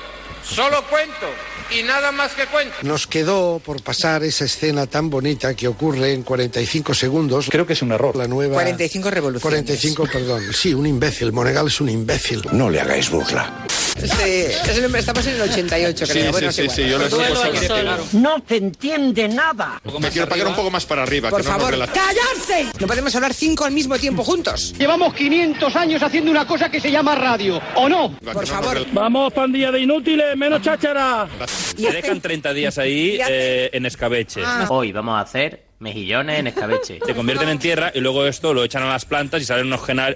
solo cuento y nada más que cuento. Nos quedó por pasar esa escena tan bonita que ocurre en 45 segundos. Creo que es un error. La nueva. 45 revoluciones. 45, perdón. Sí, un imbécil. Monegal es un imbécil. No le hagáis burla. Es el- estamos en el 88, creo. bueno, es igual. No se entiende nada. Me quiero pagar un poco más para arriba. Por que no favor, relate- ¡callarse! No podemos hablar cinco al mismo tiempo juntos. Llevamos 500 años haciendo una cosa que se llama radio, ¿o no? Por favor. Vamos, pandilla de inútiles, menos cháchara. Te dejan 30 días ahí eh, en escabeche. Ah. Hoy vamos a hacer mejillones en escabeche. Te convierten en tierra y luego esto lo echan a las plantas y salen unos, genar-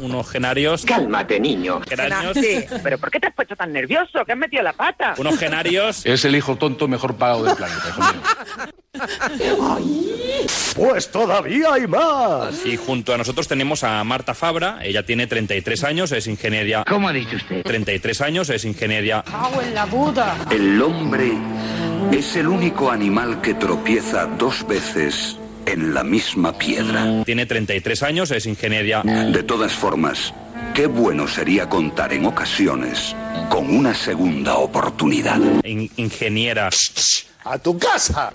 unos genarios. Cálmate, niño. Geranios. ¿Pero por qué te has puesto tan nervioso? ¿Que has metido la pata? Unos genarios. Es el hijo tonto mejor pagado del planeta, hijo mío. Pues todavía hay más. Y junto a nosotros tenemos a Marta Fabra. Ella tiene 33 años, es ingeniera. ¿Cómo ha dicho usted? 33 años, es ingeniera. Cago en la puta. El hombre es el único animal que tropieza dos veces en la misma piedra. Tiene 33 años, es ingeniera. De todas formas, qué bueno sería contar en ocasiones con una segunda oportunidad. in- ingeniera. ¡A tu casa!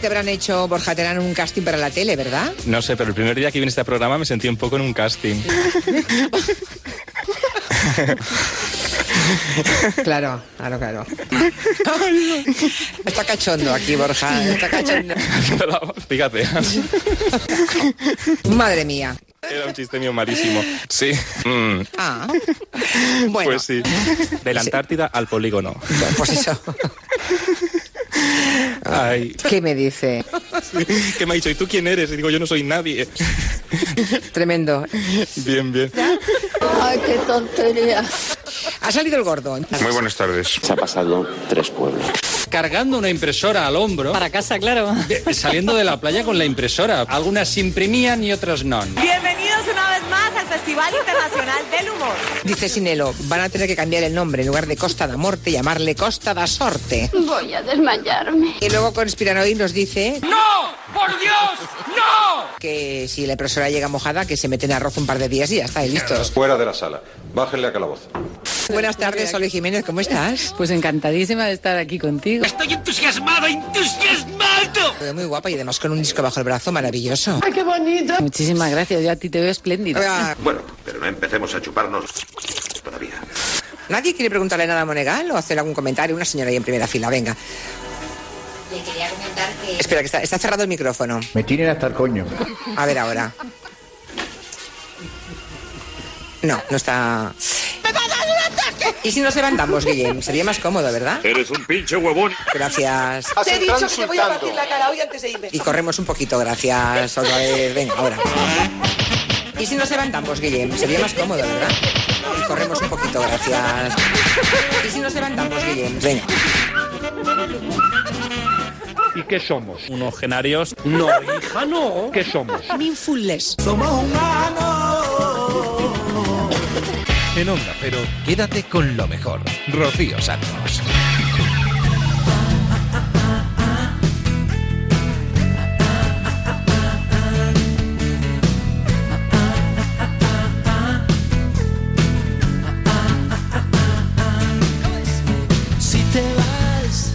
Te habrán hecho, Borja Terán, un casting para la tele, ¿verdad? No sé, pero el primer día que vine a este programa me sentí un poco en un casting. Claro, claro, claro. Está cachondo aquí, Borja. Está cachondo. Fíjate. Madre mía. Era un chiste mío malísimo. Sí. Mm. Ah. Bueno. Pues sí. De la Antártida al polígono. Pues eso. Ay. ¿Qué me dice? ¿Qué me ha dicho? ¿Y tú quién eres? Y digo, yo no soy nadie. Tremendo. Bien, bien. Ay, qué tontería. Ha salido el gordo. Muy buenas tardes. Se ha pasado tres pueblos. Cargando una impresora al hombro. Para casa, claro. eh, Saliendo de la playa con la impresora. Algunas se imprimían y otras no. Bienvenidos Festival Internacional del Humor. Dice Sinelo, van a tener que cambiar el nombre. En lugar de Costa da Morte, llamarle Costa da Sorte. Voy a desmayarme. Y luego Conspiranoid nos dice ¡No! ¡Por Dios! ¡No! que si la impresora llega mojada, que se mete en arroz un par de días y ya está, y listos. Fuera de la sala. Bájenle a calabozo. Buenas tardes, Oli Jiménez, ¿cómo estás? Pues encantadísima de estar aquí contigo. ¡Estoy entusiasmado, entusiasmado! Te veo Muy guapa y además con un disco bajo el brazo maravilloso. ¡Ay, qué bonito! Muchísimas gracias, yo a ti te veo espléndida. Oiga, Bueno, pero no empecemos a chuparnos todavía. ¿Nadie quiere preguntarle nada a Monegal o hacer algún comentario? Una señora ahí en primera fila, venga. Le quería comentar que... Espera, que está, está cerrado el micrófono. Me tienen hasta el coño. A ver ahora. No, no está... ¿Y si nos levantamos, Guillem? Sería más cómodo, ¿verdad? Eres un pinche huevón. Gracias. Te he dicho que te voy a partir la cara hoy antes de irme. Y corremos un poquito, gracias. Otra vez, venga, ahora. ¿Y si nos levantamos, Guillem? Sería más cómodo, ¿verdad? Y corremos un poquito, gracias. ¿Y si nos levantamos, Guillem? Venga. ¿Y qué somos? Unos genarios. No, hija, no. ¿Qué somos? Mindfulness. En Onda Pero quédate con lo mejor. Rocío Santos. Si te vas,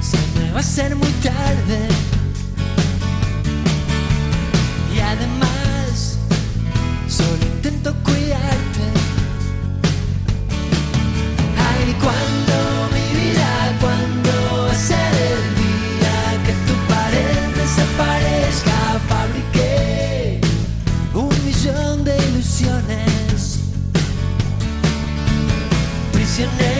se me va a ser muy your name